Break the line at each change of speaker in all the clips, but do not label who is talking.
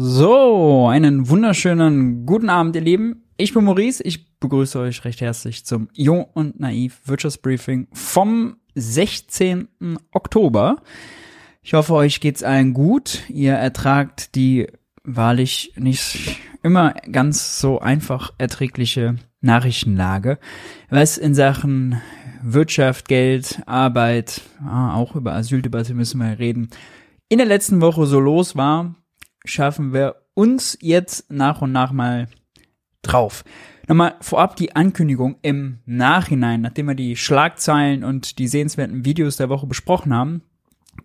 So, einen wunderschönen guten Abend, ihr Lieben. Ich bin Maurice, ich begrüße euch recht herzlich zum Jung und Naiv Wirtschaftsbriefing vom 16. Oktober. Ich hoffe, euch geht's allen gut. Ihr ertragt die wahrlich nicht immer ganz so einfach erträgliche Nachrichtenlage, was in Sachen Wirtschaft, Geld, Arbeit, auch über Asyldebatte müssen wir reden, in der letzten Woche so los war schaffen wir uns jetzt nach und nach mal drauf. Nochmal vorab die Ankündigung im Nachhinein, nachdem wir die Schlagzeilen und die sehenswerten Videos der Woche besprochen haben,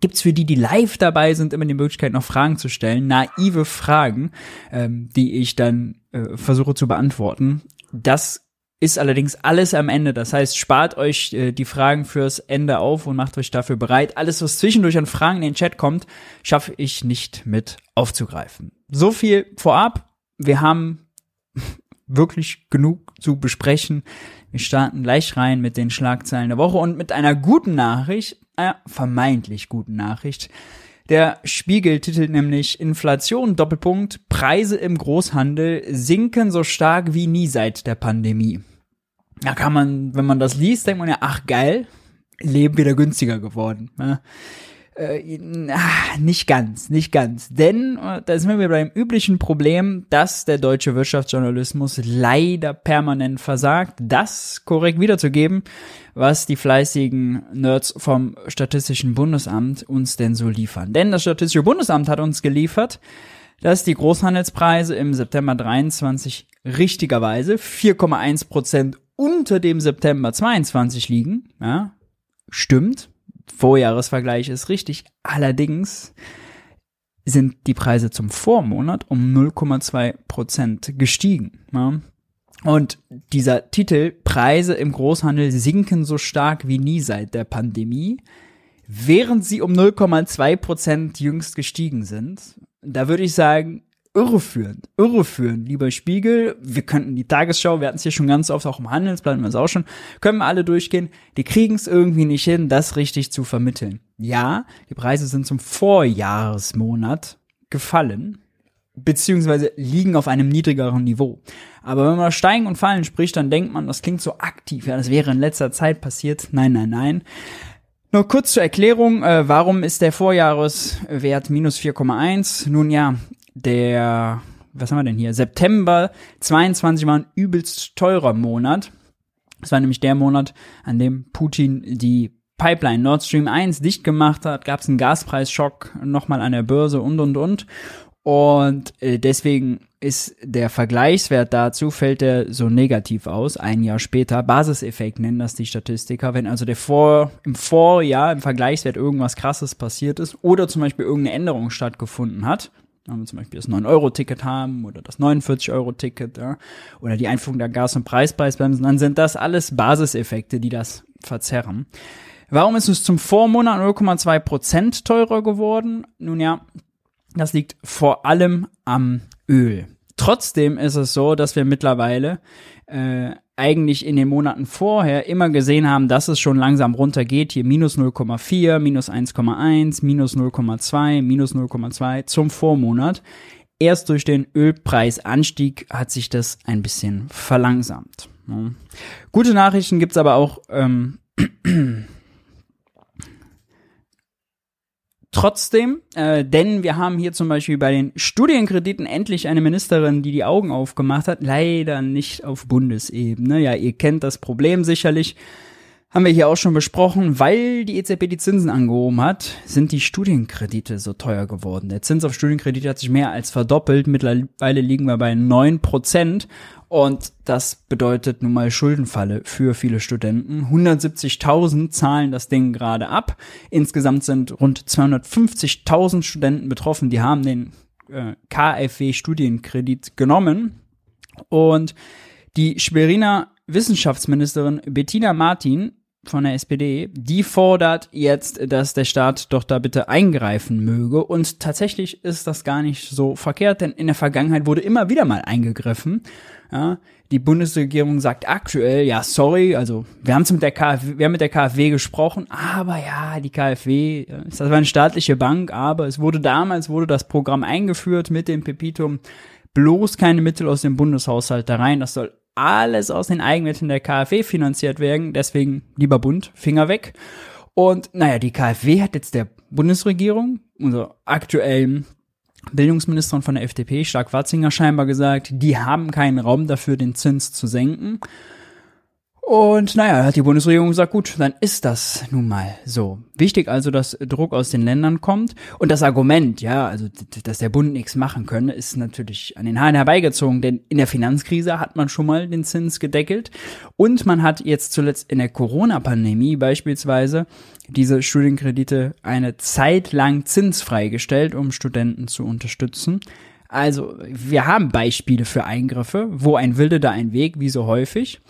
gibt's für die, die live dabei sind, immer die Möglichkeit, noch Fragen zu stellen, naive Fragen, ähm, die ich dann äh, versuche zu beantworten. Das ist allerdings alles am Ende. Das heißt, spart euch äh, die Fragen fürs Ende auf und macht euch dafür bereit. Alles, was zwischendurch an Fragen in den Chat kommt, schaffe ich nicht mit aufzugreifen. So viel vorab. Wir haben wirklich genug zu besprechen. Wir starten gleich rein mit den Schlagzeilen der Woche und mit einer guten Nachricht, äh, vermeintlich guten Nachricht. Der Spiegel titelt nämlich Inflation Doppelpunkt Preise im Großhandel sinken so stark wie nie seit der Pandemie. Da kann man, wenn man das liest, denkt man ja, ach geil, Leben wieder günstiger geworden. Ne? Äh, nicht ganz, nicht ganz. Denn äh, da sind wir beim üblichen Problem, dass der deutsche Wirtschaftsjournalismus leider permanent versagt, das korrekt wiederzugeben, was die fleißigen Nerds vom Statistischen Bundesamt uns denn so liefern. Denn das Statistische Bundesamt hat uns geliefert, dass die Großhandelspreise im September 23 richtigerweise 4,1 Prozent unter dem September 22 liegen. Ja, stimmt. Vorjahresvergleich ist richtig. Allerdings sind die Preise zum Vormonat um 0,2 Prozent gestiegen. Ja. Und dieser Titel Preise im Großhandel sinken so stark wie nie seit der Pandemie, während sie um 0,2 Prozent jüngst gestiegen sind. Da würde ich sagen, irreführend, irreführend, lieber Spiegel. Wir könnten die Tagesschau, wir hatten es hier schon ganz oft auch im Handelsblatt, wir es auch schon, können wir alle durchgehen. Die kriegen es irgendwie nicht hin, das richtig zu vermitteln. Ja, die Preise sind zum Vorjahresmonat gefallen, beziehungsweise liegen auf einem niedrigeren Niveau. Aber wenn man steigen und fallen spricht, dann denkt man, das klingt so aktiv, ja, das wäre in letzter Zeit passiert. Nein, nein, nein. Nur kurz zur Erklärung, äh, warum ist der Vorjahreswert minus 4,1? Nun ja, der, was haben wir denn hier? September 22 war ein übelst teurer Monat. Das war nämlich der Monat, an dem Putin die Pipeline Nord Stream 1 dicht gemacht hat, gab es einen Gaspreisschock nochmal an der Börse und und und. Und äh, deswegen ist der Vergleichswert dazu, fällt der so negativ aus, ein Jahr später. Basiseffekt nennen das die Statistiker. Wenn also der Vor, im Vorjahr im Vergleichswert irgendwas krasses passiert ist oder zum Beispiel irgendeine Änderung stattgefunden hat, wenn wir zum Beispiel das 9-Euro-Ticket haben oder das 49-Euro-Ticket ja, oder die Einführung der Gas- und Preispreisbremsen, dann sind das alles Basiseffekte, die das verzerren. Warum ist es zum Vormonat 0,2 Prozent teurer geworden? Nun ja, das liegt vor allem am Öl. Trotzdem ist es so, dass wir mittlerweile äh, eigentlich in den Monaten vorher immer gesehen haben, dass es schon langsam runtergeht. Hier minus 0,4, minus 1,1, minus 0,2, minus 0,2 zum Vormonat. Erst durch den Ölpreisanstieg hat sich das ein bisschen verlangsamt. Gute Nachrichten gibt's aber auch ähm, Trotzdem, äh, denn wir haben hier zum Beispiel bei den Studienkrediten endlich eine Ministerin, die die Augen aufgemacht hat, leider nicht auf Bundesebene. Ja, ihr kennt das Problem sicherlich. Haben wir hier auch schon besprochen, weil die EZB die Zinsen angehoben hat, sind die Studienkredite so teuer geworden. Der Zins auf Studienkredite hat sich mehr als verdoppelt. Mittlerweile liegen wir bei neun Prozent. Und das bedeutet nun mal Schuldenfalle für viele Studenten. 170.000 zahlen das Ding gerade ab. Insgesamt sind rund 250.000 Studenten betroffen. Die haben den äh, KfW-Studienkredit genommen. Und die Schweriner Wissenschaftsministerin Bettina Martin von der SPD, die fordert jetzt, dass der Staat doch da bitte eingreifen möge. Und tatsächlich ist das gar nicht so verkehrt, denn in der Vergangenheit wurde immer wieder mal eingegriffen. Ja, die Bundesregierung sagt aktuell, ja, sorry, also wir haben mit der KfW, wir haben mit der KfW gesprochen, aber ja, die KfW, das war eine staatliche Bank, aber es wurde damals, wurde das Programm eingeführt mit dem Pepitum, bloß keine Mittel aus dem Bundeshaushalt da rein, das soll alles aus den Eigenmitteln der KfW finanziert werden. Deswegen, lieber Bund, Finger weg. Und naja, die KfW hat jetzt der Bundesregierung, unser aktuellen Bildungsministerin von der FDP, Stark Watzinger, scheinbar gesagt, die haben keinen Raum dafür, den Zins zu senken. Und naja, hat die Bundesregierung gesagt, gut, dann ist das nun mal so. Wichtig also, dass Druck aus den Ländern kommt. Und das Argument, ja, also dass der Bund nichts machen könne, ist natürlich an den Haaren herbeigezogen, denn in der Finanzkrise hat man schon mal den Zins gedeckelt. Und man hat jetzt zuletzt in der Corona-Pandemie beispielsweise diese Studienkredite eine Zeit lang zinsfrei gestellt, um Studenten zu unterstützen. Also, wir haben Beispiele für Eingriffe, wo ein Wilde da ein Weg, wie so häufig.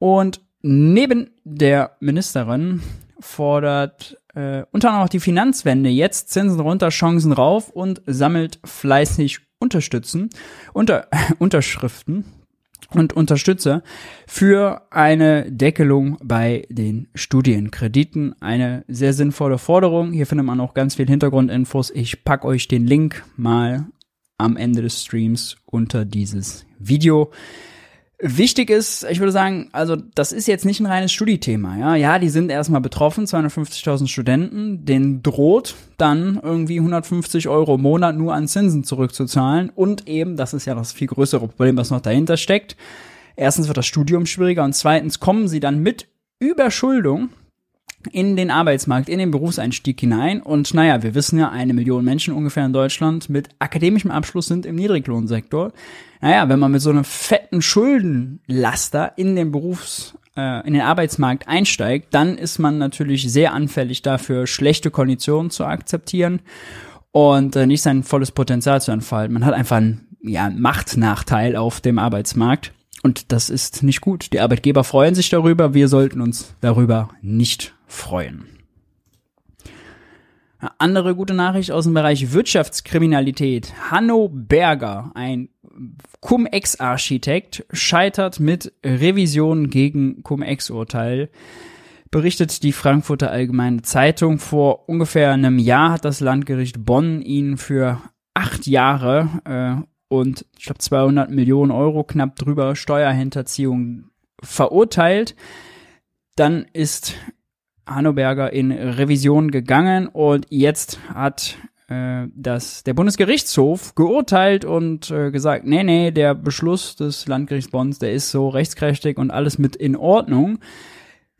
Und neben der Ministerin fordert äh, unter anderem auch die Finanzwende jetzt Zinsen runter, Chancen rauf und sammelt fleißig Unterstützen, unter, Unterschriften und Unterstützer für eine Deckelung bei den Studienkrediten. Eine sehr sinnvolle Forderung. Hier findet man auch ganz viel Hintergrundinfos. Ich pack euch den Link mal am Ende des Streams unter dieses Video. Wichtig ist, ich würde sagen, also das ist jetzt nicht ein reines Studiethema. Ja, ja, die sind erstmal betroffen, 250.000 Studenten, denen droht dann irgendwie 150 Euro im Monat nur an Zinsen zurückzuzahlen und eben, das ist ja das viel größere Problem, was noch dahinter steckt. Erstens wird das Studium schwieriger und zweitens kommen sie dann mit Überschuldung in den Arbeitsmarkt, in den Berufseinstieg hinein. Und naja, wir wissen ja, eine Million Menschen ungefähr in Deutschland mit akademischem Abschluss sind im Niedriglohnsektor. Naja, wenn man mit so einem fetten Schuldenlaster in den Berufs, äh, in den Arbeitsmarkt einsteigt, dann ist man natürlich sehr anfällig dafür, schlechte Konditionen zu akzeptieren und äh, nicht sein volles Potenzial zu entfalten. Man hat einfach einen ja, Machtnachteil auf dem Arbeitsmarkt. Und das ist nicht gut. Die Arbeitgeber freuen sich darüber, wir sollten uns darüber nicht freuen. Andere gute Nachricht aus dem Bereich Wirtschaftskriminalität. Hanno Berger, ein Cum-Ex-Architekt, scheitert mit Revision gegen Cum-Ex-Urteil. Berichtet die Frankfurter Allgemeine Zeitung. Vor ungefähr einem Jahr hat das Landgericht Bonn ihn für acht Jahre äh, und ich glaube 200 Millionen Euro knapp drüber Steuerhinterziehung verurteilt. Dann ist Hannoberger in Revision gegangen und jetzt hat äh, das, der Bundesgerichtshof geurteilt und äh, gesagt, nee, nee, der Beschluss des Landgerichts Bonns, der ist so rechtskräftig und alles mit in Ordnung.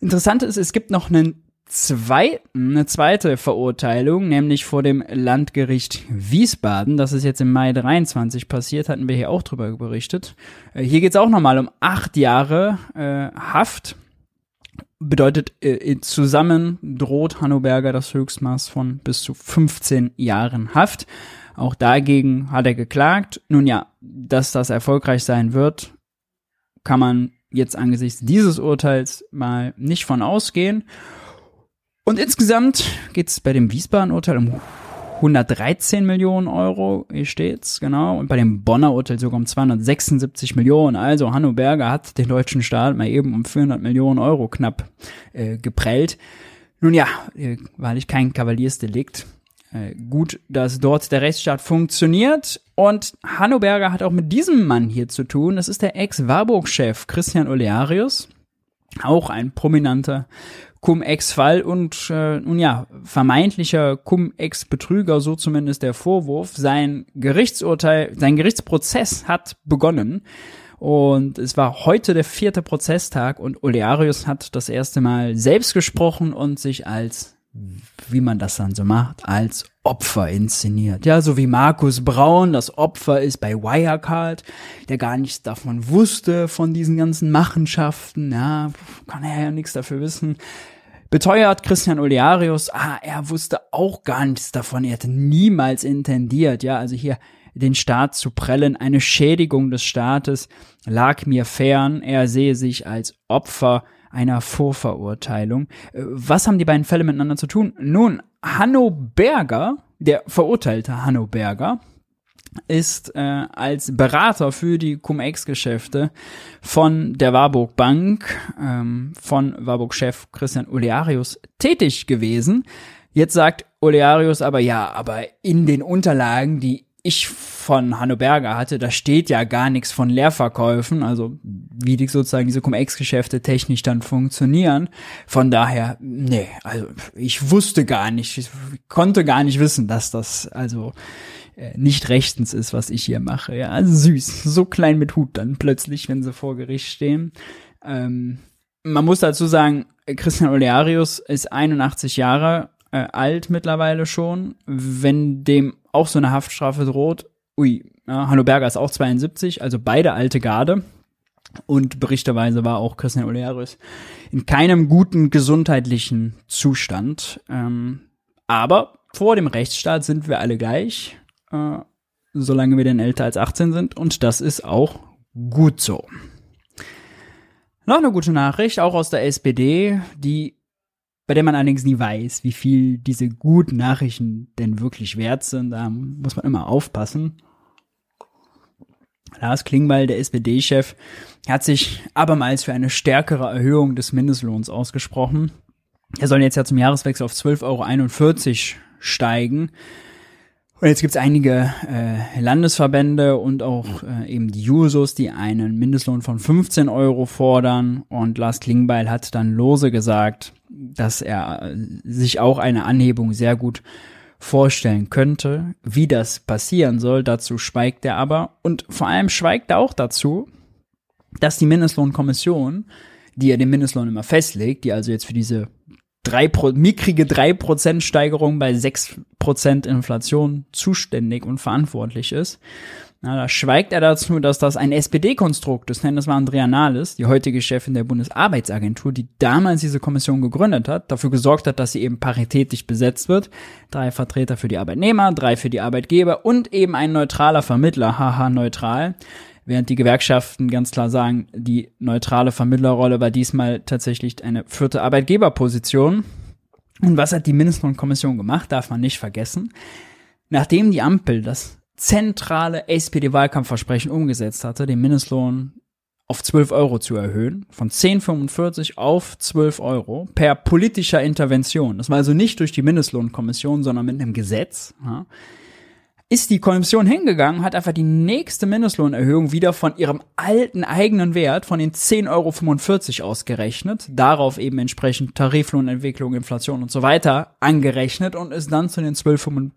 Interessant ist, es gibt noch einen zweiten, eine zweite Verurteilung, nämlich vor dem Landgericht Wiesbaden. Das ist jetzt im Mai 23 passiert, hatten wir hier auch drüber berichtet. Äh, hier geht es auch nochmal um acht Jahre äh, Haft bedeutet, äh, zusammen droht Hannoberger das Höchstmaß von bis zu 15 Jahren Haft. Auch dagegen hat er geklagt. Nun ja, dass das erfolgreich sein wird, kann man jetzt angesichts dieses Urteils mal nicht von ausgehen. Und insgesamt geht es bei dem Wiesbaden-Urteil um 113 Millionen Euro, hier steht's, genau. Und bei dem Bonner Urteil sogar um 276 Millionen. Also Hanno Berger hat den deutschen Staat mal eben um 400 Millionen Euro knapp äh, geprellt. Nun ja, äh, wahrlich kein Kavaliersdelikt. Äh, gut, dass dort der Rechtsstaat funktioniert. Und Hanno Berger hat auch mit diesem Mann hier zu tun. Das ist der Ex-Warburg-Chef Christian Olearius. Auch ein prominenter Cum-Ex-Fall und äh, nun ja, vermeintlicher Cum-Ex-Betrüger, so zumindest der Vorwurf. Sein Gerichtsurteil, sein Gerichtsprozess hat begonnen. Und es war heute der vierte Prozesstag und Olearius hat das erste Mal selbst gesprochen und sich als, wie man das dann so macht, als Opfer inszeniert. Ja, so wie Markus Braun das Opfer ist bei Wirecard, der gar nichts davon wusste, von diesen ganzen Machenschaften. Ja, kann er ja nichts dafür wissen. Beteuert Christian Olearius, ah, er wusste auch gar nichts davon, er hätte niemals intendiert, ja, also hier den Staat zu prellen, eine Schädigung des Staates lag mir fern, er sehe sich als Opfer einer Vorverurteilung. Äh, was haben die beiden Fälle miteinander zu tun? Nun, Hanno Berger, der verurteilte Hanno Berger, ist äh, als Berater für die Cum-Ex-Geschäfte von der Warburg Bank, ähm, von Warburg-Chef Christian Olearius tätig gewesen. Jetzt sagt Olearius aber, ja, aber in den Unterlagen, die ich von Hanno Berger hatte, da steht ja gar nichts von Leerverkäufen, also wie die sozusagen diese Cum-Ex-Geschäfte technisch dann funktionieren. Von daher, nee, also ich wusste gar nicht, ich konnte gar nicht wissen, dass das also äh, nicht rechtens ist, was ich hier mache. Ja, also süß, so klein mit Hut dann plötzlich, wenn sie vor Gericht stehen. Ähm, man muss dazu sagen, Christian Olearius ist 81 Jahre äh, alt mittlerweile schon. Wenn dem auch so eine Haftstrafe droht, ui, ja, Hanno Berger ist auch 72, also beide alte Garde. Und berichterweise war auch Christian Olearius in keinem guten gesundheitlichen Zustand. Ähm, aber vor dem Rechtsstaat sind wir alle gleich, äh, solange wir denn älter als 18 sind. Und das ist auch gut so. Noch eine gute Nachricht, auch aus der SPD, die bei der man allerdings nie weiß, wie viel diese guten Nachrichten denn wirklich wert sind. Da muss man immer aufpassen. Lars Klingbeil, der SPD-Chef, hat sich abermals für eine stärkere Erhöhung des Mindestlohns ausgesprochen. Er soll jetzt ja zum Jahreswechsel auf 12,41 Euro steigen. Und jetzt gibt es einige äh, Landesverbände und auch äh, eben die Jusos, die einen Mindestlohn von 15 Euro fordern. Und Lars Klingbeil hat dann lose gesagt, dass er sich auch eine Anhebung sehr gut vorstellen könnte. Wie das passieren soll, dazu schweigt er aber. Und vor allem schweigt er auch dazu, dass die Mindestlohnkommission, die ja den Mindestlohn immer festlegt, die also jetzt für diese drei mickrige 3% Steigerung bei 6% Inflation zuständig und verantwortlich ist, na, da schweigt er dazu, dass das ein SPD-Konstrukt ist, denn das war Andrea Nahles, die heutige Chefin der Bundesarbeitsagentur, die damals diese Kommission gegründet hat, dafür gesorgt hat, dass sie eben paritätisch besetzt wird. Drei Vertreter für die Arbeitnehmer, drei für die Arbeitgeber und eben ein neutraler Vermittler, haha, neutral. Während die Gewerkschaften ganz klar sagen, die neutrale Vermittlerrolle war diesmal tatsächlich eine vierte Arbeitgeberposition. Und was hat die Mindestlohnkommission gemacht, darf man nicht vergessen. Nachdem die Ampel das zentrale SPD-Wahlkampfversprechen umgesetzt hatte, den Mindestlohn auf 12 Euro zu erhöhen, von 10,45 auf 12 Euro per politischer Intervention. Das war also nicht durch die Mindestlohnkommission, sondern mit einem Gesetz. Ja, ist die Kommission hingegangen, hat einfach die nächste Mindestlohnerhöhung wieder von ihrem alten eigenen Wert von den 10,45 Euro ausgerechnet, darauf eben entsprechend Tariflohnentwicklung, Inflation und so weiter angerechnet und ist dann zu den 12,45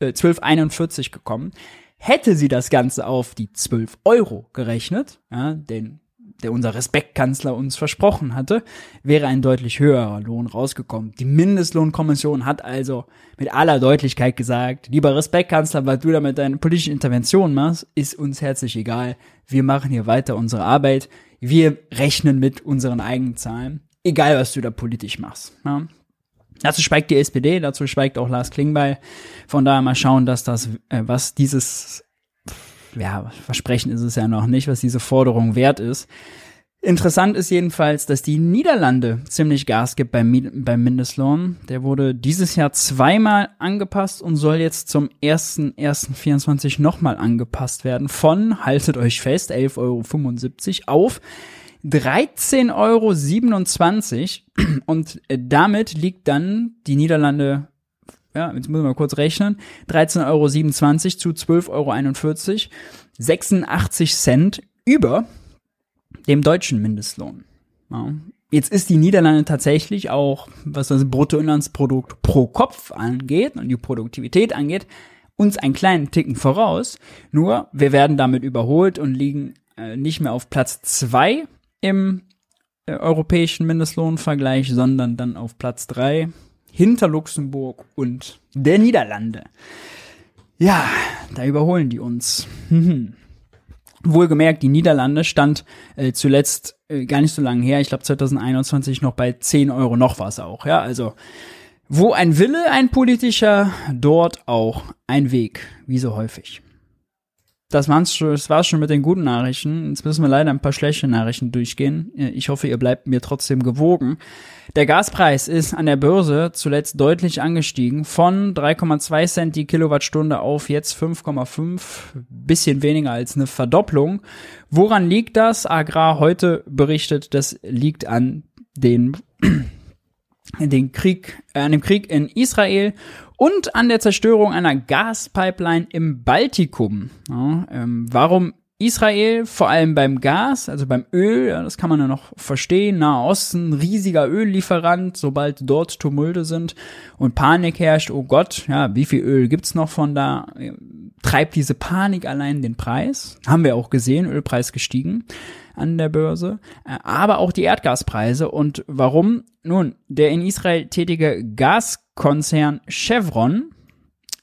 1241 gekommen. Hätte sie das Ganze auf die 12 Euro gerechnet, ja, den der unser Respektkanzler uns versprochen hatte, wäre ein deutlich höherer Lohn rausgekommen. Die Mindestlohnkommission hat also mit aller Deutlichkeit gesagt, lieber Respektkanzler, was du da mit deiner politischen Intervention machst, ist uns herzlich egal. Wir machen hier weiter unsere Arbeit. Wir rechnen mit unseren eigenen Zahlen. Egal, was du da politisch machst. Ja. Dazu schweigt die SPD, dazu schweigt auch Lars Klingbeil. Von daher mal schauen, dass das, äh, was dieses, ja, Versprechen ist es ja noch nicht, was diese Forderung wert ist. Interessant ist jedenfalls, dass die Niederlande ziemlich Gas gibt beim, beim Mindestlohn. Der wurde dieses Jahr zweimal angepasst und soll jetzt zum 1.1.24 nochmal angepasst werden. Von, haltet euch fest, 11,75 Euro auf 13,27 Euro und äh, damit liegt dann die Niederlande, ja, jetzt müssen wir mal kurz rechnen, 13,27 Euro zu 12,41 Euro, 86 Cent über dem deutschen Mindestlohn. Ja. Jetzt ist die Niederlande tatsächlich auch, was das Bruttoinlandsprodukt pro Kopf angeht und die Produktivität angeht, uns einen kleinen Ticken voraus. Nur wir werden damit überholt und liegen äh, nicht mehr auf Platz zwei im äh, europäischen Mindestlohnvergleich, sondern dann auf Platz drei hinter Luxemburg und der Niederlande. Ja, da überholen die uns. Wohlgemerkt, die Niederlande stand äh, zuletzt äh, gar nicht so lange her, ich glaube 2021 noch bei 10 Euro noch was auch, ja, also wo ein Wille, ein politischer, dort auch ein Weg, wie so häufig. Das war's schon, das war's schon mit den guten Nachrichten. Jetzt müssen wir leider ein paar schlechte Nachrichten durchgehen. Ich hoffe, ihr bleibt mir trotzdem gewogen. Der Gaspreis ist an der Börse zuletzt deutlich angestiegen von 3,2 Cent die Kilowattstunde auf jetzt 5,5, bisschen weniger als eine Verdopplung. Woran liegt das? Agrar heute berichtet, das liegt an den den Krieg, äh, an dem Krieg in Israel und an der Zerstörung einer Gaspipeline im Baltikum. Ja, ähm, warum Israel, vor allem beim Gas, also beim Öl, ja, das kann man ja noch verstehen, Nahe Osten, riesiger Öllieferant, sobald dort Tumulte sind und Panik herrscht, oh Gott, ja, wie viel Öl gibt's noch von da? Treibt diese Panik allein den Preis? Haben wir auch gesehen, Ölpreis gestiegen an der Börse, äh, aber auch die Erdgaspreise. Und warum? Nun, der in Israel tätige Gaskonzern Chevron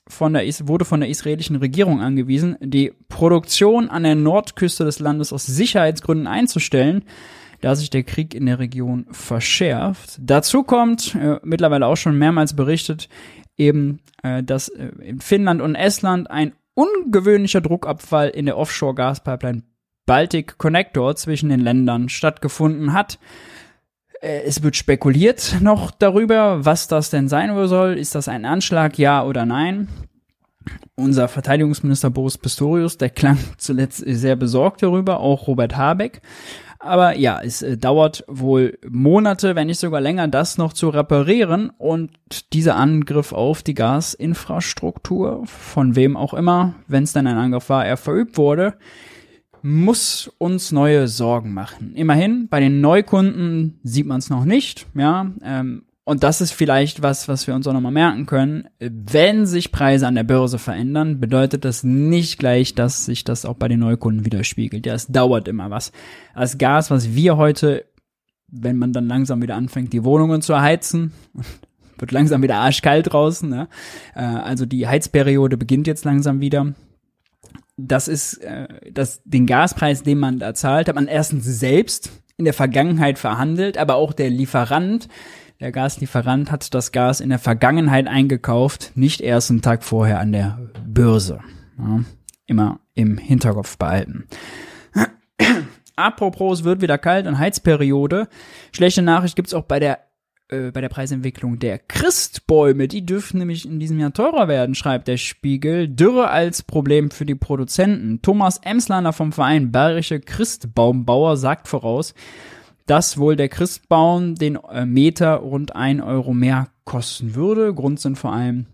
von der, wurde von der israelischen Regierung angewiesen, die Produktion an der Nordküste des Landes aus Sicherheitsgründen einzustellen, da sich der Krieg in der Region verschärft. Dazu kommt, äh, mittlerweile auch schon mehrmals berichtet, eben, äh, dass äh, in Finnland und Estland ein ungewöhnlicher Druckabfall in der Offshore-Gaspipeline Baltic Connector zwischen den Ländern stattgefunden hat. Äh, es wird spekuliert noch darüber, was das denn sein soll. Ist das ein Anschlag, ja oder nein? Unser Verteidigungsminister Boris Pistorius, der klang zuletzt sehr besorgt darüber, auch Robert Habeck. Aber ja, es äh, dauert wohl Monate, wenn nicht sogar länger, das noch zu reparieren. Und dieser Angriff auf die Gasinfrastruktur, von wem auch immer, wenn es dann ein Angriff war, er verübt wurde, muss uns neue Sorgen machen. Immerhin, bei den Neukunden sieht man es noch nicht, ja. Ähm, und das ist vielleicht was, was wir uns auch nochmal merken können. Wenn sich Preise an der Börse verändern, bedeutet das nicht gleich, dass sich das auch bei den Neukunden widerspiegelt. Ja, es dauert immer was. Das Gas, was wir heute, wenn man dann langsam wieder anfängt, die Wohnungen zu erheizen, wird langsam wieder arschkalt draußen, ne? Äh, also die Heizperiode beginnt jetzt langsam wieder das ist äh, das, den Gaspreis, den man da zahlt, hat man erstens selbst in der Vergangenheit verhandelt, aber auch der Lieferant, der Gaslieferant hat das Gas in der Vergangenheit eingekauft, nicht erst einen Tag vorher an der Börse. Ja, immer im Hinterkopf behalten. Apropos, es wird wieder kalt und Heizperiode. Schlechte Nachricht gibt's auch bei der äh, bei der Preisentwicklung der Christbäume. Die dürfen nämlich in diesem Jahr teurer werden, schreibt der Spiegel. Dürre als Problem für die Produzenten. Thomas Emslander vom Verein Bayerische Christbaumbauer sagt voraus, dass wohl der Christbaum den äh, Meter rund ein Euro mehr kosten würde. Grund sind vor allem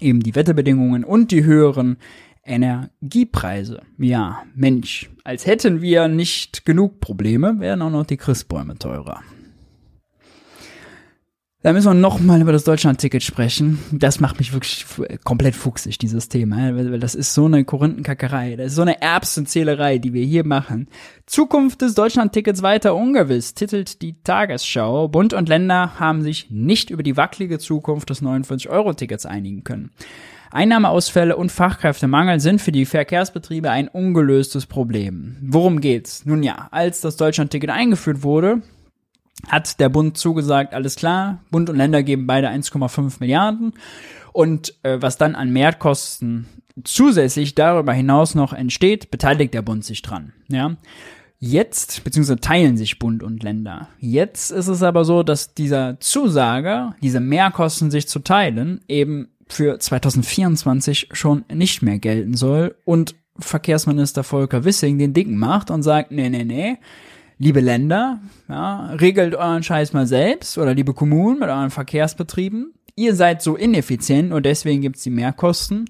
eben die Wetterbedingungen und die höheren Energiepreise. Ja, Mensch, als hätten wir nicht genug Probleme, werden auch noch die Christbäume teurer. Da müssen wir nochmal über das Deutschland-Ticket sprechen. Das macht mich wirklich komplett fuchsig, dieses Thema. Weil das ist so eine Korinthenkackerei. Das ist so eine Erbsenzählerei, die wir hier machen. Zukunft des Deutschland-Tickets weiter ungewiss, titelt die Tagesschau. Bund und Länder haben sich nicht über die wackelige Zukunft des 49-Euro-Tickets einigen können. Einnahmeausfälle und Fachkräftemangel sind für die Verkehrsbetriebe ein ungelöstes Problem. Worum geht's? Nun ja, als das Deutschland-Ticket eingeführt wurde, hat der Bund zugesagt, alles klar, Bund und Länder geben beide 1,5 Milliarden. Und äh, was dann an Mehrkosten zusätzlich darüber hinaus noch entsteht, beteiligt der Bund sich dran. Ja. Jetzt, beziehungsweise teilen sich Bund und Länder. Jetzt ist es aber so, dass dieser Zusage, diese Mehrkosten sich zu teilen, eben für 2024 schon nicht mehr gelten soll und Verkehrsminister Volker Wissing den Dicken macht und sagt, nee, nee, nee, liebe Länder, ja, regelt euren Scheiß mal selbst oder liebe Kommunen mit euren Verkehrsbetrieben. Ihr seid so ineffizient und deswegen gibt's die Mehrkosten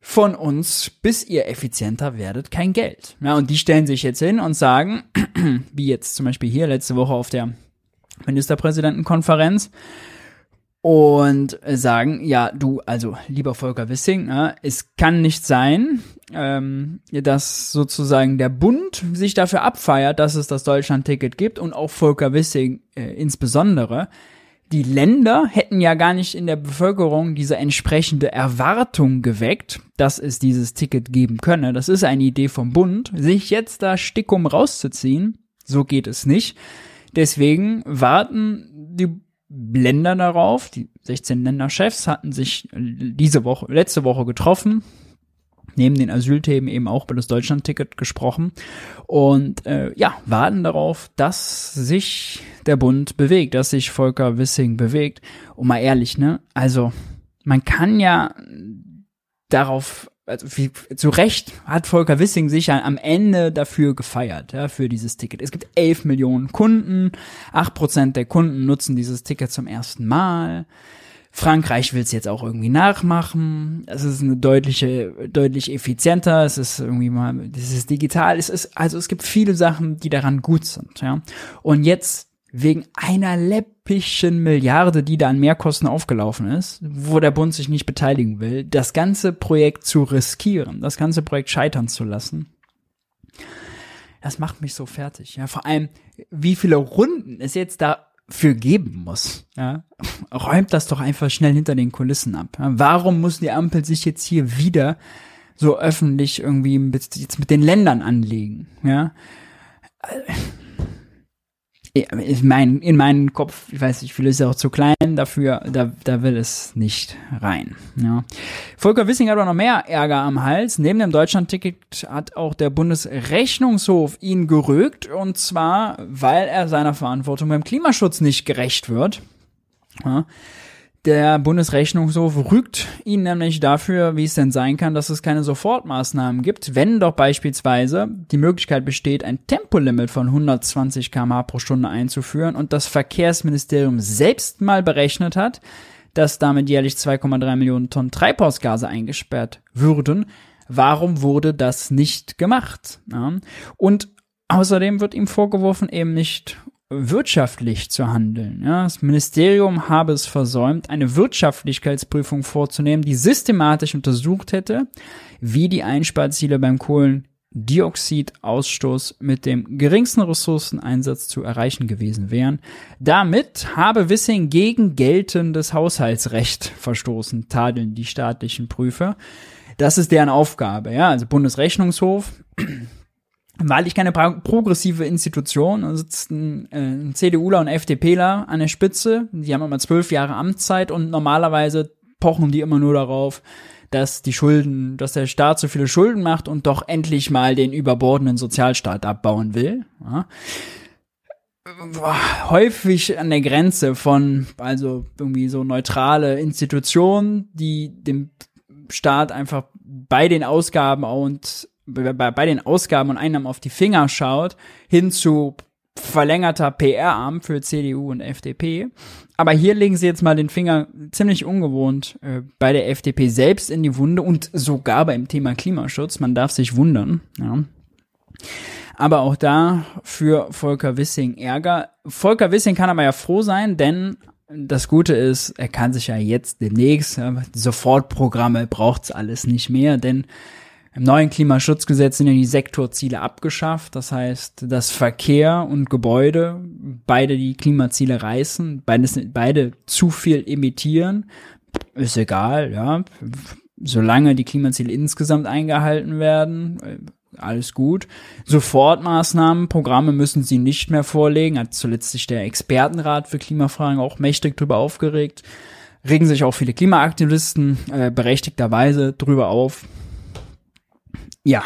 von uns, bis ihr effizienter werdet, kein Geld. Ja, und die stellen sich jetzt hin und sagen, wie jetzt zum Beispiel hier letzte Woche auf der Ministerpräsidentenkonferenz, und sagen, ja, du, also lieber Volker Wissing, äh, es kann nicht sein, ähm, dass sozusagen der Bund sich dafür abfeiert, dass es das Deutschland-Ticket gibt und auch Volker Wissing äh, insbesondere. Die Länder hätten ja gar nicht in der Bevölkerung diese entsprechende Erwartung geweckt, dass es dieses Ticket geben könne. Das ist eine Idee vom Bund, sich jetzt da stickum rauszuziehen. So geht es nicht. Deswegen warten die Länder darauf. Die 16 Länderchefs hatten sich diese Woche, letzte Woche getroffen neben den Asylthemen eben auch über das Deutschland-Ticket gesprochen und äh, ja, warten darauf, dass sich der Bund bewegt, dass sich Volker Wissing bewegt. Und mal ehrlich, ne? Also, man kann ja darauf, also wie, zu Recht hat Volker Wissing sich ja am Ende dafür gefeiert, ja, für dieses Ticket. Es gibt 11 Millionen Kunden, 8 Prozent der Kunden nutzen dieses Ticket zum ersten Mal. Frankreich will es jetzt auch irgendwie nachmachen. Es ist eine deutliche, deutlich effizienter. Es ist irgendwie mal, es ist digital. Es ist, also es gibt viele Sachen, die daran gut sind, ja. Und jetzt wegen einer läppischen Milliarde, die da an Mehrkosten aufgelaufen ist, wo der Bund sich nicht beteiligen will, das ganze Projekt zu riskieren, das ganze Projekt scheitern zu lassen. Das macht mich so fertig, ja. Vor allem, wie viele Runden es jetzt da für geben muss. Ja? Räumt das doch einfach schnell hinter den Kulissen ab. Ja? Warum muss die Ampel sich jetzt hier wieder so öffentlich irgendwie mit, jetzt mit den Ländern anlegen? Ja? Ich mein, in meinen Kopf, ich weiß nicht, viel ist ja auch zu klein dafür, da, da will es nicht rein. Ja. Volker Wissing hat aber noch mehr Ärger am Hals. Neben dem Deutschlandticket hat auch der Bundesrechnungshof ihn gerügt und zwar, weil er seiner Verantwortung beim Klimaschutz nicht gerecht wird. Ja. Der Bundesrechnungshof rügt ihn nämlich dafür, wie es denn sein kann, dass es keine Sofortmaßnahmen gibt, wenn doch beispielsweise die Möglichkeit besteht, ein Tempolimit von 120 km pro Stunde einzuführen und das Verkehrsministerium selbst mal berechnet hat, dass damit jährlich 2,3 Millionen Tonnen Treibhausgase eingesperrt würden. Warum wurde das nicht gemacht? Ja. Und außerdem wird ihm vorgeworfen, eben nicht wirtschaftlich zu handeln. Ja, das Ministerium habe es versäumt, eine Wirtschaftlichkeitsprüfung vorzunehmen, die systematisch untersucht hätte, wie die Einsparziele beim Kohlendioxidausstoß mit dem geringsten Ressourceneinsatz zu erreichen gewesen wären. Damit habe Wissing gegen geltendes Haushaltsrecht verstoßen, tadeln die staatlichen Prüfer. Das ist deren Aufgabe, ja, also Bundesrechnungshof wahrlich keine progressive Institution. Da sitzen äh, ein CDUler und FDPler an der Spitze. Die haben immer zwölf Jahre Amtszeit und normalerweise pochen die immer nur darauf, dass die Schulden, dass der Staat so viele Schulden macht und doch endlich mal den überbordenden Sozialstaat abbauen will. Ja. Häufig an der Grenze von, also irgendwie so neutrale Institutionen, die dem Staat einfach bei den Ausgaben und bei, bei den Ausgaben und Einnahmen auf die Finger schaut, hin zu verlängerter PR-Arm für CDU und FDP. Aber hier legen sie jetzt mal den Finger ziemlich ungewohnt äh, bei der FDP selbst in die Wunde und sogar beim Thema Klimaschutz. Man darf sich wundern. Ja. Aber auch da für Volker Wissing Ärger. Volker Wissing kann aber ja froh sein, denn das Gute ist, er kann sich ja jetzt demnächst, ja, Sofortprogramme braucht's alles nicht mehr, denn im neuen Klimaschutzgesetz sind ja die Sektorziele abgeschafft. Das heißt, dass Verkehr und Gebäude beide die Klimaziele reißen, beides, beide zu viel emittieren. Ist egal, ja. Solange die Klimaziele insgesamt eingehalten werden, äh, alles gut. Sofortmaßnahmen, Programme müssen sie nicht mehr vorlegen. Hat zuletzt sich der Expertenrat für Klimafragen auch mächtig drüber aufgeregt. Regen sich auch viele Klimaaktivisten äh, berechtigterweise drüber auf ja,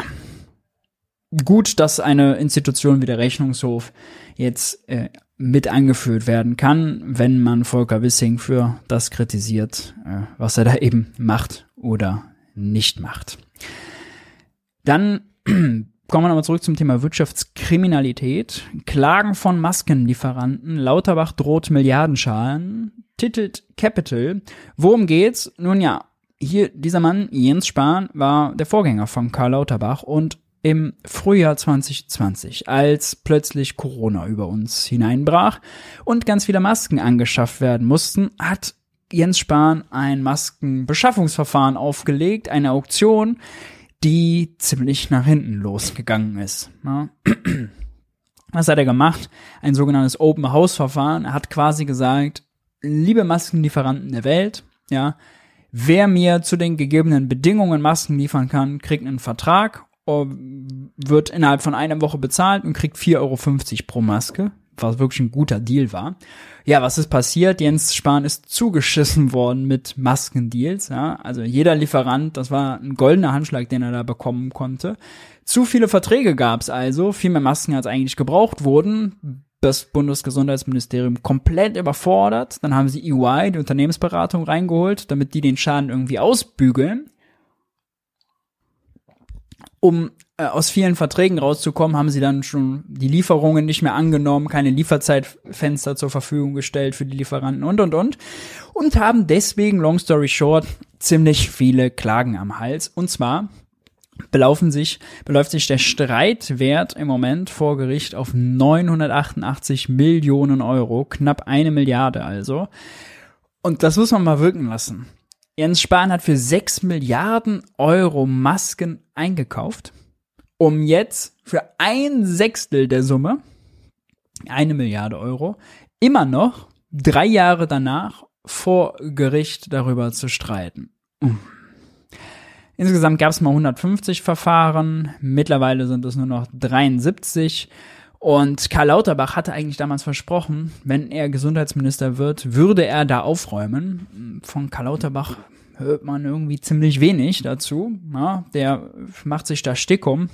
gut, dass eine Institution wie der Rechnungshof jetzt äh, mit angeführt werden kann, wenn man Volker Wissing für das kritisiert, äh, was er da eben macht oder nicht macht. Dann kommen wir nochmal zurück zum Thema Wirtschaftskriminalität. Klagen von Maskenlieferanten. Lauterbach droht Milliardenschalen. Titelt Capital. Worum geht's? Nun ja, hier, dieser Mann, Jens Spahn, war der Vorgänger von Karl Lauterbach und im Frühjahr 2020, als plötzlich Corona über uns hineinbrach und ganz viele Masken angeschafft werden mussten, hat Jens Spahn ein Maskenbeschaffungsverfahren aufgelegt, eine Auktion, die ziemlich nach hinten losgegangen ist. Was hat er gemacht? Ein sogenanntes Open House Verfahren. Er hat quasi gesagt, liebe Maskenlieferanten der Welt, ja, Wer mir zu den gegebenen Bedingungen Masken liefern kann, kriegt einen Vertrag, wird innerhalb von einer Woche bezahlt und kriegt 4,50 Euro pro Maske. was wirklich ein guter Deal war. Ja, was ist passiert? Jens Spahn ist zugeschissen worden mit Maskendeals. Ja? Also jeder Lieferant, das war ein goldener Handschlag, den er da bekommen konnte. Zu viele Verträge gab es also, viel mehr Masken als eigentlich gebraucht wurden. Das Bundesgesundheitsministerium komplett überfordert. Dann haben sie EY, die Unternehmensberatung, reingeholt, damit die den Schaden irgendwie ausbügeln. Um äh, aus vielen Verträgen rauszukommen, haben sie dann schon die Lieferungen nicht mehr angenommen, keine Lieferzeitfenster zur Verfügung gestellt für die Lieferanten und und und und haben deswegen, long story short, ziemlich viele Klagen am Hals. Und zwar belaufen sich, beläuft sich der Streitwert im Moment vor Gericht auf 988 Millionen Euro, knapp eine Milliarde also. Und das muss man mal wirken lassen. Jens Spahn hat für 6 Milliarden Euro Masken eingekauft um jetzt für ein Sechstel der Summe, eine Milliarde Euro, immer noch drei Jahre danach vor Gericht darüber zu streiten. Insgesamt gab es mal 150 Verfahren, mittlerweile sind es nur noch 73. Und Karl Lauterbach hatte eigentlich damals versprochen, wenn er Gesundheitsminister wird, würde er da aufräumen. Von Karl Lauterbach hört man irgendwie ziemlich wenig dazu. Ja, der macht sich da Stick um.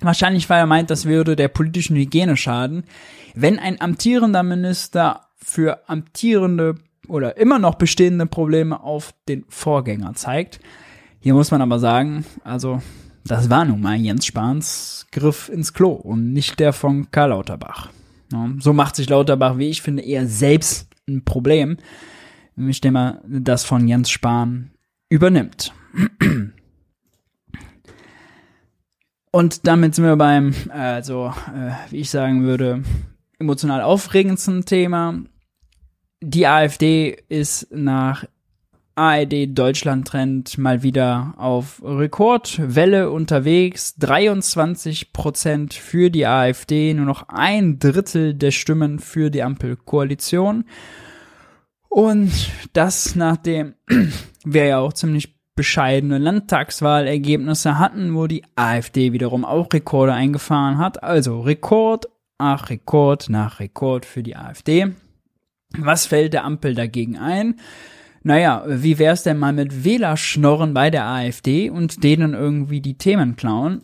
Wahrscheinlich, weil er meint, das würde der politischen Hygiene schaden, wenn ein amtierender Minister für amtierende oder immer noch bestehende Probleme auf den Vorgänger zeigt. Hier muss man aber sagen, also das war nun mal Jens Spahns Griff ins Klo und nicht der von Karl Lauterbach. So macht sich Lauterbach, wie ich finde, eher selbst ein Problem, nämlich dem er das von Jens Spahn übernimmt. Und damit sind wir beim, also, äh, wie ich sagen würde, emotional aufregendsten Thema. Die AfD ist nach ARD Deutschland Trend mal wieder auf Rekordwelle unterwegs. 23 Prozent für die AfD, nur noch ein Drittel der Stimmen für die Ampelkoalition. Und das nachdem wir ja auch ziemlich bescheidene Landtagswahlergebnisse hatten, wo die AfD wiederum auch Rekorde eingefahren hat. Also Rekord, ach Rekord nach Rekord für die AfD. Was fällt der Ampel dagegen ein? Naja, wie wär's denn mal mit Wählerschnorren bei der AfD und denen irgendwie die Themen klauen?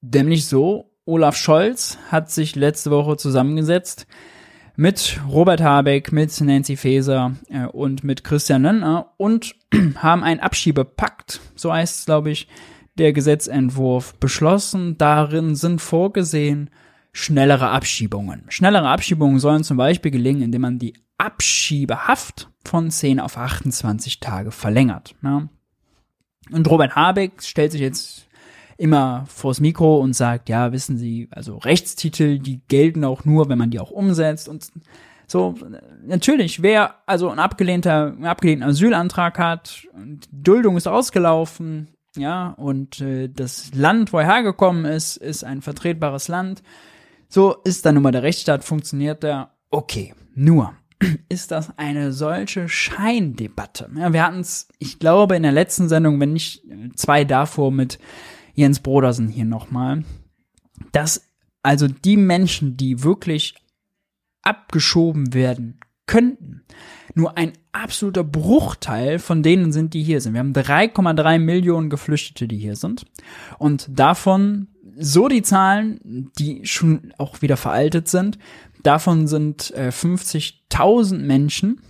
Nämlich so, Olaf Scholz hat sich letzte Woche zusammengesetzt mit Robert Habeck, mit Nancy Faeser äh, und mit Christian Lindner und haben einen Abschiebepakt, so heißt es, glaube ich, der Gesetzentwurf beschlossen. Darin sind vorgesehen schnellere Abschiebungen. Schnellere Abschiebungen sollen zum Beispiel gelingen, indem man die Abschiebehaft von 10 auf 28 Tage verlängert. Ja. Und Robert Habeck stellt sich jetzt immer vors Mikro und sagt, ja, wissen Sie, also Rechtstitel, die gelten auch nur, wenn man die auch umsetzt und so, natürlich, wer also ein abgelehnter, einen abgelehnten Asylantrag hat, und Duldung ist ausgelaufen, ja, und äh, das Land, wo er hergekommen ist, ist ein vertretbares Land, so ist dann nun mal der Rechtsstaat, funktioniert der, okay, nur ist das eine solche Scheindebatte. Ja, wir hatten es, ich glaube, in der letzten Sendung, wenn nicht zwei davor mit Jens Brodersen hier nochmal, dass also die Menschen, die wirklich abgeschoben werden könnten, nur ein absoluter Bruchteil von denen sind, die hier sind. Wir haben 3,3 Millionen Geflüchtete, die hier sind. Und davon, so die Zahlen, die schon auch wieder veraltet sind, davon sind äh, 50.000 Menschen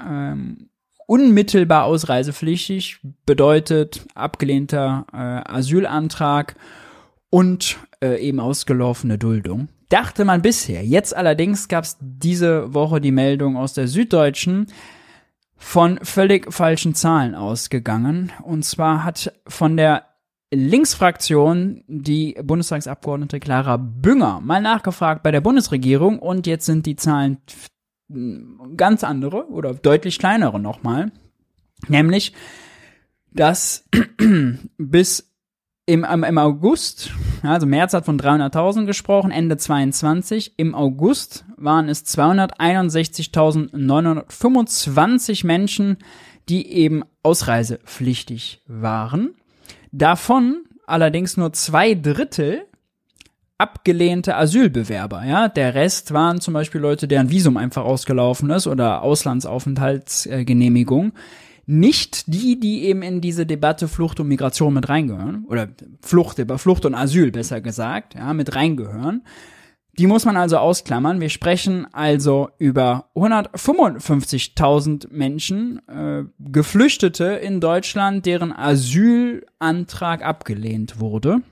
ähm, unmittelbar ausreisepflichtig, bedeutet abgelehnter äh, Asylantrag und äh, eben ausgelaufene Duldung. Dachte man bisher. Jetzt allerdings gab es diese Woche die Meldung aus der Süddeutschen von völlig falschen Zahlen ausgegangen. Und zwar hat von der Linksfraktion die Bundestagsabgeordnete Clara Bünger mal nachgefragt bei der Bundesregierung und jetzt sind die Zahlen ganz andere oder deutlich kleinere nochmal. Nämlich, dass bis im, im August, also März hat von 300.000 gesprochen, Ende 22, im August waren es 261.925 Menschen, die eben ausreisepflichtig waren. Davon allerdings nur zwei Drittel abgelehnte Asylbewerber, ja. Der Rest waren zum Beispiel Leute, deren Visum einfach ausgelaufen ist oder Auslandsaufenthaltsgenehmigung. Nicht die, die eben in diese Debatte Flucht und Migration mit reingehören, oder Flucht, Flucht und Asyl besser gesagt, ja, mit reingehören. Die muss man also ausklammern. Wir sprechen also über 155.000 Menschen, äh, Geflüchtete in Deutschland, deren Asylantrag abgelehnt wurde.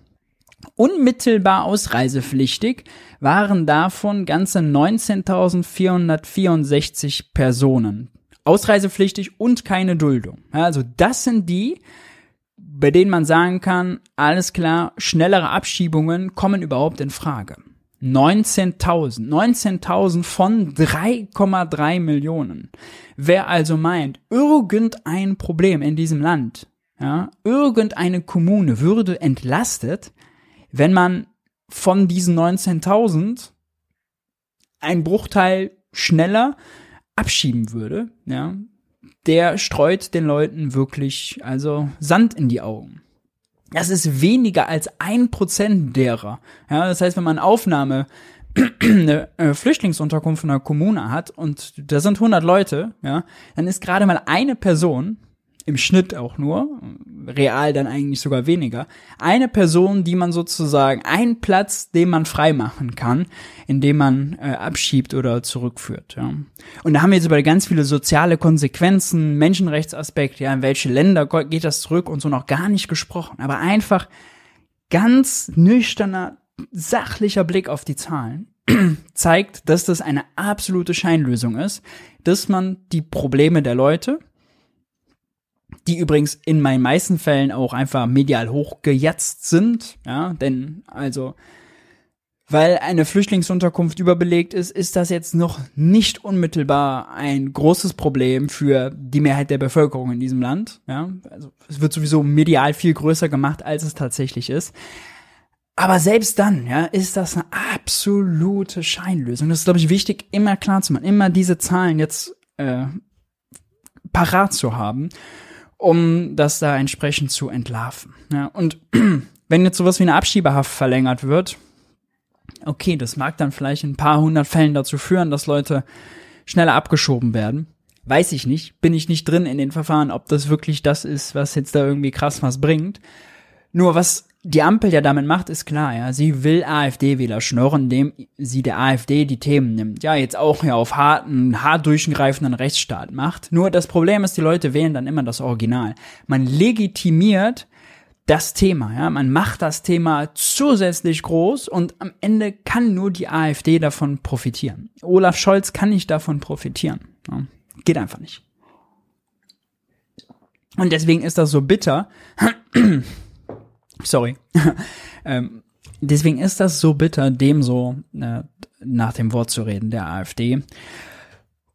Unmittelbar ausreisepflichtig waren davon ganze 19.464 Personen. Ausreisepflichtig und keine Duldung. Also das sind die, bei denen man sagen kann, alles klar, schnellere Abschiebungen kommen überhaupt in Frage. 19.000. 19.000 von 3,3 Millionen. Wer also meint, irgendein Problem in diesem Land, ja, irgendeine Kommune würde entlastet, wenn man von diesen 19.000 ein Bruchteil schneller abschieben würde, ja, der streut den Leuten wirklich also Sand in die Augen. Das ist weniger als ein Prozent derer. Ja, das heißt, wenn man Aufnahme eine äh, Flüchtlingsunterkunft in einer Kommune hat und da sind 100 Leute, ja, dann ist gerade mal eine Person im Schnitt auch nur, real dann eigentlich sogar weniger, eine Person, die man sozusagen, ein Platz, den man frei machen kann, indem man äh, abschiebt oder zurückführt. Ja. Und da haben wir jetzt über ganz viele soziale Konsequenzen, Menschenrechtsaspekte, ja, in welche Länder geht das zurück und so noch gar nicht gesprochen. Aber einfach ganz nüchterner, sachlicher Blick auf die Zahlen zeigt, dass das eine absolute Scheinlösung ist, dass man die Probleme der Leute, die übrigens in meinen meisten Fällen auch einfach medial hochgejatzt sind, ja, denn also weil eine Flüchtlingsunterkunft überbelegt ist, ist das jetzt noch nicht unmittelbar ein großes Problem für die Mehrheit der Bevölkerung in diesem Land. Ja, also es wird sowieso medial viel größer gemacht, als es tatsächlich ist. Aber selbst dann, ja, ist das eine absolute Scheinlösung. Das ist, glaube ich, wichtig, immer klar zu machen, immer diese Zahlen jetzt äh, parat zu haben um das da entsprechend zu entlarven. Ja, und wenn jetzt sowas wie eine Abschiebehaft verlängert wird, okay, das mag dann vielleicht in ein paar hundert Fällen dazu führen, dass Leute schneller abgeschoben werden. Weiß ich nicht, bin ich nicht drin in den Verfahren, ob das wirklich das ist, was jetzt da irgendwie krass was bringt. Nur was die Ampel ja damit macht, ist klar, ja. Sie will AfD-Wähler schnurren, indem sie der AfD die Themen nimmt. Ja, jetzt auch ja auf harten, hart durchgreifenden Rechtsstaat macht. Nur das Problem ist, die Leute wählen dann immer das Original. Man legitimiert das Thema, ja. Man macht das Thema zusätzlich groß und am Ende kann nur die AfD davon profitieren. Olaf Scholz kann nicht davon profitieren. Ja. Geht einfach nicht. Und deswegen ist das so bitter. Sorry. ähm, deswegen ist das so bitter, dem so äh, nach dem Wort zu reden, der AfD.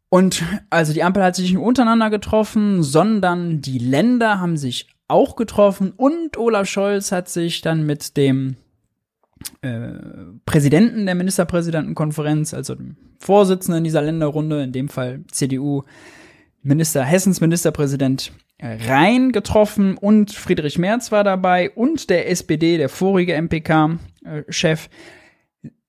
Und also die Ampel hat sich nicht untereinander getroffen, sondern die Länder haben sich auch getroffen und Olaf Scholz hat sich dann mit dem äh, Präsidenten der Ministerpräsidentenkonferenz, also dem Vorsitzenden dieser Länderrunde, in dem Fall CDU, Minister, Hessens Ministerpräsident Rhein getroffen und Friedrich Merz war dabei und der SPD, der vorige MPK-Chef,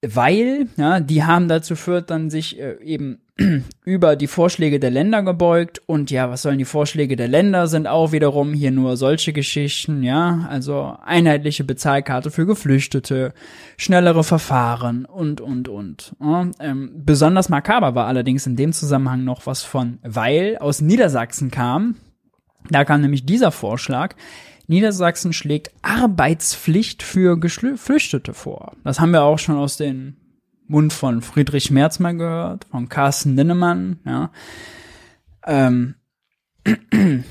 weil, ja, die haben dazu führt dann sich äh, eben über die Vorschläge der Länder gebeugt. Und ja, was sollen die Vorschläge der Länder? Sind auch wiederum hier nur solche Geschichten, ja, also einheitliche Bezahlkarte für Geflüchtete, schnellere Verfahren und und und. Ja, ähm, besonders makaber war allerdings in dem Zusammenhang noch was von Weil aus Niedersachsen kam, da kam nämlich dieser Vorschlag, Niedersachsen schlägt Arbeitspflicht für Geflüchtete vor. Das haben wir auch schon aus dem Mund von Friedrich Merz mal gehört, von Carsten Linnemann, ja. Ähm.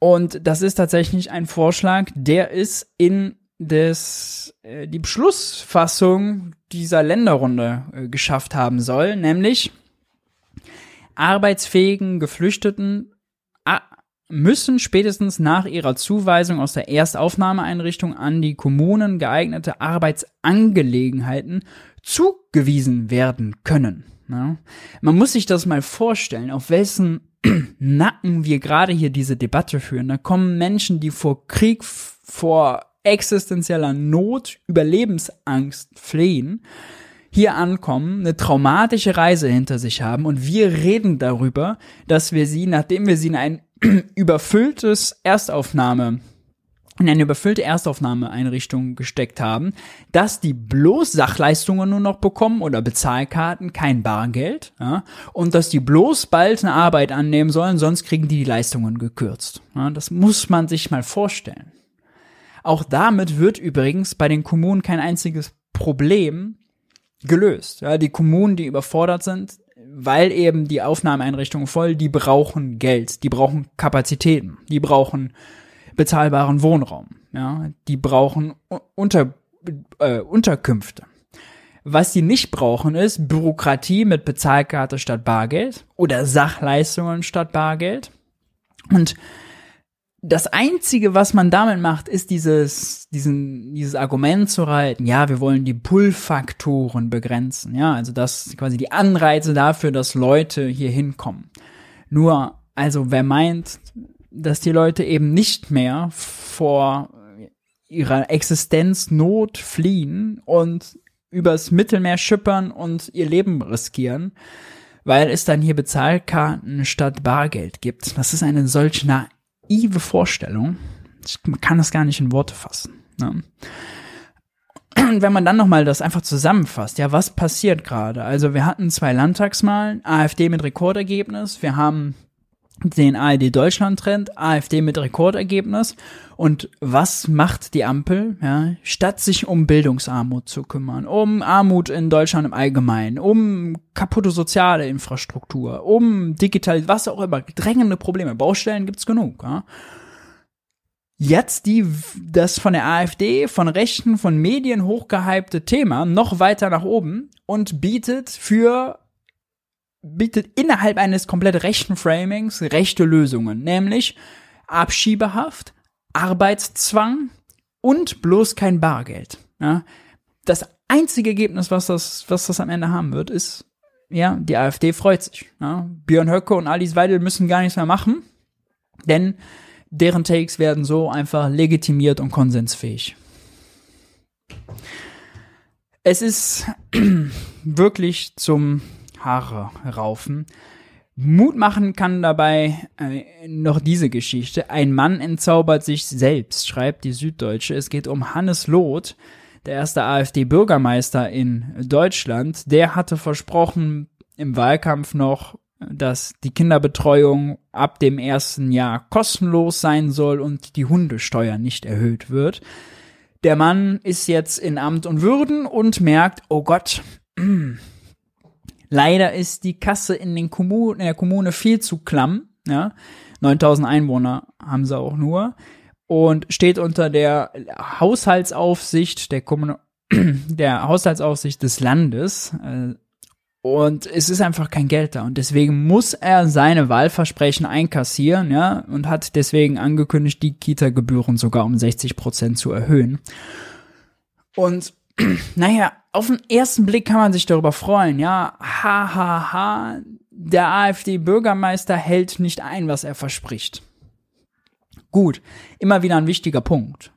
Und das ist tatsächlich ein Vorschlag, der ist in des, äh, die Beschlussfassung dieser Länderrunde äh, geschafft haben soll, nämlich arbeitsfähigen Geflüchteten müssen spätestens nach ihrer Zuweisung aus der Erstaufnahmeeinrichtung an die Kommunen geeignete Arbeitsangelegenheiten zugewiesen werden können. Ja. Man muss sich das mal vorstellen, auf wessen Nacken wir gerade hier diese Debatte führen. Da kommen Menschen, die vor Krieg, vor existenzieller Not, Überlebensangst flehen, hier ankommen, eine traumatische Reise hinter sich haben und wir reden darüber, dass wir sie, nachdem wir sie in ein überfülltes Erstaufnahme in eine überfüllte Erstaufnahmeeinrichtung gesteckt haben, dass die bloß Sachleistungen nur noch bekommen oder Bezahlkarten, kein Bargeld, ja, und dass die bloß bald eine Arbeit annehmen sollen, sonst kriegen die die Leistungen gekürzt. Ja, das muss man sich mal vorstellen. Auch damit wird übrigens bei den Kommunen kein einziges Problem gelöst. Ja, die Kommunen, die überfordert sind, weil eben die Aufnahmeeinrichtungen voll, die brauchen Geld, die brauchen Kapazitäten, die brauchen bezahlbaren Wohnraum, ja, die brauchen Unter, äh, Unterkünfte. Was sie nicht brauchen, ist Bürokratie mit Bezahlkarte statt Bargeld oder Sachleistungen statt Bargeld. Und das einzige, was man damit macht, ist dieses, diesen, dieses Argument zu reiten. Ja, wir wollen die Pull-Faktoren begrenzen. Ja, also das quasi die Anreize dafür, dass Leute hier hinkommen. Nur, also wer meint, dass die Leute eben nicht mehr vor ihrer Existenznot fliehen und übers Mittelmeer schippern und ihr Leben riskieren, weil es dann hier Bezahlkarten statt Bargeld gibt. Das ist eine solch na naive Vorstellung. Man kann das gar nicht in Worte fassen. Ne? Und wenn man dann nochmal das einfach zusammenfasst, ja, was passiert gerade? Also wir hatten zwei Landtagsmahlen, AfD mit Rekordergebnis, wir haben den ARD Deutschland Trend, AfD mit Rekordergebnis. Und was macht die Ampel? Ja, statt sich um Bildungsarmut zu kümmern, um Armut in Deutschland im Allgemeinen, um kaputte soziale Infrastruktur, um digital, was auch immer, drängende Probleme, Baustellen gibt's genug. Ja. Jetzt die, das von der AfD, von Rechten, von Medien hochgehypte Thema noch weiter nach oben und bietet für bietet innerhalb eines komplett rechten Framings rechte Lösungen, nämlich Abschiebehaft, Arbeitszwang und bloß kein Bargeld. Ja? Das einzige Ergebnis, was das, was das am Ende haben wird, ist, ja, die AfD freut sich. Ja? Björn Höcke und Alice Weidel müssen gar nichts mehr machen, denn deren Takes werden so einfach legitimiert und konsensfähig. Es ist wirklich zum Haare raufen. Mut machen kann dabei äh, noch diese Geschichte. Ein Mann entzaubert sich selbst, schreibt die Süddeutsche. Es geht um Hannes Loth, der erste AfD-Bürgermeister in Deutschland. Der hatte versprochen im Wahlkampf noch, dass die Kinderbetreuung ab dem ersten Jahr kostenlos sein soll und die Hundesteuer nicht erhöht wird. Der Mann ist jetzt in Amt und Würden und merkt, oh Gott, Leider ist die Kasse in, den Kommunen, in der Kommune viel zu klamm. Ja? 9000 Einwohner haben sie auch nur. Und steht unter der Haushaltsaufsicht der, Kommun der Haushaltsaufsicht des Landes. Äh, und es ist einfach kein Geld da. Und deswegen muss er seine Wahlversprechen einkassieren, ja, und hat deswegen angekündigt, die Kita-Gebühren sogar um 60 Prozent zu erhöhen. Und naja, auf den ersten Blick kann man sich darüber freuen, ja, ha, ha, ha, der AfD-Bürgermeister hält nicht ein, was er verspricht. Gut, immer wieder ein wichtiger Punkt.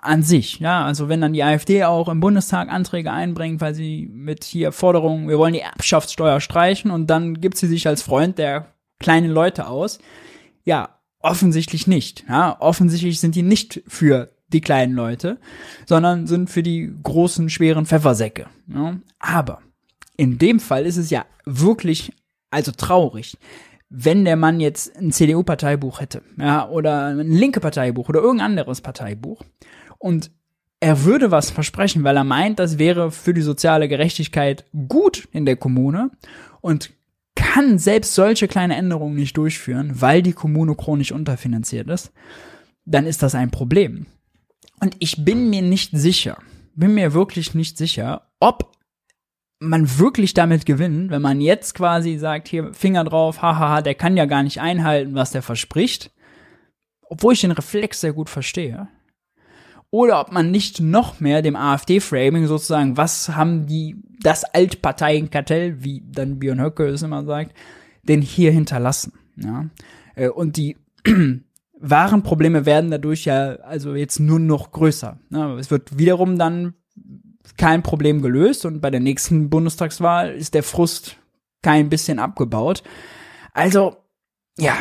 An sich, ja, also wenn dann die AfD auch im Bundestag Anträge einbringt, weil sie mit hier Forderungen, wir wollen die Erbschaftssteuer streichen und dann gibt sie sich als Freund der kleinen Leute aus. Ja, offensichtlich nicht. Ja, offensichtlich sind die nicht für die kleinen Leute, sondern sind für die großen, schweren Pfeffersäcke. Ja? Aber in dem Fall ist es ja wirklich, also traurig, wenn der Mann jetzt ein CDU-Parteibuch hätte, ja, oder ein linke Parteibuch oder irgendein anderes Parteibuch und er würde was versprechen, weil er meint, das wäre für die soziale Gerechtigkeit gut in der Kommune und kann selbst solche kleine Änderungen nicht durchführen, weil die Kommune chronisch unterfinanziert ist, dann ist das ein Problem. Und ich bin mir nicht sicher, bin mir wirklich nicht sicher, ob man wirklich damit gewinnt, wenn man jetzt quasi sagt, hier Finger drauf, hahaha, der kann ja gar nicht einhalten, was der verspricht, obwohl ich den Reflex sehr gut verstehe. Oder ob man nicht noch mehr dem AfD-Framing sozusagen, was haben die, das Altparteienkartell, wie dann Björn Höcke es immer sagt, denn hier hinterlassen. Ja? Äh, und die wahren Probleme werden dadurch ja also jetzt nur noch größer. Ne? Es wird wiederum dann kein Problem gelöst und bei der nächsten Bundestagswahl ist der Frust kein bisschen abgebaut. Also, ja,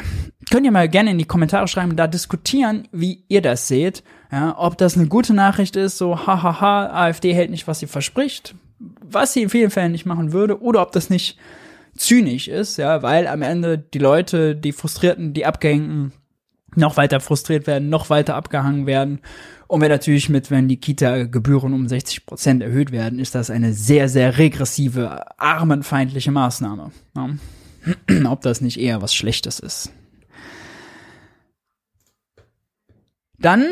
könnt ihr mal gerne in die Kommentare schreiben und da diskutieren, wie ihr das seht. Ja, ob das eine gute Nachricht ist, so hahaha, AfD hält nicht, was sie verspricht, was sie in vielen Fällen nicht machen würde, oder ob das nicht zynisch ist, ja, weil am Ende die Leute, die Frustrierten, die Abgehängten noch weiter frustriert werden, noch weiter abgehangen werden. Und wenn natürlich mit, wenn die Kita-Gebühren um 60 Prozent erhöht werden, ist das eine sehr, sehr regressive, armenfeindliche Maßnahme. Ja. Ob das nicht eher was Schlechtes ist. Dann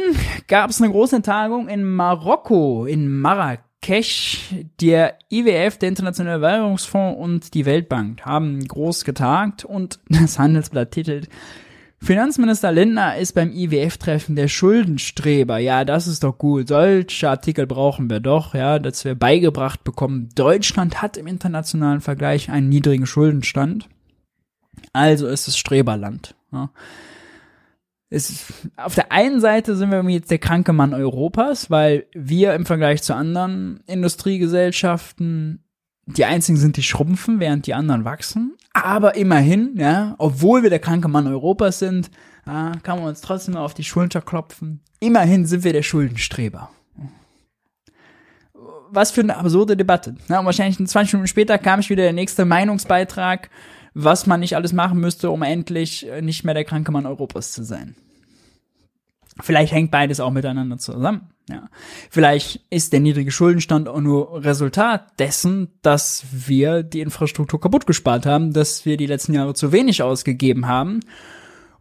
gab es eine große Tagung in Marokko, in Marrakesch. Der IWF, der Internationale Währungsfonds und die Weltbank haben groß getagt und das Handelsblatt titelt Finanzminister Lindner ist beim IWF-Treffen der Schuldenstreber. Ja, das ist doch gut. Solche Artikel brauchen wir doch, ja, dass wir beigebracht bekommen. Deutschland hat im internationalen Vergleich einen niedrigen Schuldenstand. Also ist es Streberland. Ja. Es, auf der einen Seite sind wir jetzt der kranke Mann Europas, weil wir im Vergleich zu anderen Industriegesellschaften die einzigen sind, die schrumpfen, während die anderen wachsen. Aber immerhin, ja, obwohl wir der kranke Mann Europas sind, ja, kann man uns trotzdem auf die Schulter klopfen. Immerhin sind wir der Schuldenstreber. Was für eine absurde Debatte. Ja, und wahrscheinlich 20 Minuten später kam ich wieder der nächste Meinungsbeitrag, was man nicht alles machen müsste, um endlich nicht mehr der kranke Mann Europas zu sein. Vielleicht hängt beides auch miteinander zusammen. Ja. Vielleicht ist der niedrige Schuldenstand auch nur Resultat dessen, dass wir die Infrastruktur kaputt gespart haben, dass wir die letzten Jahre zu wenig ausgegeben haben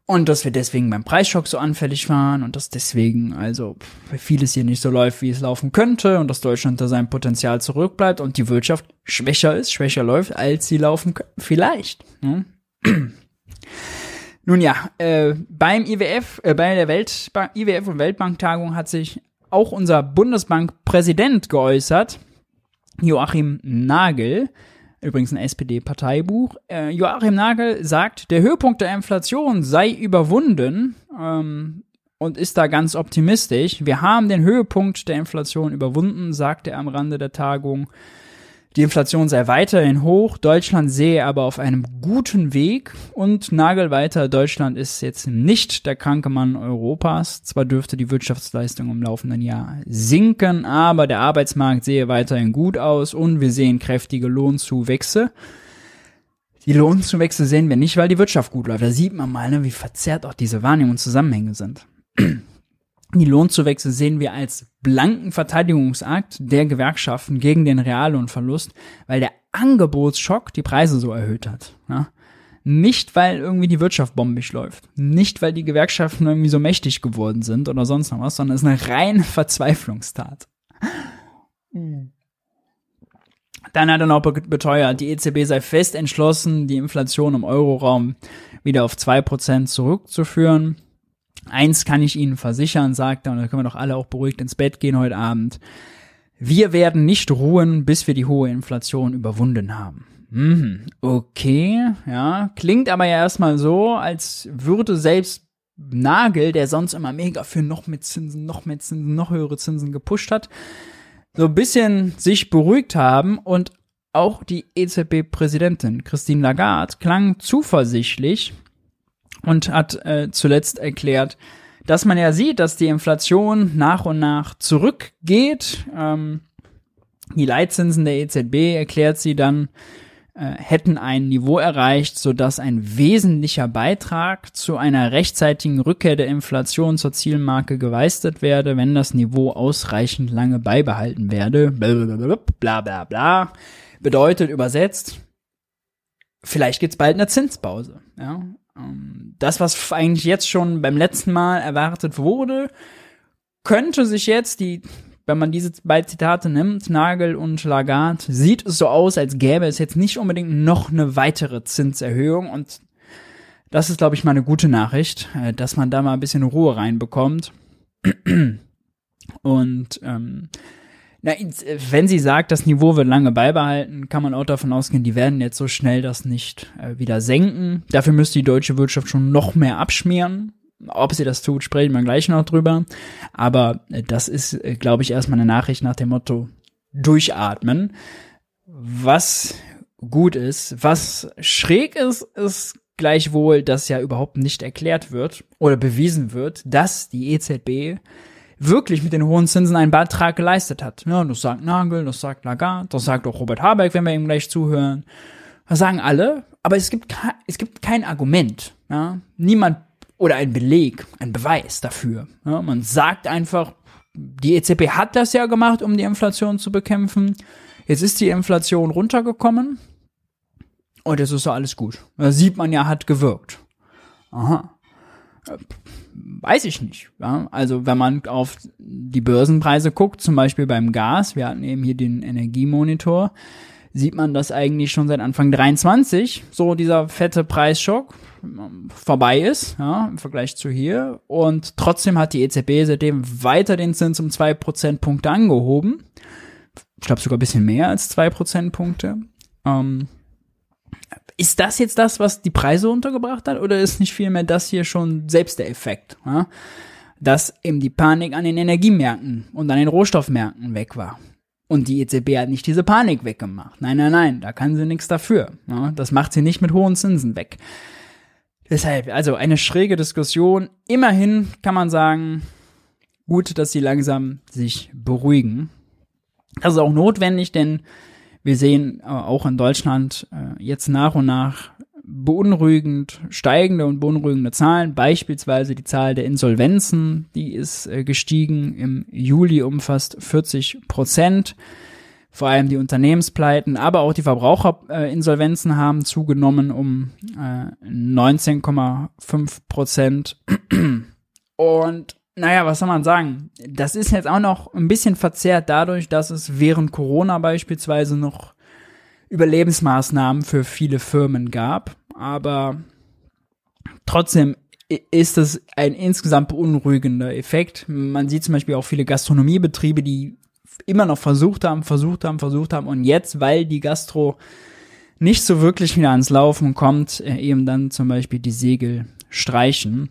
und dass wir deswegen beim Preisschock so anfällig waren und dass deswegen also vieles hier nicht so läuft, wie es laufen könnte und dass Deutschland da sein Potenzial zurückbleibt und die Wirtschaft schwächer ist, schwächer läuft, als sie laufen können. Vielleicht. Ne? Nun ja, äh, beim IWF, äh, bei der Weltbank, IWF und Weltbanktagung hat sich auch unser Bundesbankpräsident geäußert, Joachim Nagel, übrigens ein SPD-Parteibuch. Äh, Joachim Nagel sagt, der Höhepunkt der Inflation sei überwunden ähm, und ist da ganz optimistisch. Wir haben den Höhepunkt der Inflation überwunden, sagte er am Rande der Tagung. Die Inflation sei weiterhin hoch, Deutschland sehe aber auf einem guten Weg und Nagel weiter, Deutschland ist jetzt nicht der kranke Mann Europas. Zwar dürfte die Wirtschaftsleistung im laufenden Jahr sinken, aber der Arbeitsmarkt sehe weiterhin gut aus und wir sehen kräftige Lohnzuwächse. Die Lohnzuwächse sehen wir nicht, weil die Wirtschaft gut läuft. Da sieht man mal, ne, wie verzerrt auch diese Wahrnehmung und Zusammenhänge sind. Die Lohnzuwächse sehen wir als blanken Verteidigungsakt der Gewerkschaften gegen den Reallohnverlust, weil der Angebotsschock die Preise so erhöht hat. Ja? Nicht, weil irgendwie die Wirtschaft bombig läuft. Nicht, weil die Gewerkschaften irgendwie so mächtig geworden sind oder sonst noch was, sondern es ist eine reine Verzweiflungstat. Dann hat er noch beteuert, die EZB sei fest entschlossen, die Inflation im Euroraum wieder auf zwei Prozent zurückzuführen. Eins kann ich Ihnen versichern, sagt er, und da können wir doch alle auch beruhigt ins Bett gehen heute Abend. Wir werden nicht ruhen, bis wir die hohe Inflation überwunden haben. Mhm, okay, ja. Klingt aber ja erstmal so, als würde selbst Nagel, der sonst immer mega für noch mehr Zinsen, noch mehr Zinsen, noch höhere Zinsen gepusht hat, so ein bisschen sich beruhigt haben und auch die EZB-Präsidentin Christine Lagarde klang zuversichtlich, und hat äh, zuletzt erklärt, dass man ja sieht, dass die Inflation nach und nach zurückgeht. Ähm, die Leitzinsen der EZB, erklärt sie dann, äh, hätten ein Niveau erreicht, sodass ein wesentlicher Beitrag zu einer rechtzeitigen Rückkehr der Inflation zur Zielmarke geleistet werde, wenn das Niveau ausreichend lange beibehalten werde. Bla bla bla. Bedeutet übersetzt, vielleicht gibt's bald eine Zinspause. Ja? Ähm, das, was eigentlich jetzt schon beim letzten Mal erwartet wurde, könnte sich jetzt die, wenn man diese beiden Zitate nimmt, Nagel und Lagarde, sieht es so aus, als gäbe es jetzt nicht unbedingt noch eine weitere Zinserhöhung und das ist, glaube ich, mal eine gute Nachricht, äh, dass man da mal ein bisschen Ruhe reinbekommt. Und ähm, na, wenn sie sagt, das Niveau wird lange beibehalten, kann man auch davon ausgehen, die werden jetzt so schnell das nicht äh, wieder senken. Dafür müsste die deutsche Wirtschaft schon noch mehr abschmieren. Ob sie das tut, sprechen wir gleich noch drüber. Aber das ist, glaube ich, erstmal eine Nachricht nach dem Motto, durchatmen. Was gut ist, was schräg ist, ist gleichwohl, dass ja überhaupt nicht erklärt wird oder bewiesen wird, dass die EZB wirklich mit den hohen Zinsen einen Beitrag geleistet hat. Ja, das sagt Nagel, das sagt Lagarde, das sagt auch Robert Habeck, wenn wir ihm gleich zuhören. Das sagen alle, aber es gibt, es gibt kein Argument. Ja? Niemand oder ein Beleg, ein Beweis dafür. Ja? Man sagt einfach, die EZB hat das ja gemacht, um die Inflation zu bekämpfen. Jetzt ist die Inflation runtergekommen und jetzt ist so alles gut. Da sieht man ja, hat gewirkt. Aha. Weiß ich nicht. Ja? Also wenn man auf die Börsenpreise guckt, zum Beispiel beim Gas, wir hatten eben hier den Energiemonitor, sieht man, dass eigentlich schon seit Anfang 23 so dieser fette Preisschock vorbei ist, ja, im Vergleich zu hier. Und trotzdem hat die EZB seitdem weiter den Zins um zwei Prozentpunkte angehoben. Ich glaube sogar ein bisschen mehr als zwei Prozentpunkte. Ähm, ist das jetzt das, was die Preise untergebracht hat, oder ist nicht vielmehr das hier schon selbst der Effekt? Ja? Dass eben die Panik an den Energiemärkten und an den Rohstoffmärkten weg war. Und die EZB hat nicht diese Panik weggemacht. Nein, nein, nein, da kann sie nichts dafür. Ja? Das macht sie nicht mit hohen Zinsen weg. Deshalb, also eine schräge Diskussion. Immerhin kann man sagen, gut, dass sie langsam sich beruhigen. Das ist auch notwendig, denn wir sehen äh, auch in Deutschland äh, jetzt nach und nach beunruhigend steigende und beunruhigende Zahlen. Beispielsweise die Zahl der Insolvenzen, die ist äh, gestiegen. Im Juli umfasst 40 Prozent. Vor allem die Unternehmenspleiten, aber auch die Verbraucherinsolvenzen haben zugenommen um äh, 19,5 Prozent. Und naja, was soll man sagen? Das ist jetzt auch noch ein bisschen verzerrt dadurch, dass es während Corona beispielsweise noch Überlebensmaßnahmen für viele Firmen gab. Aber trotzdem ist das ein insgesamt beunruhigender Effekt. Man sieht zum Beispiel auch viele Gastronomiebetriebe, die immer noch versucht haben, versucht haben, versucht haben und jetzt, weil die Gastro nicht so wirklich wieder ans Laufen kommt, äh, eben dann zum Beispiel die Segel streichen.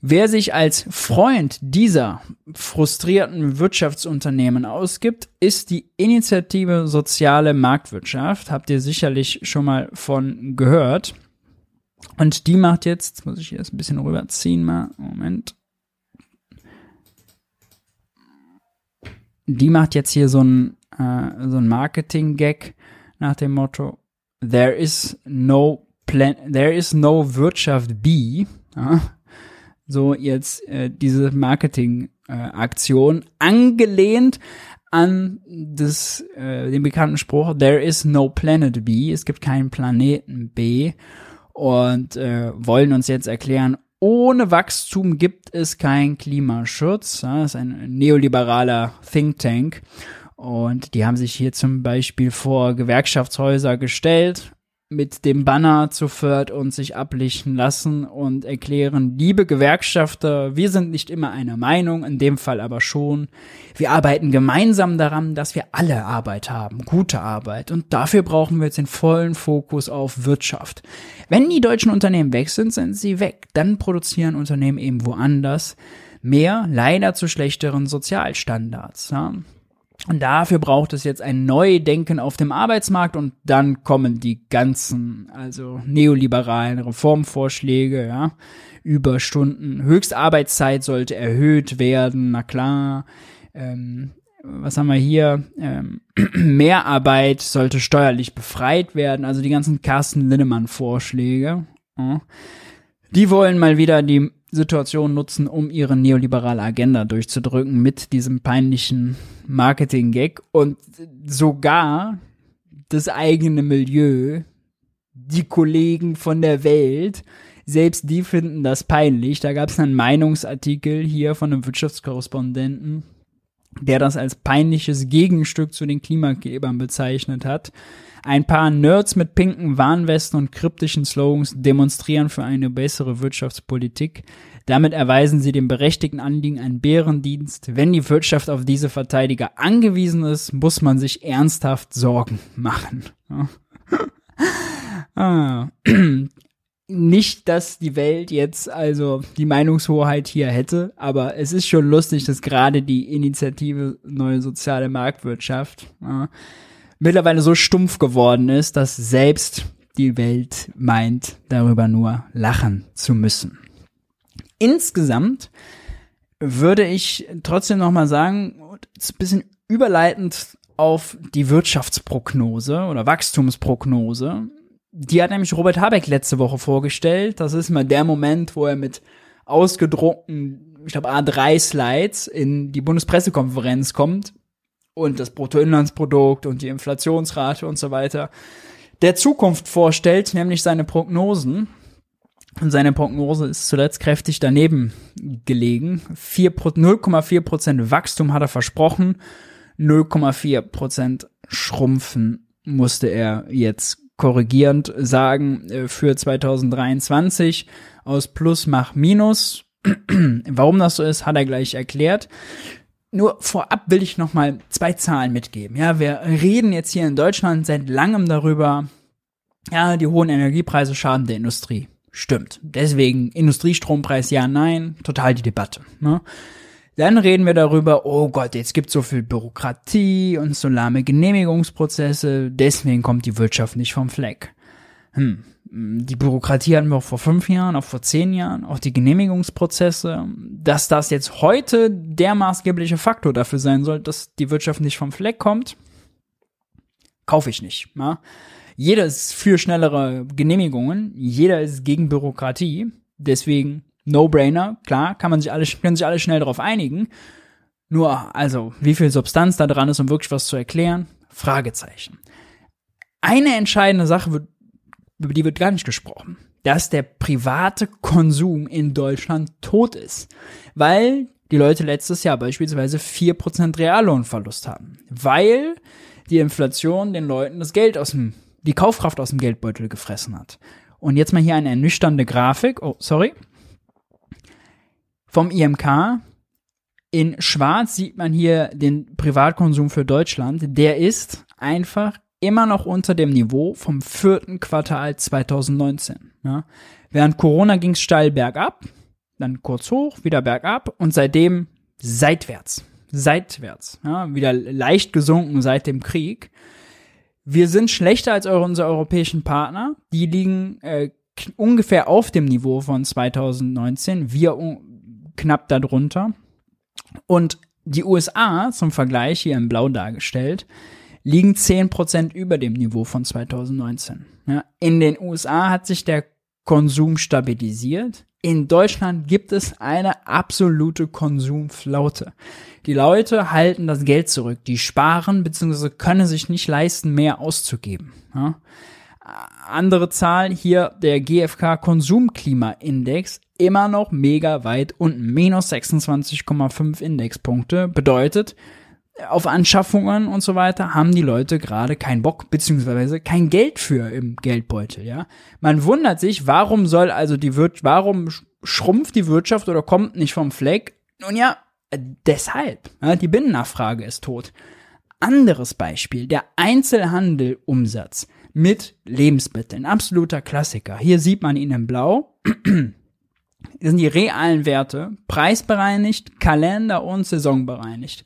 Wer sich als Freund dieser frustrierten Wirtschaftsunternehmen ausgibt, ist die Initiative Soziale Marktwirtschaft. Habt ihr sicherlich schon mal von gehört. Und die macht jetzt, jetzt muss ich hier das ein bisschen rüberziehen mal, Moment. Die macht jetzt hier so ein, äh, so ein Marketing-Gag nach dem Motto, there is no plan, there is no Wirtschaft B. Ja, so jetzt äh, diese Marketing-Aktion, äh, angelehnt an das, äh, den bekannten Spruch, there is no planet B, es gibt keinen Planeten B und äh, wollen uns jetzt erklären, ohne Wachstum gibt es keinen Klimaschutz. Ja, das ist ein neoliberaler Think Tank. Und die haben sich hier zum Beispiel vor Gewerkschaftshäuser gestellt mit dem Banner zu Fürth und sich ablichten lassen und erklären, liebe Gewerkschafter, wir sind nicht immer einer Meinung, in dem Fall aber schon. Wir arbeiten gemeinsam daran, dass wir alle Arbeit haben, gute Arbeit. Und dafür brauchen wir jetzt den vollen Fokus auf Wirtschaft. Wenn die deutschen Unternehmen weg sind, sind sie weg. Dann produzieren Unternehmen eben woanders mehr, leider zu schlechteren Sozialstandards. Ja? Und dafür braucht es jetzt ein Neudenken auf dem Arbeitsmarkt und dann kommen die ganzen, also neoliberalen Reformvorschläge, ja. Überstunden, Höchstarbeitszeit sollte erhöht werden, na klar. Ähm, was haben wir hier? Ähm, Mehrarbeit sollte steuerlich befreit werden, also die ganzen Carsten Linnemann-Vorschläge. Ja. Die wollen mal wieder die Situation nutzen, um ihre neoliberale Agenda durchzudrücken mit diesem peinlichen Marketing-Gag und sogar das eigene Milieu, die Kollegen von der Welt, selbst die finden das peinlich. Da gab es einen Meinungsartikel hier von einem Wirtschaftskorrespondenten, der das als peinliches Gegenstück zu den Klimagebern bezeichnet hat. Ein paar Nerds mit pinken Warnwesten und kryptischen Slogans demonstrieren für eine bessere Wirtschaftspolitik. Damit erweisen sie dem berechtigten Anliegen einen Bärendienst. Wenn die Wirtschaft auf diese Verteidiger angewiesen ist, muss man sich ernsthaft Sorgen machen. ah. nicht, dass die Welt jetzt also die Meinungshoheit hier hätte, aber es ist schon lustig, dass gerade die Initiative Neue Soziale Marktwirtschaft ja, mittlerweile so stumpf geworden ist, dass selbst die Welt meint, darüber nur lachen zu müssen. Insgesamt würde ich trotzdem noch mal sagen, ein bisschen überleitend auf die Wirtschaftsprognose oder Wachstumsprognose. Die hat nämlich Robert Habeck letzte Woche vorgestellt. Das ist mal der Moment, wo er mit ausgedruckten, ich glaube A3-Slides in die Bundespressekonferenz kommt und das Bruttoinlandsprodukt und die Inflationsrate und so weiter der Zukunft vorstellt, nämlich seine Prognosen. Und seine Prognose ist zuletzt kräftig daneben gelegen. 0,4 Prozent Wachstum hat er versprochen. 0,4 Prozent Schrumpfen musste er jetzt korrigierend sagen äh, für 2023 aus Plus mach Minus. Warum das so ist, hat er gleich erklärt. Nur vorab will ich noch mal zwei Zahlen mitgeben. Ja, wir reden jetzt hier in Deutschland seit langem darüber, ja, die hohen Energiepreise schaden der Industrie. Stimmt. Deswegen Industriestrompreis ja, nein, total die Debatte. Ne? Dann reden wir darüber, oh Gott, jetzt gibt so viel Bürokratie und so lahme Genehmigungsprozesse, deswegen kommt die Wirtschaft nicht vom Fleck. Hm. Die Bürokratie hatten wir auch vor fünf Jahren, auch vor zehn Jahren, auch die Genehmigungsprozesse. Dass das jetzt heute der maßgebliche Faktor dafür sein soll, dass die Wirtschaft nicht vom Fleck kommt, kaufe ich nicht. Ja? Jeder ist für schnellere Genehmigungen, jeder ist gegen Bürokratie, deswegen No-Brainer, klar, kann man sich alle, können sich alle schnell darauf einigen. Nur, also, wie viel Substanz da dran ist, um wirklich was zu erklären? Fragezeichen. Eine entscheidende Sache wird, über die wird gar nicht gesprochen. Dass der private Konsum in Deutschland tot ist. Weil die Leute letztes Jahr beispielsweise 4% Reallohnverlust haben. Weil die Inflation den Leuten das Geld aus dem die Kaufkraft aus dem Geldbeutel gefressen hat. Und jetzt mal hier eine ernüchternde Grafik. Oh, sorry. Vom IMK. In schwarz sieht man hier den Privatkonsum für Deutschland. Der ist einfach immer noch unter dem Niveau vom vierten Quartal 2019. Ja. Während Corona ging es steil bergab, dann kurz hoch, wieder bergab und seitdem seitwärts. Seitwärts. Ja, wieder leicht gesunken seit dem Krieg. Wir sind schlechter als eure, unsere europäischen Partner. Die liegen äh, ungefähr auf dem Niveau von 2019. Wir knapp darunter. Und die USA, zum Vergleich hier in Blau dargestellt, liegen 10% über dem Niveau von 2019. Ja, in den USA hat sich der Konsum stabilisiert. In Deutschland gibt es eine absolute Konsumflaute. Die Leute halten das Geld zurück, die sparen bzw. können sich nicht leisten, mehr auszugeben. Ja? Andere Zahl hier, der GfK Konsumklimaindex, immer noch mega weit unten, minus 26,5 Indexpunkte, bedeutet, auf Anschaffungen und so weiter haben die Leute gerade keinen Bock beziehungsweise kein Geld für im Geldbeutel, ja. Man wundert sich, warum soll also die Wirtschaft, warum schrumpft die Wirtschaft oder kommt nicht vom Fleck? Nun ja, deshalb. Ja, die Binnennachfrage ist tot. Anderes Beispiel, der Einzelhandelumsatz mit Lebensmitteln, absoluter Klassiker. Hier sieht man ihn in Blau. Das sind die realen Werte, preisbereinigt, Kalender- und saisonbereinigt.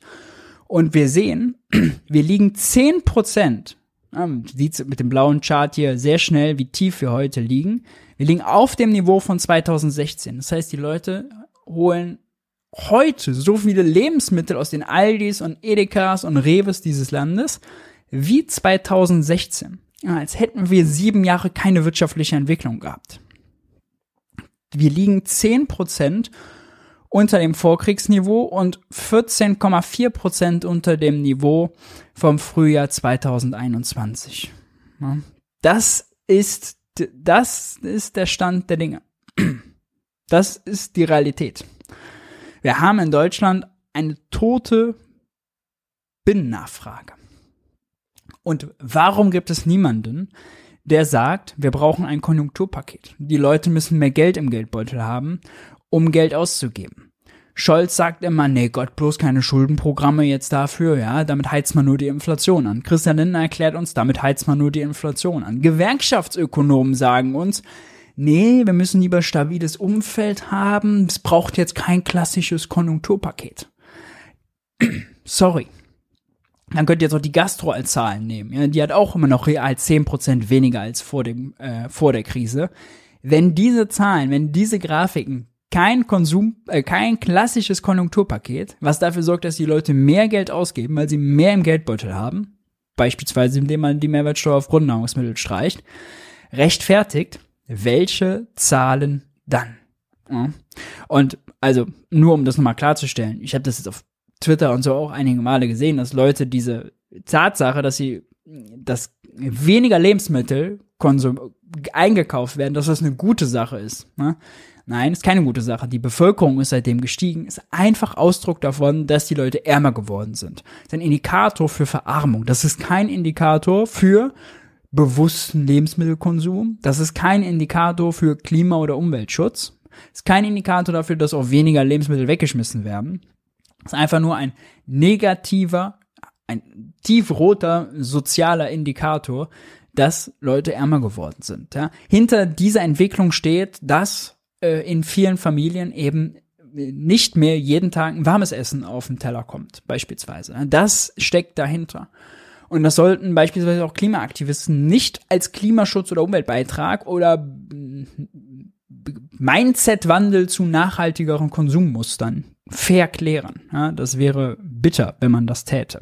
Und wir sehen, wir liegen 10 Prozent, sieht mit dem blauen Chart hier sehr schnell, wie tief wir heute liegen. Wir liegen auf dem Niveau von 2016. Das heißt, die Leute holen heute so viele Lebensmittel aus den Aldis und Edekas und Reves dieses Landes wie 2016. Ja, als hätten wir sieben Jahre keine wirtschaftliche Entwicklung gehabt. Wir liegen 10 Prozent unter dem Vorkriegsniveau und 14,4 Prozent unter dem Niveau vom Frühjahr 2021. Das ist, das ist der Stand der Dinge. Das ist die Realität. Wir haben in Deutschland eine tote Binnennachfrage. Und warum gibt es niemanden, der sagt, wir brauchen ein Konjunkturpaket. Die Leute müssen mehr Geld im Geldbeutel haben um Geld auszugeben. Scholz sagt immer, nee Gott, bloß keine Schuldenprogramme jetzt dafür, ja, damit heizt man nur die Inflation an. Christian Lindner erklärt uns, damit heizt man nur die Inflation an. Gewerkschaftsökonomen sagen uns, nee, wir müssen lieber stabiles Umfeld haben, es braucht jetzt kein klassisches Konjunkturpaket. Sorry. Dann könnt ihr jetzt auch die Gastro als Zahlen nehmen. Ja, die hat auch immer noch real 10% weniger als vor, dem, äh, vor der Krise. Wenn diese Zahlen, wenn diese Grafiken kein Konsum, äh, kein klassisches Konjunkturpaket, was dafür sorgt, dass die Leute mehr Geld ausgeben, weil sie mehr im Geldbeutel haben, beispielsweise indem man die Mehrwertsteuer auf Grundnahrungsmittel streicht, rechtfertigt, welche Zahlen dann? Ja. Und also nur um das nochmal klarzustellen, ich habe das jetzt auf Twitter und so auch einige Male gesehen, dass Leute diese Tatsache, dass sie, dass weniger Lebensmittel eingekauft werden, dass das eine gute Sache ist. Ne? Nein, ist keine gute Sache. Die Bevölkerung ist seitdem gestiegen, ist einfach Ausdruck davon, dass die Leute ärmer geworden sind. Das ist ein Indikator für Verarmung. Das ist kein Indikator für bewussten Lebensmittelkonsum. Das ist kein Indikator für Klima- oder Umweltschutz. Das ist kein Indikator dafür, dass auch weniger Lebensmittel weggeschmissen werden. Das ist einfach nur ein negativer, ein tiefroter sozialer Indikator, dass Leute ärmer geworden sind. Ja. Hinter dieser Entwicklung steht, dass äh, in vielen Familien eben nicht mehr jeden Tag ein warmes Essen auf den Teller kommt, beispielsweise. Das steckt dahinter. Und das sollten beispielsweise auch Klimaaktivisten nicht als Klimaschutz oder Umweltbeitrag oder Mindset-Wandel zu nachhaltigeren Konsummustern fair klären. Ja, das wäre bitter, wenn man das täte.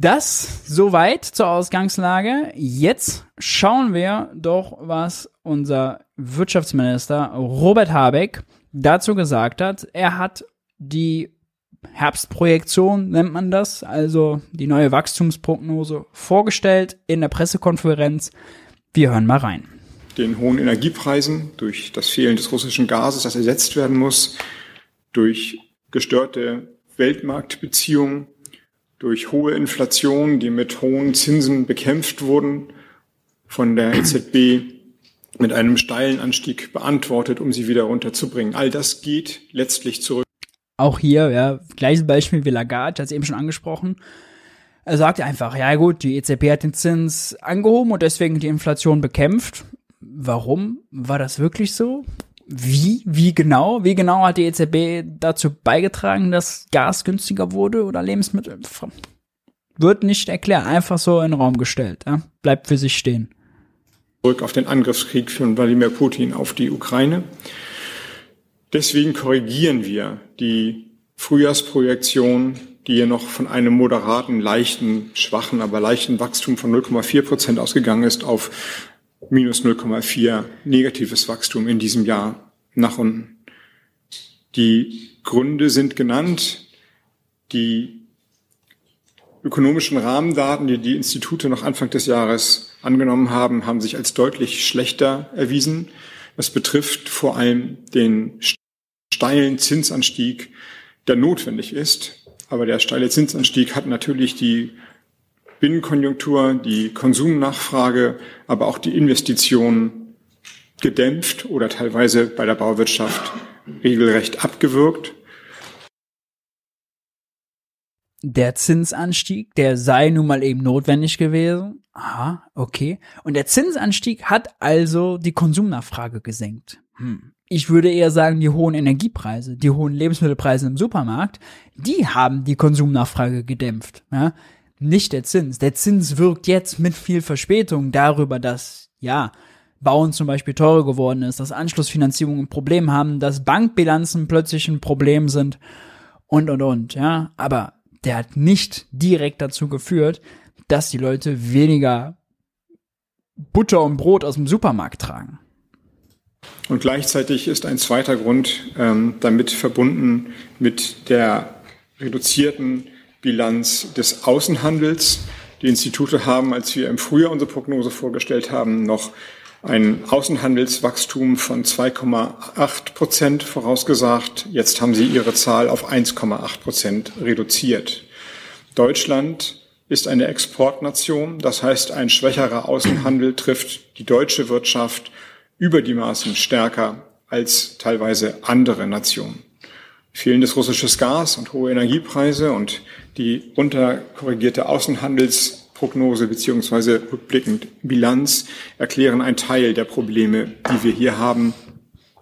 Das soweit zur Ausgangslage. Jetzt schauen wir doch, was unser Wirtschaftsminister Robert Habeck dazu gesagt hat. Er hat die Herbstprojektion, nennt man das, also die neue Wachstumsprognose vorgestellt in der Pressekonferenz. Wir hören mal rein.
Den hohen Energiepreisen durch das Fehlen des russischen Gases, das ersetzt werden muss, durch gestörte Weltmarktbeziehungen durch hohe Inflation, die mit hohen Zinsen bekämpft wurden, von der EZB mit einem steilen Anstieg beantwortet, um sie wieder runterzubringen. All das geht letztlich zurück.
Auch hier, ja, gleiches Beispiel wie Lagarde, hat es eben schon angesprochen. Er sagt einfach, ja gut, die EZB hat den Zins angehoben und deswegen die Inflation bekämpft. Warum? War das wirklich so? Wie? Wie genau? Wie genau hat die EZB dazu beigetragen, dass Gas günstiger wurde oder Lebensmittel? Wird nicht erklärt, einfach so in den Raum gestellt. Ja? Bleibt für sich stehen.
Zurück auf den Angriffskrieg von Wladimir Putin auf die Ukraine. Deswegen korrigieren wir die Frühjahrsprojektion, die ja noch von einem moderaten, leichten, schwachen, aber leichten Wachstum von 0,4 Prozent ausgegangen ist, auf minus 0,4 negatives Wachstum in diesem Jahr nach unten. Die Gründe sind genannt. Die ökonomischen Rahmendaten, die die Institute noch Anfang des Jahres angenommen haben, haben sich als deutlich schlechter erwiesen. Das betrifft vor allem den steilen Zinsanstieg, der notwendig ist. Aber der steile Zinsanstieg hat natürlich die Binnenkonjunktur, die Konsumnachfrage, aber auch die Investitionen gedämpft oder teilweise bei der Bauwirtschaft regelrecht abgewürgt.
Der Zinsanstieg, der sei nun mal eben notwendig gewesen. Aha, okay. Und der Zinsanstieg hat also die Konsumnachfrage gesenkt. Hm. Ich würde eher sagen, die hohen Energiepreise, die hohen Lebensmittelpreise im Supermarkt, die haben die Konsumnachfrage gedämpft. Ja? Nicht der Zins. Der Zins wirkt jetzt mit viel Verspätung darüber, dass, ja, Bauen zum Beispiel teurer geworden ist, dass Anschlussfinanzierungen ein Problem haben, dass Bankbilanzen plötzlich ein Problem sind und, und, und, ja. Aber der hat nicht direkt dazu geführt, dass die Leute weniger Butter und Brot aus dem Supermarkt tragen.
Und gleichzeitig ist ein zweiter Grund ähm, damit verbunden mit der reduzierten Bilanz des Außenhandels. Die Institute haben, als wir im Frühjahr unsere Prognose vorgestellt haben, noch ein Außenhandelswachstum von 2,8 Prozent vorausgesagt. Jetzt haben sie ihre Zahl auf 1,8 Prozent reduziert. Deutschland ist eine Exportnation. Das heißt, ein schwächerer Außenhandel trifft die deutsche Wirtschaft über die Maßen stärker als teilweise andere Nationen. Fehlendes russisches Gas und hohe Energiepreise und die unterkorrigierte Außenhandelsprognose Prognose beziehungsweise rückblickend Bilanz erklären einen Teil der Probleme, die wir hier haben.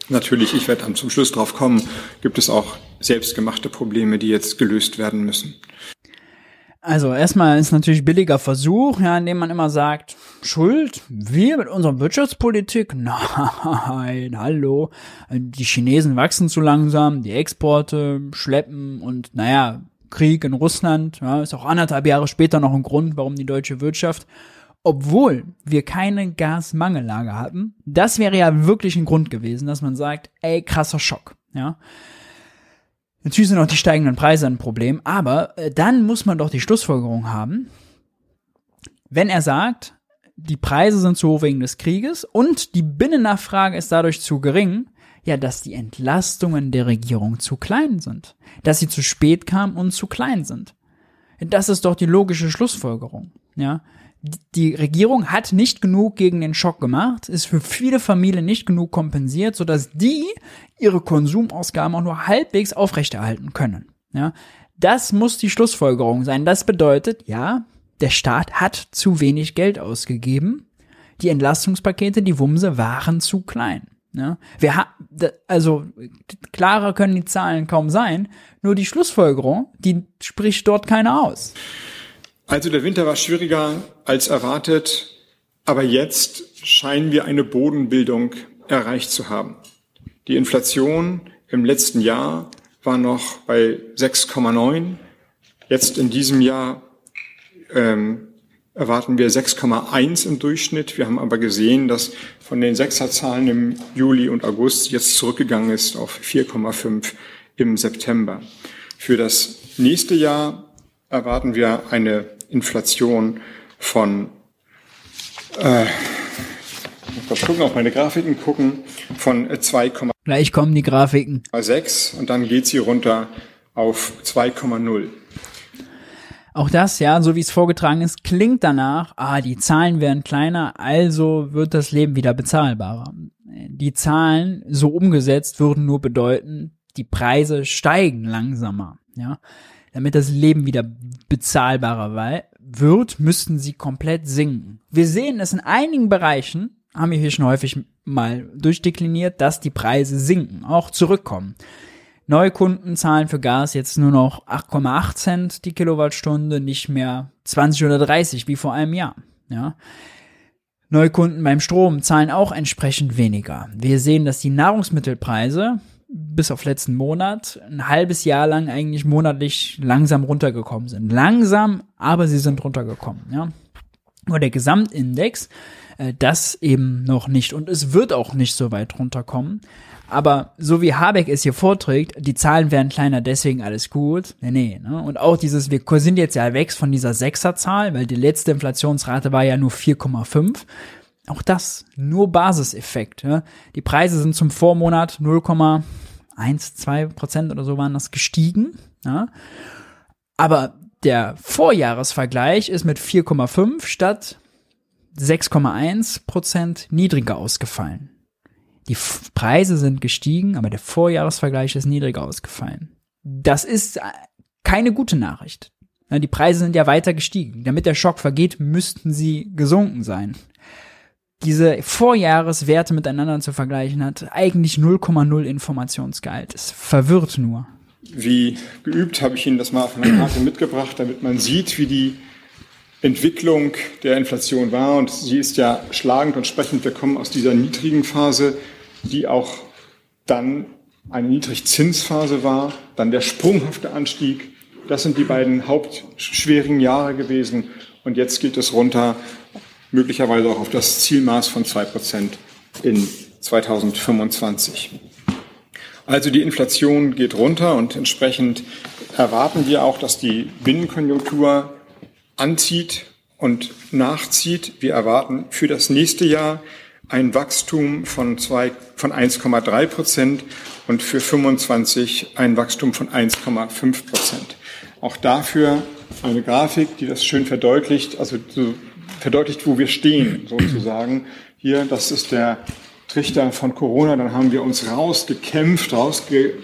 Natürlich, ich werde dann zum Schluss drauf kommen, gibt es auch selbstgemachte Probleme, die jetzt gelöst werden müssen.
Also erstmal ist natürlich billiger Versuch, ja, indem man immer sagt, Schuld, wir mit unserer Wirtschaftspolitik? Nein, hallo. Die Chinesen wachsen zu langsam, die Exporte schleppen und naja, Krieg in Russland, ja, ist auch anderthalb Jahre später noch ein Grund, warum die deutsche Wirtschaft, obwohl wir keine Gasmangellage hatten, das wäre ja wirklich ein Grund gewesen, dass man sagt, ey, krasser Schock, ja. Natürlich sind auch die steigenden Preise ein Problem, aber äh, dann muss man doch die Schlussfolgerung haben, wenn er sagt, die Preise sind zu hoch wegen des Krieges und die Binnennachfrage ist dadurch zu gering, ja, dass die Entlastungen der Regierung zu klein sind, dass sie zu spät kamen und zu klein sind. Das ist doch die logische Schlussfolgerung, ja die Regierung hat nicht genug gegen den Schock gemacht, ist für viele Familien nicht genug kompensiert, sodass die ihre Konsumausgaben auch nur halbwegs aufrechterhalten können. Ja, das muss die Schlussfolgerung sein. Das bedeutet, ja, der Staat hat zu wenig Geld ausgegeben. Die Entlastungspakete, die Wumse waren zu klein. Ja, wir also klarer können die Zahlen kaum sein. Nur die Schlussfolgerung, die spricht dort keiner aus.
Also der Winter war schwieriger als erwartet, aber jetzt scheinen wir eine Bodenbildung erreicht zu haben. Die Inflation im letzten Jahr war noch bei 6,9. Jetzt in diesem Jahr ähm, erwarten wir 6,1 im Durchschnitt. Wir haben aber gesehen, dass von den Sechserzahlen im Juli und August jetzt zurückgegangen ist auf 4,5 im September. Für das nächste Jahr erwarten wir eine Inflation von, äh, ich muss gucken, auf meine Grafiken gucken, von 2,
Gleich kommen die Grafiken.
6 und dann geht sie runter auf 2,0.
Auch das, ja, so wie es vorgetragen ist, klingt danach, ah, die Zahlen werden kleiner, also wird das Leben wieder bezahlbarer. Die Zahlen so umgesetzt würden nur bedeuten, die Preise steigen langsamer, ja damit das Leben wieder bezahlbarer wird, müssten sie komplett sinken. Wir sehen es in einigen Bereichen, haben wir hier schon häufig mal durchdekliniert, dass die Preise sinken, auch zurückkommen. Neukunden zahlen für Gas jetzt nur noch 8,8 Cent die Kilowattstunde, nicht mehr 20 oder 30 wie vor einem Jahr. Ja. Neukunden beim Strom zahlen auch entsprechend weniger. Wir sehen, dass die Nahrungsmittelpreise bis auf letzten Monat ein halbes Jahr lang eigentlich monatlich langsam runtergekommen sind. Langsam, aber sie sind runtergekommen, ja. Nur der Gesamtindex, äh, das eben noch nicht. Und es wird auch nicht so weit runterkommen. Aber so wie Habeck es hier vorträgt, die Zahlen werden kleiner, deswegen alles gut. Nee, nee. Ne? Und auch dieses, wir sind jetzt ja weg von dieser Sechserzahl, weil die letzte Inflationsrate war ja nur 4,5. Auch das nur Basiseffekt. Ja. Die Preise sind zum Vormonat 0,1, 2 Prozent oder so waren das gestiegen. Ja. Aber der Vorjahresvergleich ist mit 4,5 statt 6,1 Prozent niedriger ausgefallen. Die F Preise sind gestiegen, aber der Vorjahresvergleich ist niedriger ausgefallen. Das ist keine gute Nachricht. Die Preise sind ja weiter gestiegen. Damit der Schock vergeht, müssten sie gesunken sein diese Vorjahreswerte miteinander zu vergleichen, hat eigentlich 0,0 Informationsgehalt. Es verwirrt nur.
Wie geübt habe ich Ihnen das mal auf einer Karte mitgebracht, damit man sieht, wie die Entwicklung der Inflation war. Und sie ist ja schlagend und sprechend. Wir kommen aus dieser niedrigen Phase, die auch dann eine Niedrigzinsphase war, dann der sprunghafte Anstieg. Das sind die beiden hauptschwierigen Jahre gewesen. Und jetzt geht es runter möglicherweise auch auf das Zielmaß von zwei Prozent in 2025. Also die Inflation geht runter und entsprechend erwarten wir auch, dass die Binnenkonjunktur anzieht und nachzieht. Wir erwarten für das nächste Jahr ein Wachstum von, zwei, von 1,3 Prozent und für 25 ein Wachstum von 1,5 Prozent. Auch dafür eine Grafik, die das schön verdeutlicht. Also so verdeutlicht, wo wir stehen, sozusagen. Hier, das ist der Trichter von Corona. Dann haben wir uns rausgekämpft, rausge,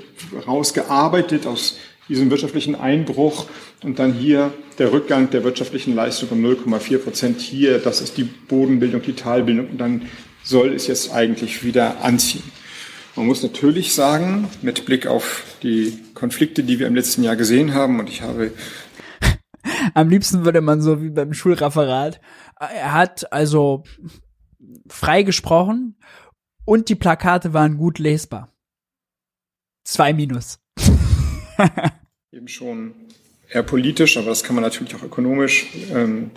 rausgearbeitet aus diesen wirtschaftlichen Einbruch und dann hier der Rückgang der wirtschaftlichen Leistung um 0,4 Prozent hier, das ist die Bodenbildung, die Talbildung und dann soll es jetzt eigentlich wieder anziehen. Man muss natürlich sagen, mit Blick auf die Konflikte, die wir im letzten Jahr gesehen haben, und ich habe
am liebsten würde man so wie beim Schulreferat, er hat also frei gesprochen und die Plakate waren gut lesbar. Zwei Minus.
Eben schon eher politisch, aber das kann man natürlich auch ökonomisch ähm,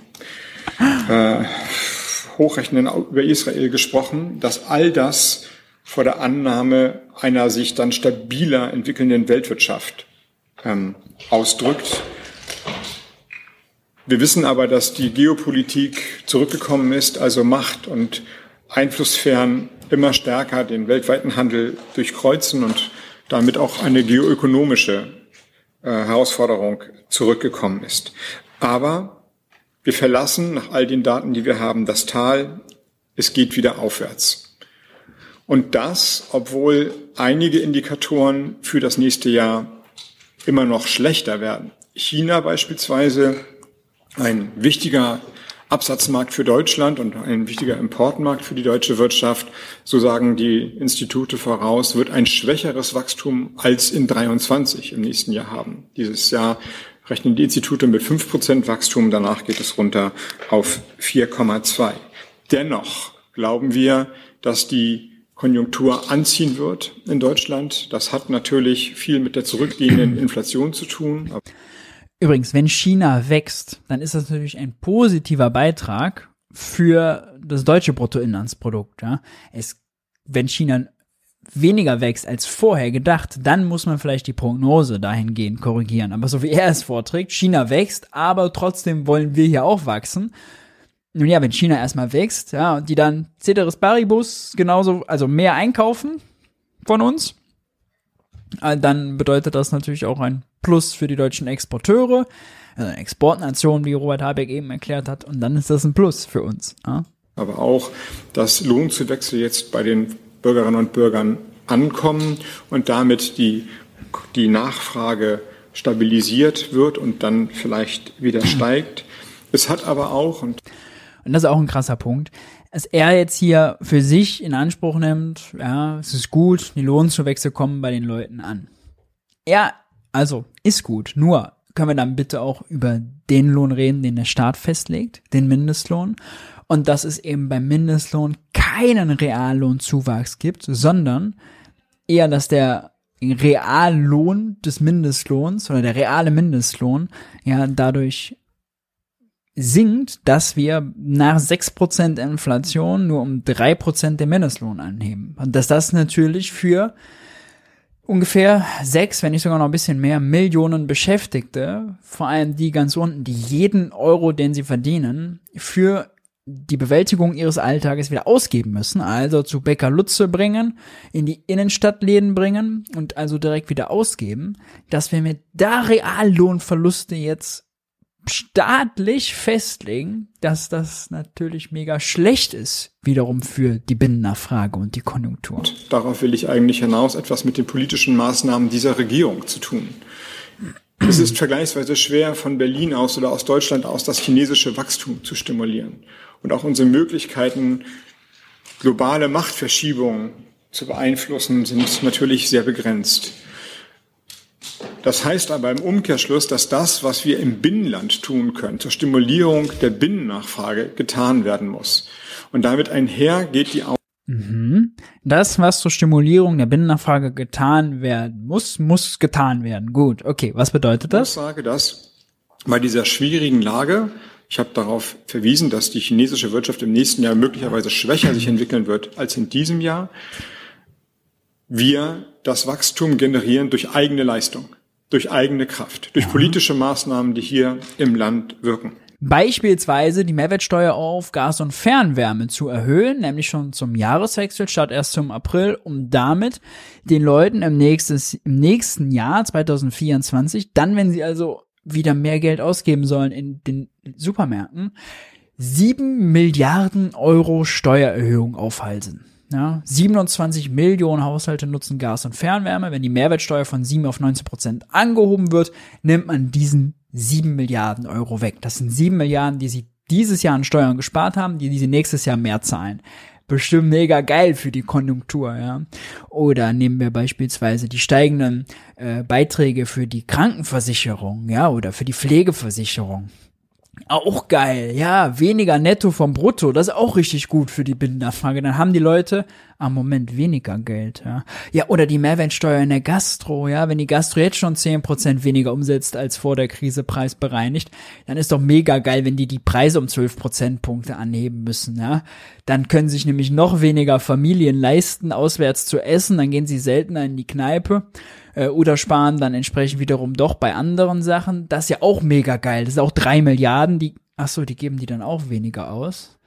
äh, hochrechnen, über Israel gesprochen, dass all das vor der Annahme einer sich dann stabiler entwickelnden Weltwirtschaft ähm, ausdrückt. Wir wissen aber, dass die Geopolitik zurückgekommen ist, also Macht und Einflusssphären immer stärker den weltweiten Handel durchkreuzen und damit auch eine geoökonomische äh, Herausforderung zurückgekommen ist. Aber wir verlassen nach all den Daten, die wir haben, das Tal. Es geht wieder aufwärts. Und das, obwohl einige Indikatoren für das nächste Jahr immer noch schlechter werden. China beispielsweise, ein wichtiger Absatzmarkt für Deutschland und ein wichtiger Importmarkt für die deutsche Wirtschaft, so sagen die Institute voraus, wird ein schwächeres Wachstum als in 23 im nächsten Jahr haben. Dieses Jahr rechnen die Institute mit 5% Wachstum, danach geht es runter auf 4,2. Dennoch glauben wir, dass die Konjunktur anziehen wird in Deutschland. Das hat natürlich viel mit der zurückgehenden Inflation zu tun.
Übrigens, wenn China wächst, dann ist das natürlich ein positiver Beitrag für das deutsche Bruttoinlandsprodukt. Ja? Es, wenn China weniger wächst als vorher gedacht, dann muss man vielleicht die Prognose dahingehend korrigieren. Aber so wie er es vorträgt, China wächst, aber trotzdem wollen wir hier auch wachsen. Nun ja, wenn China erstmal wächst, ja, und die dann Ceteris Paribus genauso, also mehr einkaufen von uns, dann bedeutet das natürlich auch ein Plus für die deutschen Exporteure, also eine Exportnation, wie Robert Habeck eben erklärt hat, und dann ist das ein Plus für uns. Ja?
Aber auch, dass Lohnzuwächse jetzt bei den Bürgerinnen und Bürgern ankommen und damit die, die Nachfrage stabilisiert wird und dann vielleicht wieder steigt. Es hat aber auch, und,
und das ist auch ein krasser Punkt, dass er jetzt hier für sich in Anspruch nimmt, ja, es ist gut, die Lohnzuwächse kommen bei den Leuten an. Er, also, ist gut, nur können wir dann bitte auch über den Lohn reden, den der Staat festlegt, den Mindestlohn und dass es eben beim Mindestlohn keinen Reallohnzuwachs gibt, sondern eher, dass der Reallohn des Mindestlohns oder der reale Mindestlohn ja dadurch sinkt, dass wir nach 6% Inflation nur um 3% den Mindestlohn anheben. Und dass das natürlich für ungefähr sechs, wenn nicht sogar noch ein bisschen mehr Millionen Beschäftigte, vor allem die ganz unten, die jeden Euro, den sie verdienen, für die Bewältigung ihres Alltages wieder ausgeben müssen, also zu Bäcker Lutze bringen, in die Innenstadtläden bringen und also direkt wieder ausgeben, dass wir mit da Reallohnverluste jetzt staatlich festlegen, dass das natürlich mega schlecht ist, wiederum für die Binnennachfrage und die Konjunktur. Und
darauf will ich eigentlich hinaus, etwas mit den politischen Maßnahmen dieser Regierung zu tun. Es ist vergleichsweise schwer, von Berlin aus oder aus Deutschland aus das chinesische Wachstum zu stimulieren. Und auch unsere Möglichkeiten, globale Machtverschiebungen zu beeinflussen, sind natürlich sehr begrenzt. Das heißt aber im Umkehrschluss, dass das, was wir im Binnenland tun können, zur Stimulierung der Binnennachfrage getan werden muss. Und damit einher geht die
mhm. Das, was zur Stimulierung der Binnennachfrage getan werden muss, muss getan werden. Gut, okay. Was bedeutet das?
Ich sage das bei dieser schwierigen Lage. Ich habe darauf verwiesen, dass die chinesische Wirtschaft im nächsten Jahr möglicherweise schwächer sich entwickeln wird als in diesem Jahr. Wir das Wachstum generieren durch eigene Leistung durch eigene Kraft, durch politische Maßnahmen, die hier im Land wirken.
Beispielsweise die Mehrwertsteuer auf Gas und Fernwärme zu erhöhen, nämlich schon zum Jahreswechsel statt erst zum April, um damit den Leuten im, nächstes, im nächsten Jahr 2024, dann wenn sie also wieder mehr Geld ausgeben sollen in den Supermärkten, sieben Milliarden Euro Steuererhöhung aufhalsen. Ja, 27 Millionen Haushalte nutzen Gas und Fernwärme. Wenn die Mehrwertsteuer von 7 auf 19 Prozent angehoben wird, nimmt man diesen 7 Milliarden Euro weg. Das sind 7 Milliarden, die sie dieses Jahr an Steuern gespart haben, die sie nächstes Jahr mehr zahlen. Bestimmt mega geil für die Konjunktur, ja. Oder nehmen wir beispielsweise die steigenden äh, Beiträge für die Krankenversicherung, ja, oder für die Pflegeversicherung. Auch geil, ja, weniger netto vom Brutto, das ist auch richtig gut für die Binnennachfrage. Dann haben die Leute am Moment weniger Geld, ja. Ja, oder die Mehrwertsteuer in der Gastro, ja, wenn die Gastro jetzt schon zehn Prozent weniger umsetzt als vor der Krise preisbereinigt, dann ist doch mega geil, wenn die die Preise um zwölf Prozentpunkte anheben müssen, ja. Dann können sich nämlich noch weniger Familien leisten, auswärts zu essen, dann gehen sie seltener in die Kneipe äh, oder sparen dann entsprechend wiederum doch bei anderen Sachen. Das ist ja auch mega geil. Das ist auch drei Milliarden, die, ach so, die geben die dann auch weniger aus.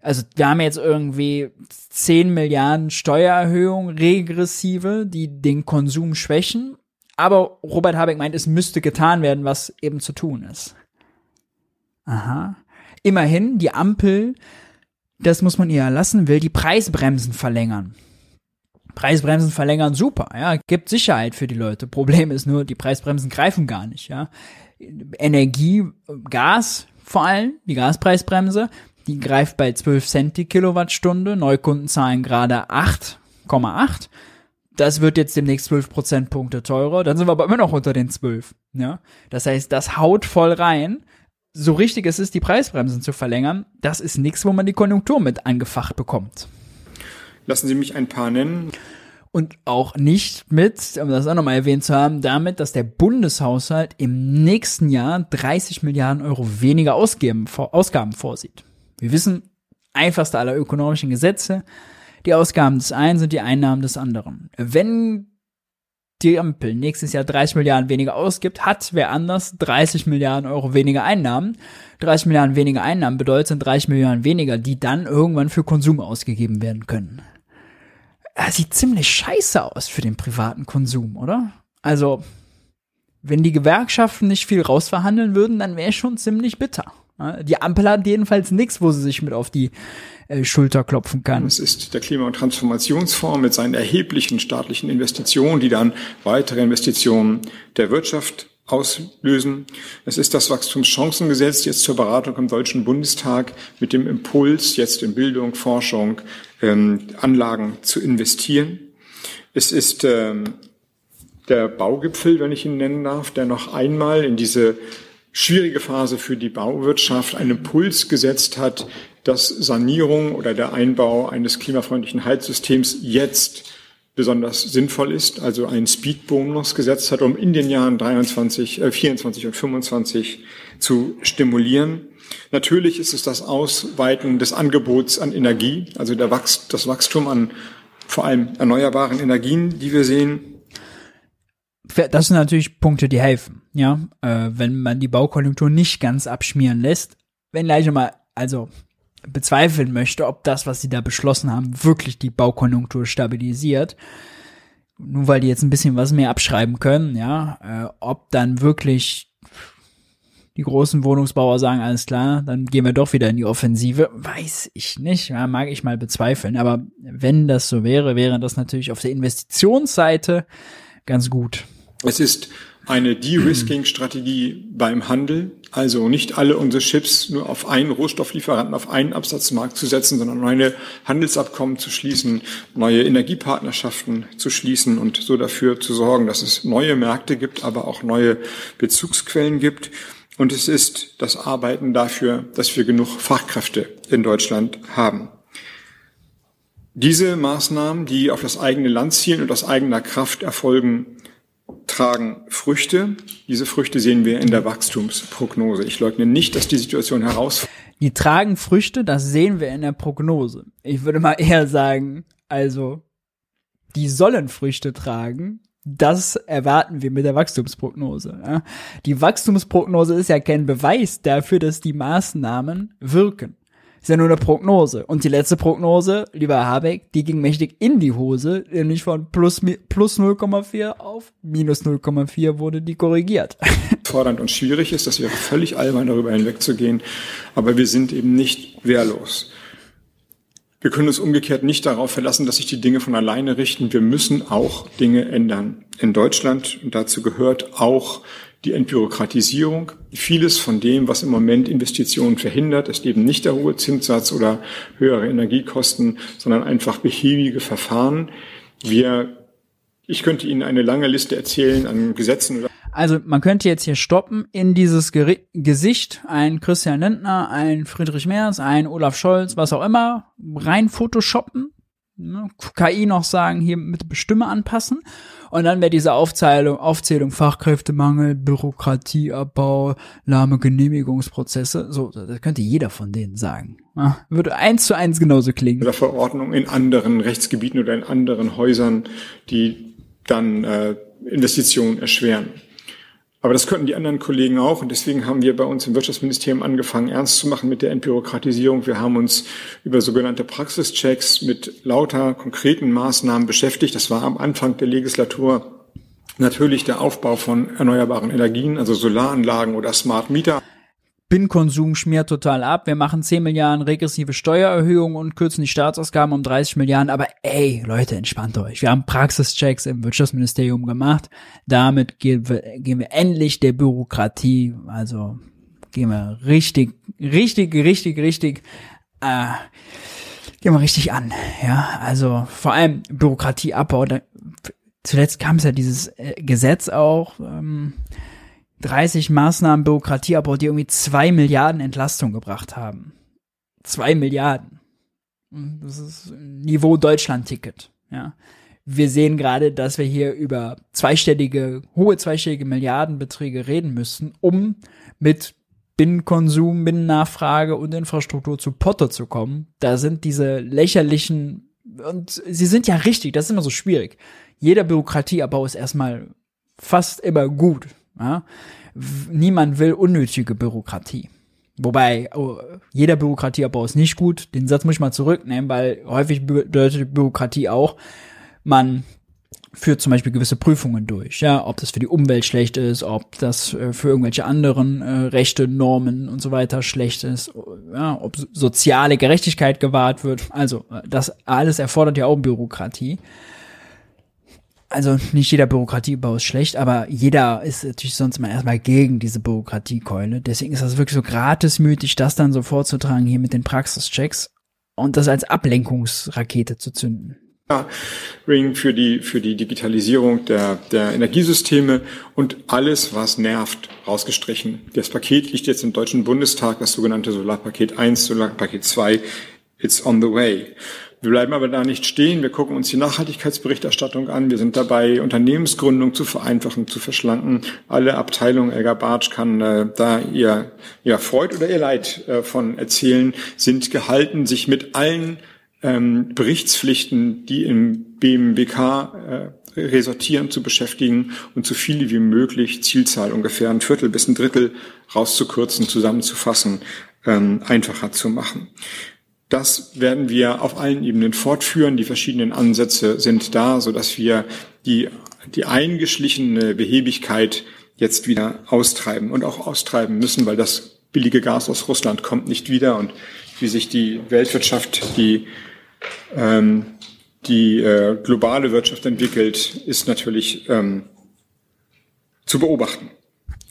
Also wir haben jetzt irgendwie zehn Milliarden Steuererhöhung, regressive, die den Konsum schwächen. Aber Robert Habeck meint, es müsste getan werden, was eben zu tun ist. Aha. Immerhin, die Ampel, das muss man ihr erlassen, will die Preisbremsen verlängern. Preisbremsen verlängern, super, ja, gibt Sicherheit für die Leute. Problem ist nur, die Preisbremsen greifen gar nicht, ja. Energie, Gas vor allem, die Gaspreisbremse, die greift bei 12 Cent die Kilowattstunde, Neukunden zahlen gerade 8,8. Das wird jetzt demnächst 12 Prozentpunkte teurer, dann sind wir aber immer noch unter den 12, ja. Das heißt, das haut voll rein. So richtig es ist, die Preisbremsen zu verlängern, das ist nichts, wo man die Konjunktur mit angefacht bekommt.
Lassen Sie mich ein paar nennen.
Und auch nicht mit, um das auch nochmal erwähnt zu haben, damit, dass der Bundeshaushalt im nächsten Jahr 30 Milliarden Euro weniger Ausgaben, Ausgaben vorsieht. Wir wissen, einfachste aller ökonomischen Gesetze, die Ausgaben des einen sind die Einnahmen des anderen. Wenn die Ampel nächstes Jahr 30 Milliarden weniger ausgibt, hat wer anders 30 Milliarden Euro weniger Einnahmen. 30 Milliarden weniger Einnahmen bedeutet 30 Milliarden weniger, die dann irgendwann für Konsum ausgegeben werden können sieht ziemlich scheiße aus für den privaten Konsum, oder? Also, wenn die Gewerkschaften nicht viel rausverhandeln würden, dann wäre schon ziemlich bitter. Die Ampel hat jedenfalls nichts, wo sie sich mit auf die äh, Schulter klopfen kann.
Es ist der Klima- und Transformationsfonds mit seinen erheblichen staatlichen Investitionen, die dann weitere Investitionen der Wirtschaft auslösen. Es ist das Wachstumschancengesetz jetzt zur Beratung im Deutschen Bundestag mit dem Impuls, jetzt in Bildung, Forschung, ähm, Anlagen zu investieren. Es ist ähm, der Baugipfel, wenn ich ihn nennen darf, der noch einmal in diese schwierige Phase für die Bauwirtschaft einen Impuls gesetzt hat, dass Sanierung oder der Einbau eines klimafreundlichen Heizsystems jetzt besonders sinnvoll ist, also einen Speedbonus gesetzt hat, um in den Jahren 23, äh, 24 und 25 zu stimulieren. Natürlich ist es das Ausweiten des Angebots an Energie, also der Wachs das Wachstum an vor allem erneuerbaren Energien, die wir sehen.
Das sind natürlich Punkte, die helfen, ja, äh, wenn man die Baukonjunktur nicht ganz abschmieren lässt. Wenn gleich mal, also bezweifeln möchte, ob das, was sie da beschlossen haben, wirklich die Baukonjunktur stabilisiert. Nur weil die jetzt ein bisschen was mehr abschreiben können, ja, äh, ob dann wirklich die großen Wohnungsbauer sagen, alles klar, dann gehen wir doch wieder in die Offensive, weiß ich nicht, ja, mag ich mal bezweifeln. Aber wenn das so wäre, wäre das natürlich auf der Investitionsseite ganz gut.
Es ist eine De-Risking-Strategie beim Handel, also nicht alle unsere Chips nur auf einen Rohstofflieferanten, auf einen Absatzmarkt zu setzen, sondern neue Handelsabkommen zu schließen, neue Energiepartnerschaften zu schließen und so dafür zu sorgen, dass es neue Märkte gibt, aber auch neue Bezugsquellen gibt. Und es ist das Arbeiten dafür, dass wir genug Fachkräfte in Deutschland haben. Diese Maßnahmen, die auf das eigene Land zielen und aus eigener Kraft erfolgen, tragen Früchte. Diese Früchte sehen wir in der Wachstumsprognose. Ich leugne nicht, dass die Situation herausfordert.
Die tragen Früchte, das sehen wir in der Prognose. Ich würde mal eher sagen, also, die sollen Früchte tragen. Das erwarten wir mit der Wachstumsprognose. Die Wachstumsprognose ist ja kein Beweis dafür, dass die Maßnahmen wirken. Ist ja nur eine Prognose. Und die letzte Prognose, lieber Habeck, die ging mächtig in die Hose, nämlich von plus, plus 0,4 auf minus 0,4 wurde die korrigiert.
Fordernd und schwierig ist, das wäre völlig albern, darüber hinwegzugehen. Aber wir sind eben nicht wehrlos. wir können uns umgekehrt nicht darauf verlassen, dass sich die Dinge von alleine richten. Wir müssen auch Dinge ändern in Deutschland. Und dazu gehört auch die Entbürokratisierung. Vieles von dem, was im Moment Investitionen verhindert, ist eben nicht der hohe Zinssatz oder höhere Energiekosten, sondern einfach behäbige Verfahren. Wir, ich könnte Ihnen eine lange Liste erzählen an Gesetzen
also man könnte jetzt hier stoppen in dieses Geri Gesicht, ein Christian Lindner, ein Friedrich Merz, ein Olaf Scholz, was auch immer, rein photoshoppen, ne, KI noch sagen, hier mit Bestimme anpassen und dann wäre diese Aufzählung, Aufzählung Fachkräftemangel, Bürokratieabbau, lahme Genehmigungsprozesse, so, das könnte jeder von denen sagen. Ja, würde eins zu eins genauso klingen.
Oder Verordnung in anderen Rechtsgebieten oder in anderen Häusern, die dann äh, Investitionen erschweren. Aber das könnten die anderen Kollegen auch. Und deswegen haben wir bei uns im Wirtschaftsministerium angefangen, ernst zu machen mit der Entbürokratisierung. Wir haben uns über sogenannte Praxischecks mit lauter konkreten Maßnahmen beschäftigt. Das war am Anfang der Legislatur natürlich der Aufbau von erneuerbaren Energien, also Solaranlagen oder Smart Meter.
Bin-Konsum schmiert total ab. Wir machen 10 Milliarden regressive Steuererhöhungen und kürzen die Staatsausgaben um 30 Milliarden. Aber ey, Leute, entspannt euch. Wir haben Praxischecks im Wirtschaftsministerium gemacht. Damit gehen wir, gehen wir endlich der Bürokratie, also gehen wir richtig, richtig, richtig, richtig, äh, gehen wir richtig an. Ja, also vor allem Bürokratieabbau. Da, zuletzt kam es ja dieses äh, Gesetz auch. Ähm, 30 Maßnahmen Bürokratieabbau, die irgendwie zwei Milliarden Entlastung gebracht haben. Zwei Milliarden. Das ist Niveau Deutschland-Ticket, ja. Wir sehen gerade, dass wir hier über zweistellige, hohe zweistellige Milliardenbeträge reden müssen, um mit Binnenkonsum, Binnennachfrage und Infrastruktur zu Potter zu kommen. Da sind diese lächerlichen, und sie sind ja richtig, das ist immer so schwierig. Jeder Bürokratieabbau ist erstmal fast immer gut, ja? Niemand will unnötige Bürokratie. Wobei, oh, jeder Bürokratieabbau ist nicht gut. Den Satz muss ich mal zurücknehmen, weil häufig bedeutet Bürokratie auch, man führt zum Beispiel gewisse Prüfungen durch, ja, ob das für die Umwelt schlecht ist, ob das äh, für irgendwelche anderen äh, Rechte, Normen und so weiter schlecht ist, ja, ob soziale Gerechtigkeit gewahrt wird. Also, das alles erfordert ja auch Bürokratie also nicht jeder Bürokratiebau ist schlecht, aber jeder ist natürlich sonst mal erstmal gegen diese Bürokratiekeule. Deswegen ist das wirklich so gratismütig, das dann so vorzutragen hier mit den Praxischecks und das als Ablenkungsrakete zu zünden.
Ring für die, für die Digitalisierung der, der Energiesysteme und alles, was nervt, rausgestrichen. Das Paket liegt jetzt im Deutschen Bundestag, das sogenannte Solarpaket 1, Solarpaket 2, it's on the way. Wir bleiben aber da nicht stehen. Wir gucken uns die Nachhaltigkeitsberichterstattung an. Wir sind dabei, Unternehmensgründung zu vereinfachen, zu verschlanken. Alle Abteilungen, Elgar Bartsch kann äh, da ihr, ihr Freud oder ihr Leid äh, von erzählen, sind gehalten, sich mit allen ähm, Berichtspflichten, die im BMWK äh, resortieren, zu beschäftigen und so viele wie möglich, Zielzahl ungefähr ein Viertel bis ein Drittel rauszukürzen, zusammenzufassen, ähm, einfacher zu machen. Das werden wir auf allen Ebenen fortführen. Die verschiedenen Ansätze sind da, so dass wir die, die eingeschlichene Behebigkeit jetzt wieder austreiben und auch austreiben müssen, weil das billige Gas aus Russland kommt nicht wieder und wie sich die Weltwirtschaft, die, ähm, die äh, globale Wirtschaft entwickelt, ist natürlich ähm, zu beobachten.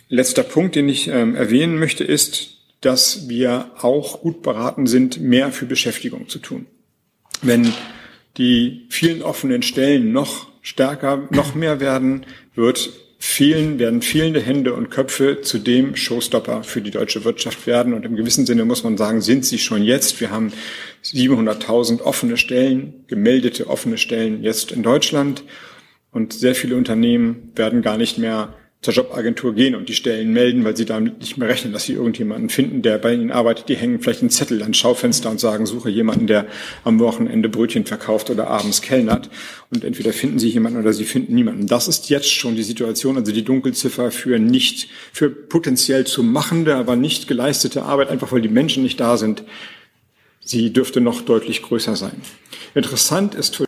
Letzter Punkt, den ich ähm, erwähnen möchte, ist, dass wir auch gut beraten sind, mehr für Beschäftigung zu tun. Wenn die vielen offenen Stellen noch stärker, noch mehr werden, wird fehlen, werden fehlende Hände und Köpfe zu dem Showstopper für die deutsche Wirtschaft werden. Und im gewissen Sinne muss man sagen, sind sie schon jetzt. Wir haben 700.000 offene Stellen, gemeldete offene Stellen jetzt in Deutschland. Und sehr viele Unternehmen werden gar nicht mehr zur Jobagentur gehen und die Stellen melden, weil sie damit nicht mehr rechnen, dass sie irgendjemanden finden, der bei ihnen arbeitet. Die hängen vielleicht einen Zettel ans Schaufenster und sagen, suche jemanden, der am Wochenende Brötchen verkauft oder abends kellnert. Und entweder finden sie jemanden oder sie finden niemanden. Das ist jetzt schon die Situation, also die Dunkelziffer für nicht, für potenziell zu machende, aber nicht geleistete Arbeit, einfach weil die Menschen nicht da sind. Sie dürfte noch deutlich größer sein. Interessant ist für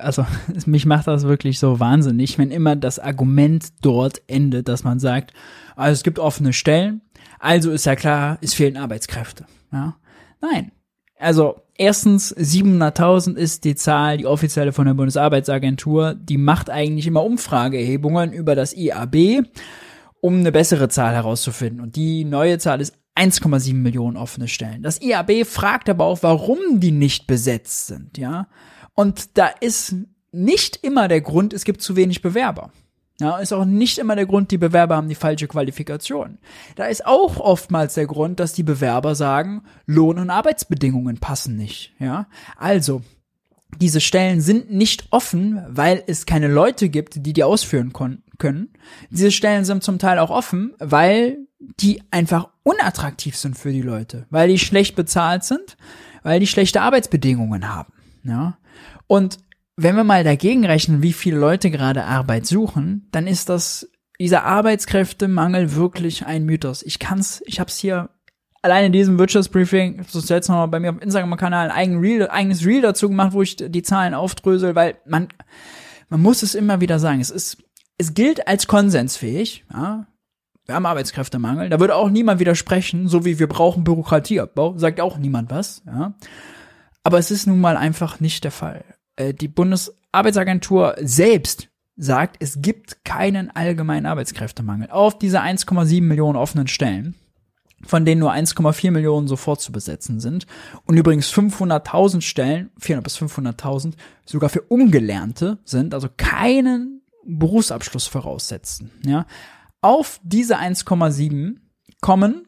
also mich macht das wirklich so wahnsinnig, wenn immer das Argument dort endet, dass man sagt, also es gibt offene Stellen, also ist ja klar, es fehlen Arbeitskräfte. Ja? Nein. Also erstens 700.000 ist die Zahl, die offizielle von der Bundesarbeitsagentur. Die macht eigentlich immer Umfrageerhebungen über das IAB, um eine bessere Zahl herauszufinden. Und die neue Zahl ist 1,7 Millionen offene Stellen. Das IAB fragt aber auch, warum die nicht besetzt sind, ja. Und da ist nicht immer der Grund, es gibt zu wenig Bewerber. Ja, ist auch nicht immer der Grund, die Bewerber haben die falsche Qualifikation. Da ist auch oftmals der Grund, dass die Bewerber sagen, Lohn- und Arbeitsbedingungen passen nicht. Ja, also, diese Stellen sind nicht offen, weil es keine Leute gibt, die die ausführen können. Diese Stellen sind zum Teil auch offen, weil die einfach unattraktiv sind für die Leute, weil die schlecht bezahlt sind, weil die schlechte Arbeitsbedingungen haben. Ja, und wenn wir mal dagegen rechnen, wie viele Leute gerade Arbeit suchen, dann ist das dieser Arbeitskräftemangel wirklich ein Mythos. Ich kann's, ich hab's hier allein in diesem Wirtschaftsbriefing, ist jetzt noch bei mir auf Instagram-Kanal, ein eigen Reel, eigenes Reel dazu gemacht, wo ich die Zahlen aufdrösel, weil man, man muss es immer wieder sagen. Es ist, es gilt als konsensfähig, ja. Wir haben Arbeitskräftemangel. Da würde auch niemand widersprechen, so wie wir brauchen Bürokratieabbau, sagt auch niemand was, ja. Aber es ist nun mal einfach nicht der Fall. Äh, die Bundesarbeitsagentur selbst sagt, es gibt keinen allgemeinen Arbeitskräftemangel auf diese 1,7 Millionen offenen Stellen, von denen nur 1,4 Millionen sofort zu besetzen sind und übrigens 500.000 Stellen, 400 bis 500.000 sogar für Ungelernte sind, also keinen Berufsabschluss voraussetzen. Ja, auf diese 1,7 kommen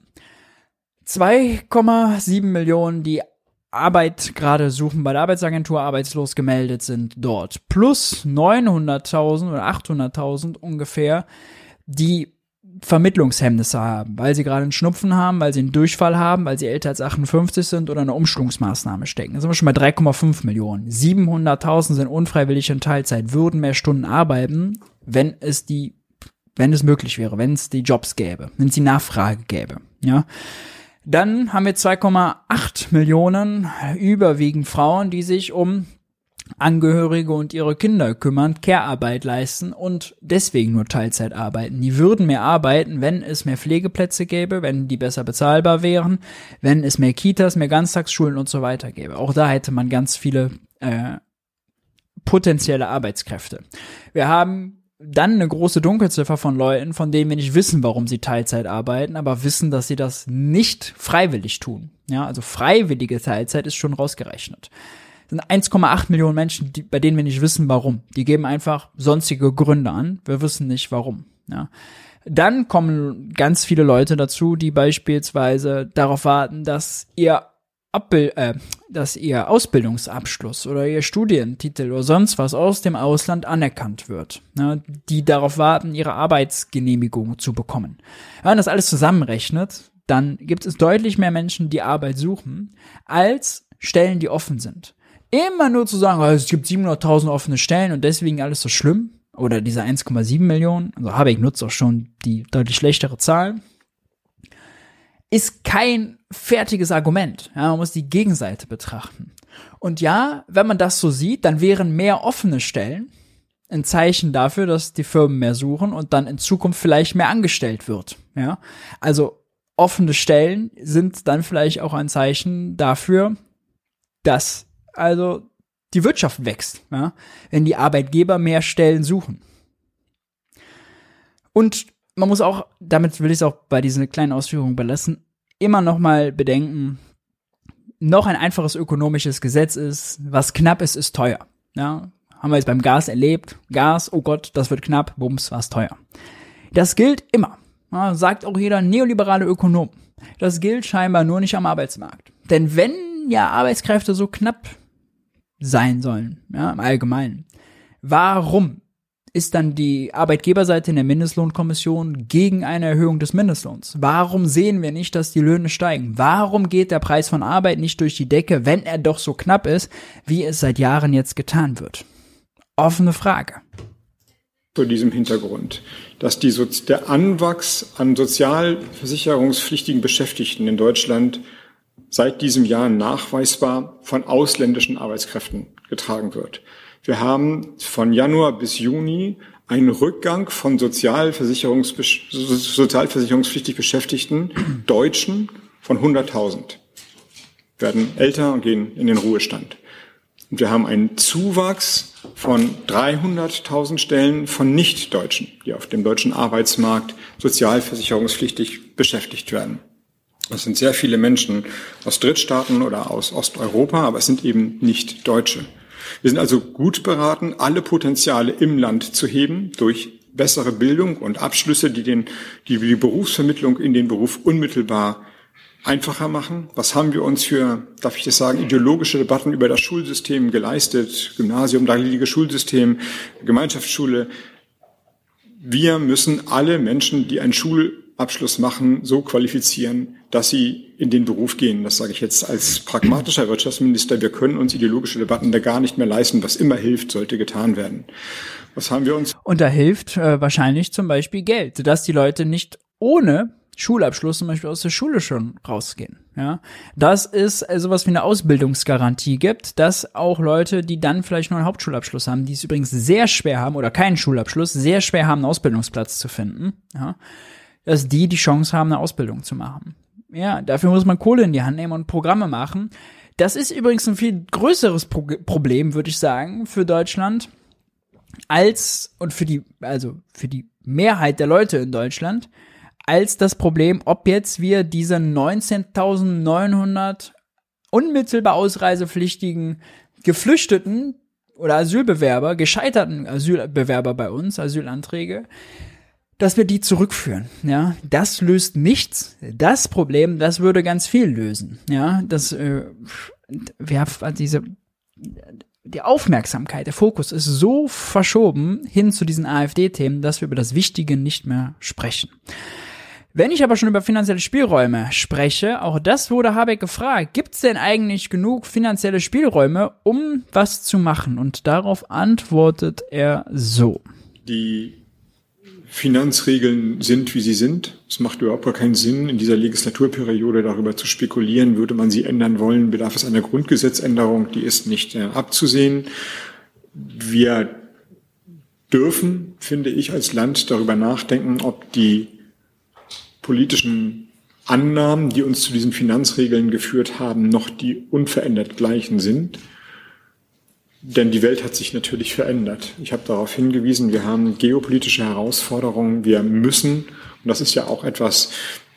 2,7 Millionen, die Arbeit gerade suchen bei der Arbeitsagentur, arbeitslos gemeldet sind dort. Plus 900.000 oder 800.000 ungefähr, die Vermittlungshemmnisse haben, weil sie gerade einen Schnupfen haben, weil sie einen Durchfall haben, weil sie älter als 58 sind oder eine Umschulungsmaßnahme stecken. Da sind wir schon bei 3,5 Millionen. 700.000 sind unfreiwillig in Teilzeit, würden mehr Stunden arbeiten, wenn es die, wenn es möglich wäre, wenn es die Jobs gäbe, wenn es die Nachfrage gäbe, ja. Dann haben wir 2,8 Millionen, überwiegend Frauen, die sich um Angehörige und ihre Kinder kümmern, Care-Arbeit leisten und deswegen nur Teilzeit arbeiten. Die würden mehr arbeiten, wenn es mehr Pflegeplätze gäbe, wenn die besser bezahlbar wären, wenn es mehr Kitas, mehr Ganztagsschulen und so weiter gäbe. Auch da hätte man ganz viele äh, potenzielle Arbeitskräfte. Wir haben dann eine große Dunkelziffer von Leuten, von denen wir nicht wissen, warum sie Teilzeit arbeiten, aber wissen, dass sie das nicht freiwillig tun. Ja, also freiwillige Teilzeit ist schon rausgerechnet. Das sind 1,8 Millionen Menschen, die, bei denen wir nicht wissen, warum. Die geben einfach sonstige Gründe an. Wir wissen nicht, warum. Ja. Dann kommen ganz viele Leute dazu, die beispielsweise darauf warten, dass ihr Abbild, äh, dass ihr Ausbildungsabschluss oder ihr Studientitel oder sonst was aus dem Ausland anerkannt wird, ne, die darauf warten, ihre Arbeitsgenehmigung zu bekommen. Wenn man das alles zusammenrechnet, dann gibt es deutlich mehr Menschen, die Arbeit suchen, als Stellen, die offen sind. Immer nur zu sagen, oh, es gibt 700.000 offene Stellen und deswegen alles so schlimm, oder diese 1,7 Millionen, also Habeck nutzt auch schon die deutlich schlechtere Zahl, ist kein fertiges Argument. Ja, man muss die Gegenseite betrachten. Und ja, wenn man das so sieht, dann wären mehr offene Stellen ein Zeichen dafür, dass die Firmen mehr suchen und dann in Zukunft vielleicht mehr angestellt wird. Ja, also offene Stellen sind dann vielleicht auch ein Zeichen dafür, dass also die Wirtschaft wächst, ja, wenn die Arbeitgeber mehr Stellen suchen. Und man muss auch, damit will ich es auch bei diesen kleinen Ausführungen belassen, immer noch mal bedenken, noch ein einfaches ökonomisches Gesetz ist, was knapp ist, ist teuer. Ja, haben wir jetzt beim Gas erlebt. Gas, oh Gott, das wird knapp, bums, was teuer. Das gilt immer. Ja, sagt auch jeder neoliberale Ökonom. Das gilt scheinbar nur nicht am Arbeitsmarkt. Denn wenn ja Arbeitskräfte so knapp sein sollen, ja, im Allgemeinen, warum ist dann die Arbeitgeberseite in der Mindestlohnkommission gegen eine Erhöhung des Mindestlohns? Warum sehen wir nicht, dass die Löhne steigen? Warum geht der Preis von Arbeit nicht durch die Decke, wenn er doch so knapp ist, wie es seit Jahren jetzt getan wird? Offene Frage.
Vor diesem Hintergrund, dass die, der Anwachs an sozialversicherungspflichtigen Beschäftigten in Deutschland seit diesem Jahr nachweisbar von ausländischen Arbeitskräften getragen wird. Wir haben von Januar bis Juni einen Rückgang von Sozialversicherungs sozialversicherungspflichtig Beschäftigten Deutschen von 100.000. werden älter und gehen in den Ruhestand. Und wir haben einen Zuwachs von 300.000 Stellen von Nichtdeutschen, die auf dem deutschen Arbeitsmarkt sozialversicherungspflichtig beschäftigt werden. Das sind sehr viele Menschen aus Drittstaaten oder aus Osteuropa, aber es sind eben nicht Deutsche. Wir sind also gut beraten, alle Potenziale im Land zu heben durch bessere Bildung und Abschlüsse, die, den, die die Berufsvermittlung in den Beruf unmittelbar einfacher machen? Was haben wir uns für, darf ich das sagen, ideologische Debatten über das Schulsystem geleistet? Gymnasium, dagliege Schulsystem, Gemeinschaftsschule. Wir müssen alle Menschen, die einen Schulabschluss machen, so qualifizieren, dass sie in den Beruf gehen. Das sage ich jetzt als pragmatischer Wirtschaftsminister. Wir können uns ideologische Debatten da gar nicht mehr leisten. Was immer hilft, sollte getan werden. Was haben wir uns?
Und da hilft äh, wahrscheinlich zum Beispiel Geld, dass die Leute nicht ohne Schulabschluss zum Beispiel aus der Schule schon rausgehen. Ja, dass es äh, sowas wie eine Ausbildungsgarantie gibt, dass auch Leute, die dann vielleicht nur einen Hauptschulabschluss haben, die es übrigens sehr schwer haben oder keinen Schulabschluss, sehr schwer haben, einen Ausbildungsplatz zu finden, ja, dass die die Chance haben, eine Ausbildung zu machen. Ja, dafür muss man Kohle in die Hand nehmen und Programme machen. Das ist übrigens ein viel größeres Pro Problem, würde ich sagen, für Deutschland als und für die also für die Mehrheit der Leute in Deutschland als das Problem, ob jetzt wir diese 19.900 unmittelbar ausreisepflichtigen Geflüchteten oder Asylbewerber, gescheiterten Asylbewerber bei uns, Asylanträge, dass wir die zurückführen. Ja, das löst nichts. Das Problem, das würde ganz viel lösen. Ja, das äh, wir haben diese die Aufmerksamkeit, der Fokus ist so verschoben hin zu diesen AfD-Themen, dass wir über das Wichtige nicht mehr sprechen. Wenn ich aber schon über finanzielle Spielräume spreche, auch das wurde Habeck gefragt, gibt es denn eigentlich genug finanzielle Spielräume, um was zu machen? Und darauf antwortet er so.
Die Finanzregeln sind, wie sie sind. Es macht überhaupt gar keinen Sinn, in dieser Legislaturperiode darüber zu spekulieren, würde man sie ändern wollen, bedarf es einer Grundgesetzänderung, die ist nicht äh, abzusehen. Wir dürfen, finde ich, als Land darüber nachdenken, ob die politischen Annahmen, die uns zu diesen Finanzregeln geführt haben, noch die unverändert gleichen sind. Denn die Welt hat sich natürlich verändert. Ich habe darauf hingewiesen, wir haben geopolitische Herausforderungen. Wir müssen, und das ist ja auch etwas,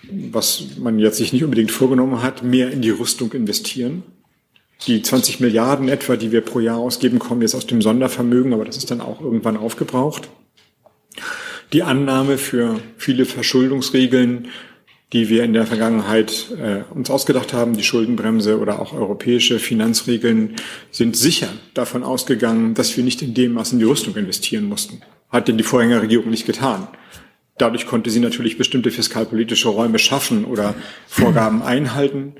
was man jetzt sich nicht unbedingt vorgenommen hat, mehr in die Rüstung investieren. Die 20 Milliarden etwa, die wir pro Jahr ausgeben, kommen jetzt aus dem Sondervermögen, aber das ist dann auch irgendwann aufgebraucht die Annahme für viele Verschuldungsregeln, die wir in der Vergangenheit äh, uns ausgedacht haben, die Schuldenbremse oder auch europäische Finanzregeln, sind sicher davon ausgegangen, dass wir nicht in dem Maß in die Rüstung investieren mussten. Hat denn die Vorgängerregierung nicht getan. Dadurch konnte sie natürlich bestimmte fiskalpolitische Räume schaffen oder Vorgaben einhalten.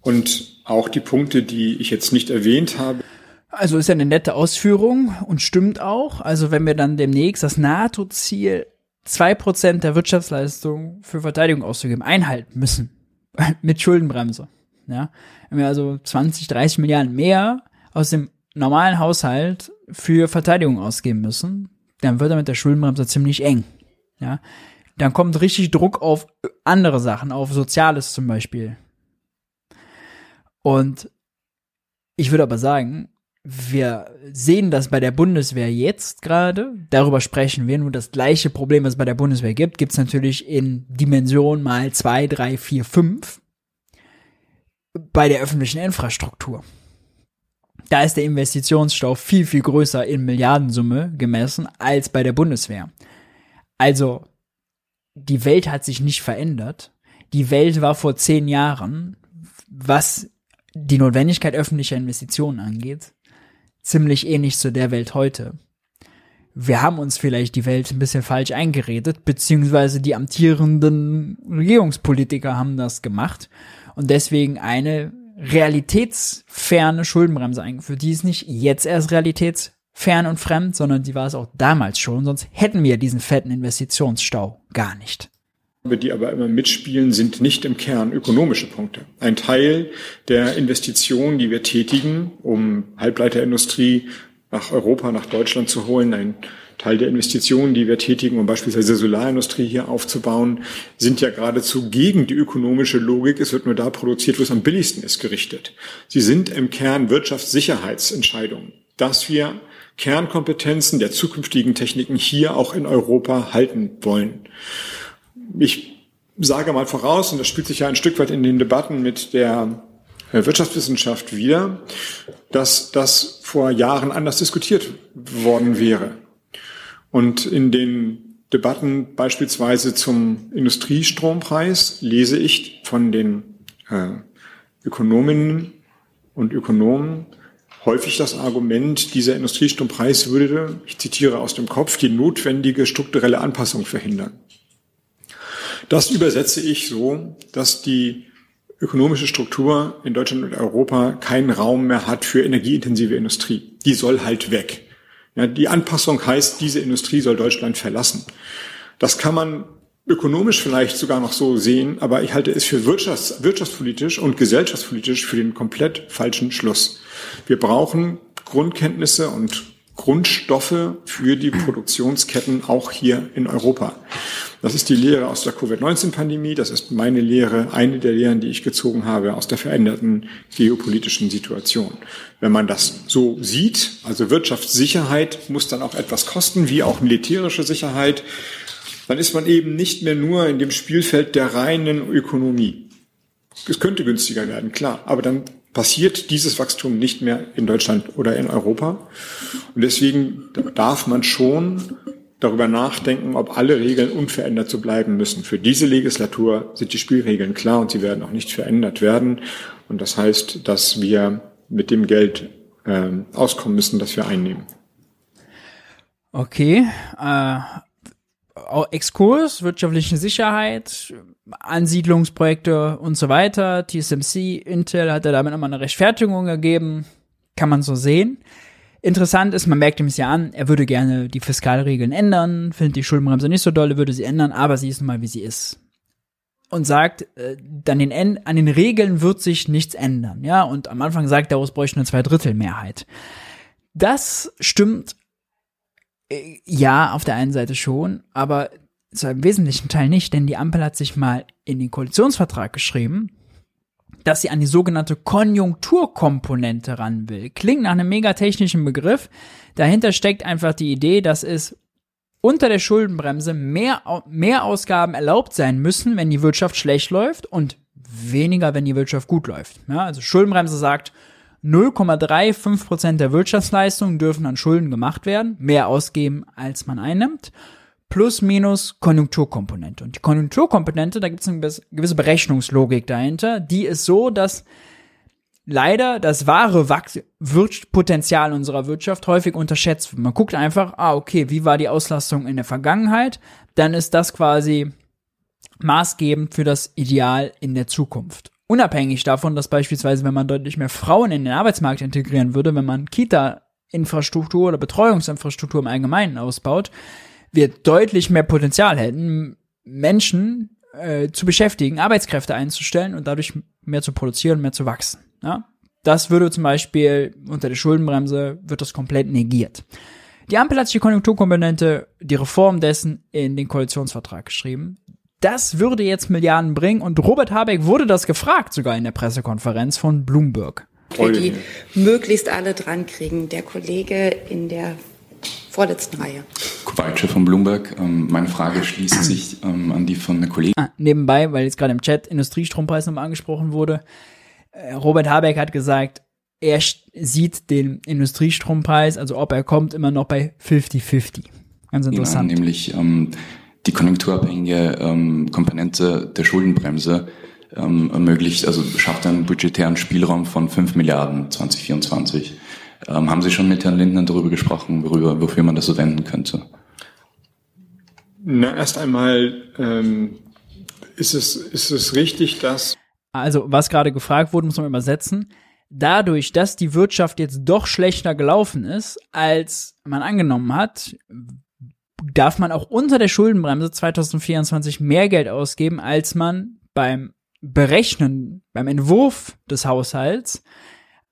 Und auch die Punkte, die ich jetzt nicht erwähnt habe,
also ist ja eine nette Ausführung und stimmt auch. Also wenn wir dann demnächst das NATO-Ziel zwei Prozent der Wirtschaftsleistung für Verteidigung auszugeben einhalten müssen. Mit Schuldenbremse. Ja. Wenn wir also 20, 30 Milliarden mehr aus dem normalen Haushalt für Verteidigung ausgeben müssen, dann wird er mit der Schuldenbremse ziemlich eng. Ja. Dann kommt richtig Druck auf andere Sachen, auf Soziales zum Beispiel. Und ich würde aber sagen, wir sehen das bei der Bundeswehr jetzt gerade. Darüber sprechen wir. Nur das gleiche Problem, was es bei der Bundeswehr gibt, gibt es natürlich in Dimension mal zwei, drei, vier, fünf bei der öffentlichen Infrastruktur. Da ist der Investitionsstau viel, viel größer in Milliardensumme gemessen als bei der Bundeswehr. Also, die Welt hat sich nicht verändert. Die Welt war vor zehn Jahren, was die Notwendigkeit öffentlicher Investitionen angeht, ziemlich ähnlich zu der Welt heute. Wir haben uns vielleicht die Welt ein bisschen falsch eingeredet, beziehungsweise die amtierenden Regierungspolitiker haben das gemacht und deswegen eine realitätsferne Schuldenbremse eingeführt. Die ist nicht jetzt erst realitätsfern und fremd, sondern die war es auch damals schon, sonst hätten wir diesen fetten Investitionsstau gar nicht
die aber immer mitspielen, sind nicht im Kern ökonomische Punkte. Ein Teil der Investitionen, die wir tätigen, um Halbleiterindustrie nach Europa, nach Deutschland zu holen, ein Teil der Investitionen, die wir tätigen, um beispielsweise Solarindustrie hier aufzubauen, sind ja geradezu gegen die ökonomische Logik. Es wird nur da produziert, wo es am billigsten ist, gerichtet. Sie sind im Kern Wirtschaftssicherheitsentscheidungen, dass wir Kernkompetenzen der zukünftigen Techniken hier auch in Europa halten wollen. Ich sage mal voraus, und das spielt sich ja ein Stück weit in den Debatten mit der äh, Wirtschaftswissenschaft wieder, dass das vor Jahren anders diskutiert worden wäre. Und in den Debatten beispielsweise zum Industriestrompreis lese ich von den äh, Ökonominnen und Ökonomen häufig das Argument, dieser Industriestrompreis würde, ich zitiere aus dem Kopf, die notwendige strukturelle Anpassung verhindern. Das übersetze ich so, dass die ökonomische Struktur in Deutschland und Europa keinen Raum mehr hat für energieintensive Industrie. Die soll halt weg. Ja, die Anpassung heißt, diese Industrie soll Deutschland verlassen. Das kann man ökonomisch vielleicht sogar noch so sehen, aber ich halte es für wirtschafts wirtschaftspolitisch und gesellschaftspolitisch für den komplett falschen Schluss. Wir brauchen Grundkenntnisse und Grundstoffe für die Produktionsketten auch hier in Europa. Das ist die Lehre aus der Covid-19-Pandemie. Das ist meine Lehre, eine der Lehren, die ich gezogen habe aus der veränderten geopolitischen Situation. Wenn man das so sieht, also Wirtschaftssicherheit muss dann auch etwas kosten, wie auch militärische Sicherheit, dann ist man eben nicht mehr nur in dem Spielfeld der reinen Ökonomie. Es könnte günstiger werden, klar, aber dann passiert dieses Wachstum nicht mehr in Deutschland oder in Europa. Und deswegen darf man schon darüber nachdenken, ob alle Regeln unverändert so bleiben müssen. Für diese Legislatur sind die Spielregeln klar und sie werden auch nicht verändert werden. Und das heißt, dass wir mit dem Geld äh, auskommen müssen, das wir einnehmen.
Okay. Äh, Exkurs, wirtschaftliche Sicherheit, Ansiedlungsprojekte und so weiter. TSMC, Intel hat ja damit nochmal eine Rechtfertigung gegeben. Kann man so sehen. Interessant ist, man merkt ihm es ja an, er würde gerne die Fiskalregeln ändern, findet die Schuldenbremse nicht so dolle, würde sie ändern, aber sie ist nun mal, wie sie ist. Und sagt, äh, dann den, an den Regeln wird sich nichts ändern, ja, und am Anfang sagt er, es bräuchte eine Zweidrittelmehrheit. Das stimmt, äh, ja, auf der einen Seite schon, aber zu einem wesentlichen Teil nicht, denn die Ampel hat sich mal in den Koalitionsvertrag geschrieben, dass sie an die sogenannte Konjunkturkomponente ran will. Klingt nach einem megatechnischen Begriff. Dahinter steckt einfach die Idee, dass es unter der Schuldenbremse mehr, mehr Ausgaben erlaubt sein müssen, wenn die Wirtschaft schlecht läuft und weniger, wenn die Wirtschaft gut läuft. Ja, also Schuldenbremse sagt, 0,35 Prozent der Wirtschaftsleistungen dürfen an Schulden gemacht werden, mehr ausgeben, als man einnimmt plus minus Konjunkturkomponente. Und die Konjunkturkomponente, da gibt es eine gewisse Berechnungslogik dahinter. Die ist so, dass leider das wahre Potenzial unserer Wirtschaft häufig unterschätzt wird. Man guckt einfach, ah, okay, wie war die Auslastung in der Vergangenheit? Dann ist das quasi maßgebend für das Ideal in der Zukunft. Unabhängig davon, dass beispielsweise, wenn man deutlich mehr Frauen in den Arbeitsmarkt integrieren würde, wenn man Kita-Infrastruktur oder Betreuungsinfrastruktur im Allgemeinen ausbaut, wir deutlich mehr Potenzial hätten, Menschen äh, zu beschäftigen, Arbeitskräfte einzustellen und dadurch mehr zu produzieren, mehr zu wachsen. Ja? Das würde zum Beispiel unter der Schuldenbremse wird das komplett negiert. Die Ampel hat sich die Konjunkturkomponente, die Reform dessen in den Koalitionsvertrag geschrieben. Das würde jetzt Milliarden bringen und Robert Habeck wurde das gefragt, sogar in der Pressekonferenz von Bloomberg.
Wir die möglichst alle dran kriegen. Der Kollege in der vorletzten Reihe.
Kowalczyk von Bloomberg. Ähm, meine Frage schließt sich ähm, an die von der Kollegin. Ah,
nebenbei, weil jetzt gerade im Chat Industriestrompreis nochmal angesprochen wurde. Äh, Robert Habeck hat gesagt, er sieht den Industriestrompreis, also ob er kommt, immer noch bei 50-50.
Ganz interessant. Ja, nämlich ähm, die konjunkturabhängige ähm, Komponente der Schuldenbremse ähm, ermöglicht, also schafft einen budgetären Spielraum von 5 Milliarden 2024. Ähm, haben Sie schon mit Herrn Lindner darüber gesprochen, worüber, wofür man das so wenden könnte?
Na, erst einmal ähm, ist, es, ist es richtig, dass.
Also, was gerade gefragt wurde, muss man übersetzen. Dadurch, dass die Wirtschaft jetzt doch schlechter gelaufen ist, als man angenommen hat, darf man auch unter der Schuldenbremse 2024 mehr Geld ausgeben, als man beim Berechnen, beim Entwurf des Haushalts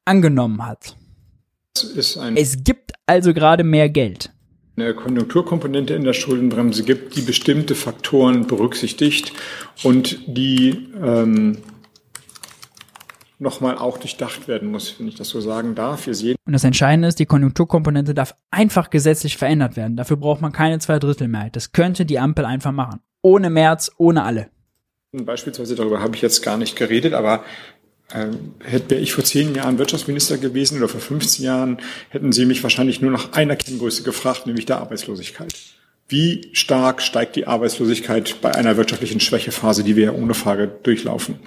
angenommen hat es gibt also gerade mehr Geld.
eine Konjunkturkomponente in der Schuldenbremse gibt, die bestimmte Faktoren berücksichtigt und die ähm, nochmal auch durchdacht werden muss, wenn ich das so sagen darf. Wir sehen
und das Entscheidende ist, die Konjunkturkomponente darf einfach gesetzlich verändert werden. Dafür braucht man keine Zweidrittelmehrheit. Das könnte die Ampel einfach machen. Ohne März, ohne alle.
Beispielsweise darüber habe ich jetzt gar nicht geredet, aber hätte ich vor zehn Jahren Wirtschaftsminister gewesen oder vor 15 Jahren, hätten Sie mich wahrscheinlich nur nach einer Kenngröße gefragt, nämlich der Arbeitslosigkeit. Wie stark steigt die Arbeitslosigkeit bei einer wirtschaftlichen Schwächephase, die wir ja ohne Frage durchlaufen?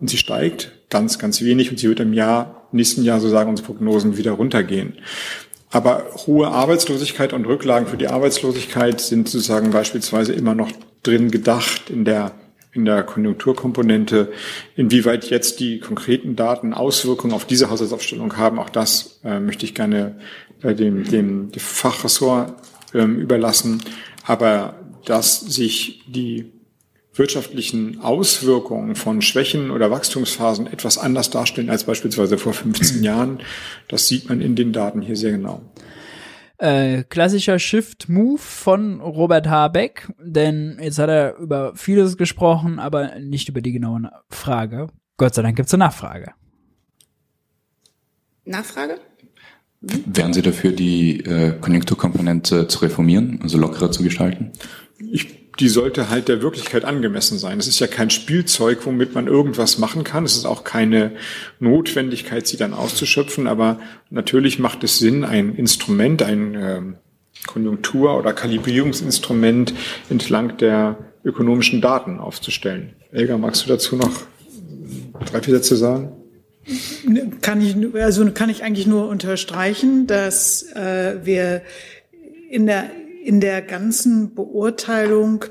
Und sie steigt ganz, ganz wenig und sie wird im Jahr, nächsten Jahr, so sagen unsere Prognosen, wieder runtergehen. Aber hohe Arbeitslosigkeit und Rücklagen für die Arbeitslosigkeit sind sozusagen beispielsweise immer noch drin gedacht in der in der Konjunkturkomponente. Inwieweit jetzt die konkreten Daten Auswirkungen auf diese Haushaltsaufstellung haben, auch das äh, möchte ich gerne äh, dem, dem, dem Fachressort äh, überlassen. Aber dass sich die wirtschaftlichen Auswirkungen von Schwächen oder Wachstumsphasen etwas anders darstellen als beispielsweise vor 15 Jahren, das sieht man in den Daten hier sehr genau.
Äh, klassischer Shift-Move von Robert Habeck, denn jetzt hat er über vieles gesprochen, aber nicht über die genaue Frage. Gott sei Dank gibt es eine Nachfrage.
Nachfrage?
Hm? Wären Sie dafür, die äh, Konjunkturkomponente zu reformieren, also lockerer zu gestalten?
Ich die sollte halt der Wirklichkeit angemessen sein. Es ist ja kein Spielzeug, womit man irgendwas machen kann. Es ist auch keine Notwendigkeit, sie dann auszuschöpfen. Aber natürlich macht es Sinn, ein Instrument, ein äh, Konjunktur- oder Kalibrierungsinstrument entlang der ökonomischen Daten aufzustellen. Elga, magst du dazu noch drei, vier Sätze sagen?
Kann ich, also kann ich eigentlich nur unterstreichen, dass äh, wir in der in der ganzen Beurteilung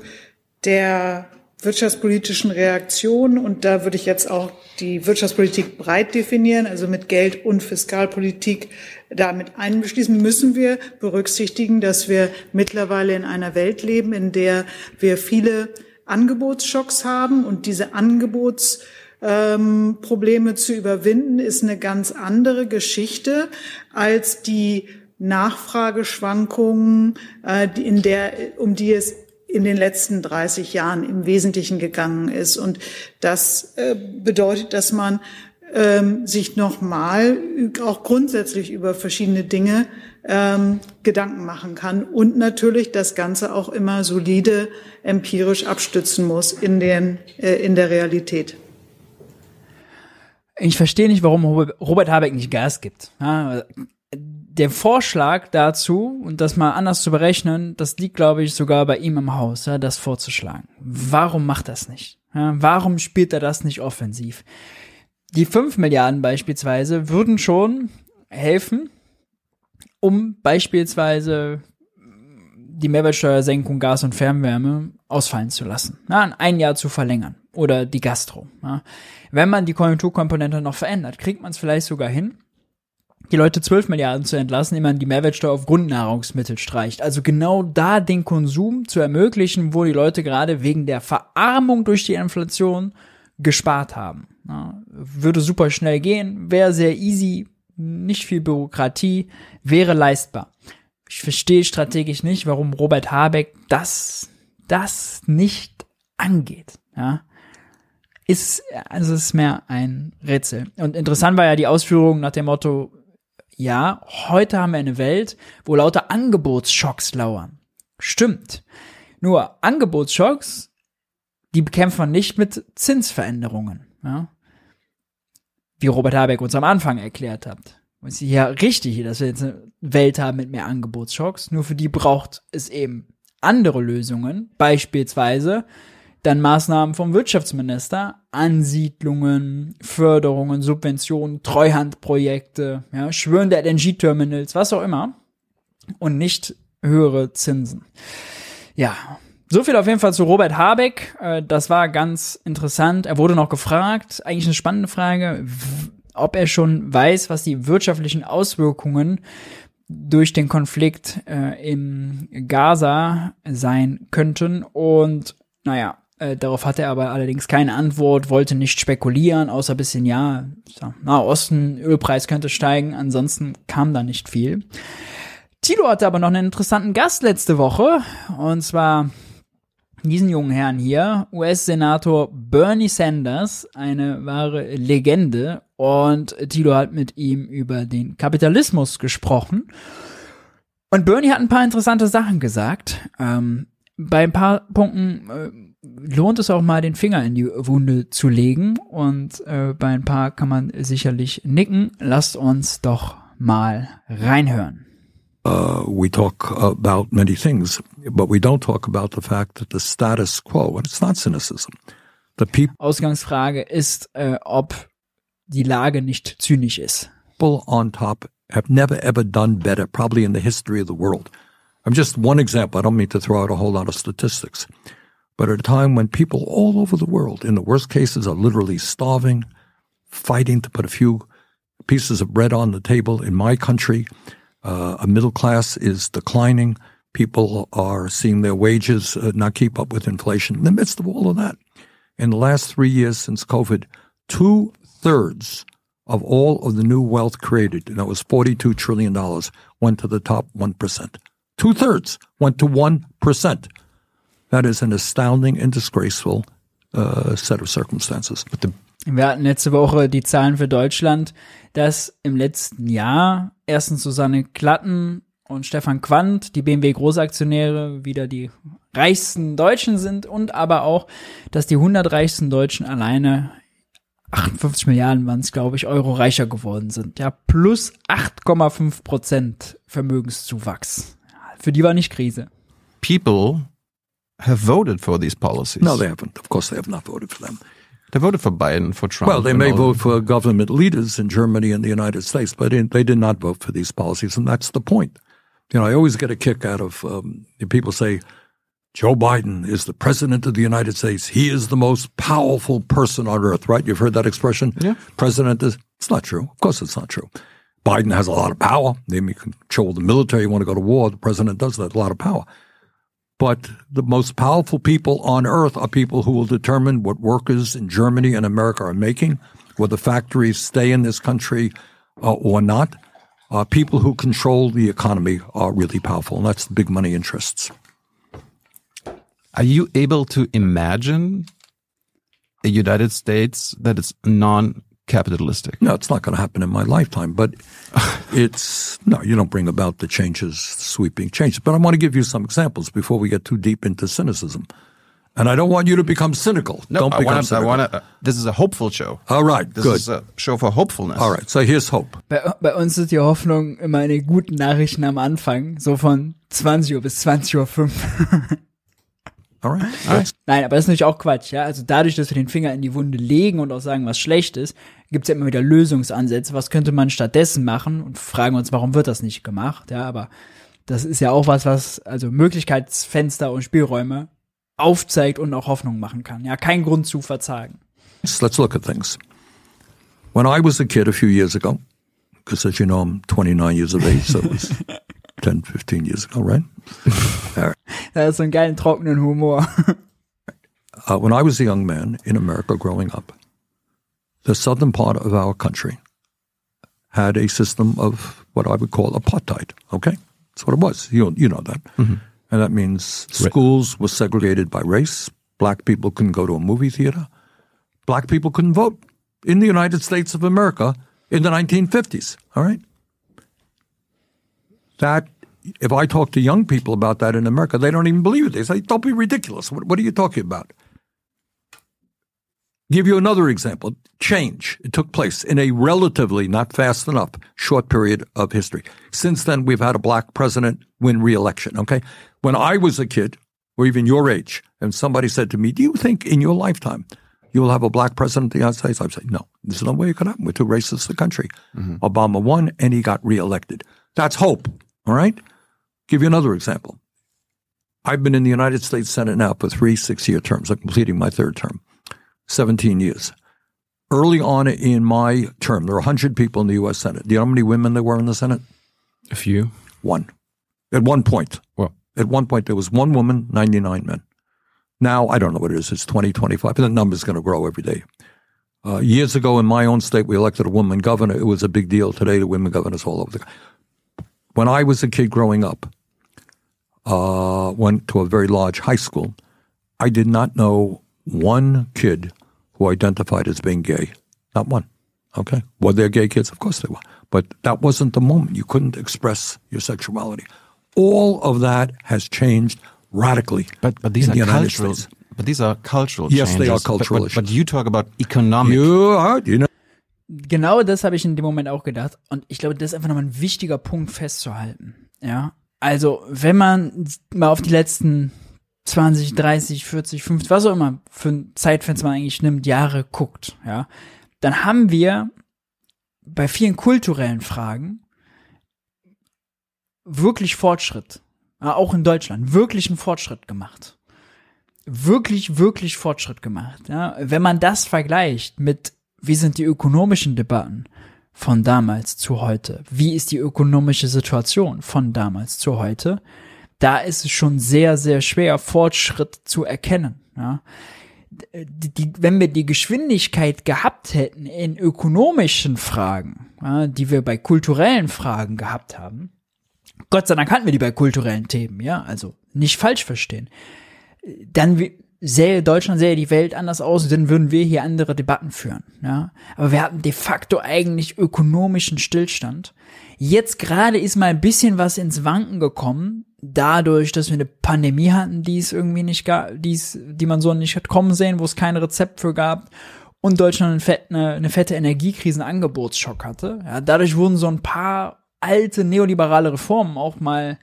der wirtschaftspolitischen Reaktion und da würde ich jetzt auch die Wirtschaftspolitik breit definieren, also mit Geld- und Fiskalpolitik damit einbeschließen, müssen wir berücksichtigen, dass wir mittlerweile in einer Welt leben, in der wir viele Angebotsschocks haben. Und diese Angebotsprobleme ähm, zu überwinden, ist eine ganz andere Geschichte als die Nachfrageschwankungen, äh, in der, um die es in den letzten 30 Jahren im Wesentlichen gegangen ist. Und das äh, bedeutet, dass man ähm, sich nochmal auch grundsätzlich über verschiedene Dinge ähm, Gedanken machen kann und natürlich das Ganze auch immer solide empirisch abstützen muss in, den, äh, in der Realität.
Ich verstehe nicht, warum Robert Habeck nicht Gas gibt. Der Vorschlag dazu, und das mal anders zu berechnen, das liegt, glaube ich, sogar bei ihm im Haus, ja, das vorzuschlagen. Warum macht das nicht? Ja, warum spielt er das nicht offensiv? Die 5 Milliarden beispielsweise würden schon helfen, um beispielsweise die Mehrwertsteuersenkung Gas und Fernwärme ausfallen zu lassen, ja, ein Jahr zu verlängern oder die Gastro. Ja. Wenn man die Konjunkturkomponente noch verändert, kriegt man es vielleicht sogar hin, die Leute 12 Milliarden zu entlassen, indem man die Mehrwertsteuer auf Grundnahrungsmittel streicht. Also genau da den Konsum zu ermöglichen, wo die Leute gerade wegen der Verarmung durch die Inflation gespart haben. Ja, würde super schnell gehen, wäre sehr easy, nicht viel Bürokratie, wäre leistbar. Ich verstehe strategisch nicht, warum Robert Habeck das, das nicht angeht. Ja ist, also es ist mehr ein Rätsel. Und interessant war ja die Ausführung nach dem Motto, ja, heute haben wir eine Welt, wo lauter Angebotsschocks lauern. Stimmt. Nur Angebotsschocks, die bekämpft man nicht mit Zinsveränderungen. Ja? Wie Robert Habeck uns am Anfang erklärt hat. Ist ja richtig, dass wir jetzt eine Welt haben mit mehr Angebotsschocks. Nur für die braucht es eben andere Lösungen. Beispielsweise dann Maßnahmen vom Wirtschaftsminister, Ansiedlungen, Förderungen, Subventionen, Treuhandprojekte, ja, Schwören der LNG-Terminals, was auch immer. Und nicht höhere Zinsen. Ja, so viel auf jeden Fall zu Robert Habeck. Äh, das war ganz interessant. Er wurde noch gefragt, eigentlich eine spannende Frage, ob er schon weiß, was die wirtschaftlichen Auswirkungen durch den Konflikt äh, im Gaza sein könnten. Und naja, äh, darauf hatte er aber allerdings keine Antwort, wollte nicht spekulieren, außer bisschen, ja, Nahosten, Ölpreis könnte steigen, ansonsten kam da nicht viel. Tilo hatte aber noch einen interessanten Gast letzte Woche. Und zwar diesen jungen Herrn hier, US-Senator Bernie Sanders, eine wahre Legende. Und Tilo hat mit ihm über den Kapitalismus gesprochen. Und Bernie hat ein paar interessante Sachen gesagt. Ähm, bei ein paar Punkten äh, lohnt es auch mal, den Finger in die Wunde zu legen. Und äh, bei ein paar kann man sicherlich nicken. Lasst uns doch mal reinhören.
Uh, we talk about many things, but we don't talk about the fact that the status quo, and it's not cynicism, the people
Ausgangsfrage ist, äh, ob die Lage nicht zynisch ist.
on top have never ever done better, probably in the history of the world. I'm just one example. I don't mean to throw out a whole lot of statistics, but at a time when people all over the world, in the worst cases, are literally starving, fighting to put a few pieces of bread on the table in my country, uh, a middle class is declining. People are seeing their wages uh, not keep up with inflation. In the midst of all of that, in the last three years since COVID, two thirds of all of the new wealth created, and that was $42 trillion, went to the top 1%. Two thirds went to 1%. That is an astounding and disgraceful uh, set of circumstances. But the
Wir hatten letzte Woche die Zahlen für Deutschland, dass im letzten Jahr erstens Susanne Klatten und Stefan Quandt, die BMW Großaktionäre, wieder die reichsten Deutschen sind und aber auch, dass die 100 reichsten Deutschen alleine 58 Milliarden waren es, glaube ich, Euro reicher geworden sind. Ja, plus 8,5 Prozent Vermögenszuwachs. Für die war nicht Krise.
People have voted for these policies.
no, they haven't. Of course, they have not voted for them.
They voted for Biden, for Trump.
Well, they may vote for government leaders in Germany and the United States, but in, they did not vote for these policies, and that's the point. You know, I always get a kick out of um, people say, Joe Biden is the president of the United States. He is the most powerful person on earth, right? You've heard that expression?
Yeah.
President is, it's not true. Of course it's not true. Biden has a lot of power. They may control the military. You want to go to war. The president does that, a lot of power. But the most powerful people on earth are people who will determine what workers in Germany and America are making, whether factories stay in this country uh, or not. Uh, people who control the economy are really powerful, and that's the big money interests.
Are you able to imagine a United States that is non-capitalistic?
No, it's not going to happen in my lifetime, but it's no, you don't bring about the changes, sweeping changes. But I want to give you some examples before we get too deep into cynicism. And I don't want you to become cynical.
No,
don't
I
become
want to. I want to. Uh, this is a hopeful show.
All right,
This
good.
is a show for hopefulness.
All right, so here's hope.
Bei, bei uns ist die Hoffnung immer eine guten Nachrichten am Anfang, so von 20 Uhr bis 20 Uhr 5.
All right. That's-
Nein, aber das ist natürlich auch Quatsch, ja. Also dadurch, dass wir den Finger in die Wunde legen und auch sagen, was schlecht ist, gibt's ja immer wieder Lösungsansätze. Was könnte man stattdessen machen? Und fragen uns, warum wird das nicht gemacht? Ja, aber das ist ja auch was, was also Möglichkeitsfenster und Spielräume aufzeigt und auch Hoffnung machen kann. Ja, kein Grund zu verzagen.
Let's look at things. When I was a kid a few years ago, because as you know, I'm 29 years of age, so it was 10, 15 years ago, right?
Da ist so einen geilen trockenen Humor.
Uh, when I was a young man in America growing up, the southern part of our country had a system of what I would call apartheid. Okay, that's what it was. You you know that, and that means schools were segregated by race. Black people couldn't go to a movie theater. Black people couldn't vote in the United States of America in the 1950s. All right, that if I talk to young people about that in America, they don't even believe it. They say, "Don't be ridiculous. What, what are you talking about?" Give you another example. Change. It took place in a relatively, not fast enough, short period of history. Since then, we've had a black president win re-election. Okay. When I was a kid, or even your age, and somebody said to me, "Do you think in your lifetime you will have a black president of the United States?" I'd say, "No. There's no way it could happen. We're too racist a country." Mm-hmm. Obama won, and he got re-elected. That's hope. All right. Give you another example. I've been in the United States Senate now for three six-year terms. I'm completing my third term. 17 years. Early on in my term, there were 100 people in the U.S. Senate. Do you know how many women there were in the Senate?
A few.
One. At one point.
Well,
At one point, there was one woman, 99 men. Now, I don't know what it is. It's 20, 25, but the number's going to grow every day. Uh, years ago in my own state, we elected a woman governor. It was a big deal. Today, the women governors all over the when I was a kid growing up, uh, went to a very large high school. I did not know one kid who identified as being gay. Not one. Okay. Were there gay kids? Of course they were. But that wasn't the moment. You couldn't express your sexuality. All of that has changed radically.
But but these are
the United
cultural.
States.
But these are cultural
Yes,
changes.
they are cultural
but, but,
issues.
you talk about economic.
You are, you know.
Genau das habe ich in dem Moment auch gedacht. Und ich glaube, das ist einfach nochmal ein wichtiger Punkt festzuhalten. Ja. Also, wenn man mal auf die letzten 20, 30, 40, 50, was auch immer für ein Zeitfenster man eigentlich nimmt, Jahre guckt, ja, dann haben wir bei vielen kulturellen Fragen wirklich Fortschritt. Auch in Deutschland, wirklich einen Fortschritt gemacht. Wirklich, wirklich Fortschritt gemacht. Ja. Wenn man das vergleicht mit, wie sind die ökonomischen Debatten von damals zu heute? Wie ist die ökonomische Situation von damals zu heute? Da ist es schon sehr, sehr schwer, Fortschritt zu erkennen. Ja die, die, wenn wir die Geschwindigkeit gehabt hätten in ökonomischen Fragen, ja, die wir bei kulturellen Fragen gehabt haben, Gott sei Dank hatten wir die bei kulturellen Themen, ja, also nicht falsch verstehen, dann sähe Deutschland, sähe die Welt anders aus, dann würden wir hier andere Debatten führen, ja. Aber wir hatten de facto eigentlich ökonomischen Stillstand. Jetzt gerade ist mal ein bisschen was ins Wanken gekommen, dadurch, dass wir eine Pandemie hatten, die es irgendwie nicht gab, die es, die man so nicht hat kommen sehen, wo es kein Rezept für gab und Deutschland eine, eine fette Energiekrisenangebotsschock hatte. Ja, dadurch wurden so ein paar alte neoliberale Reformen auch mal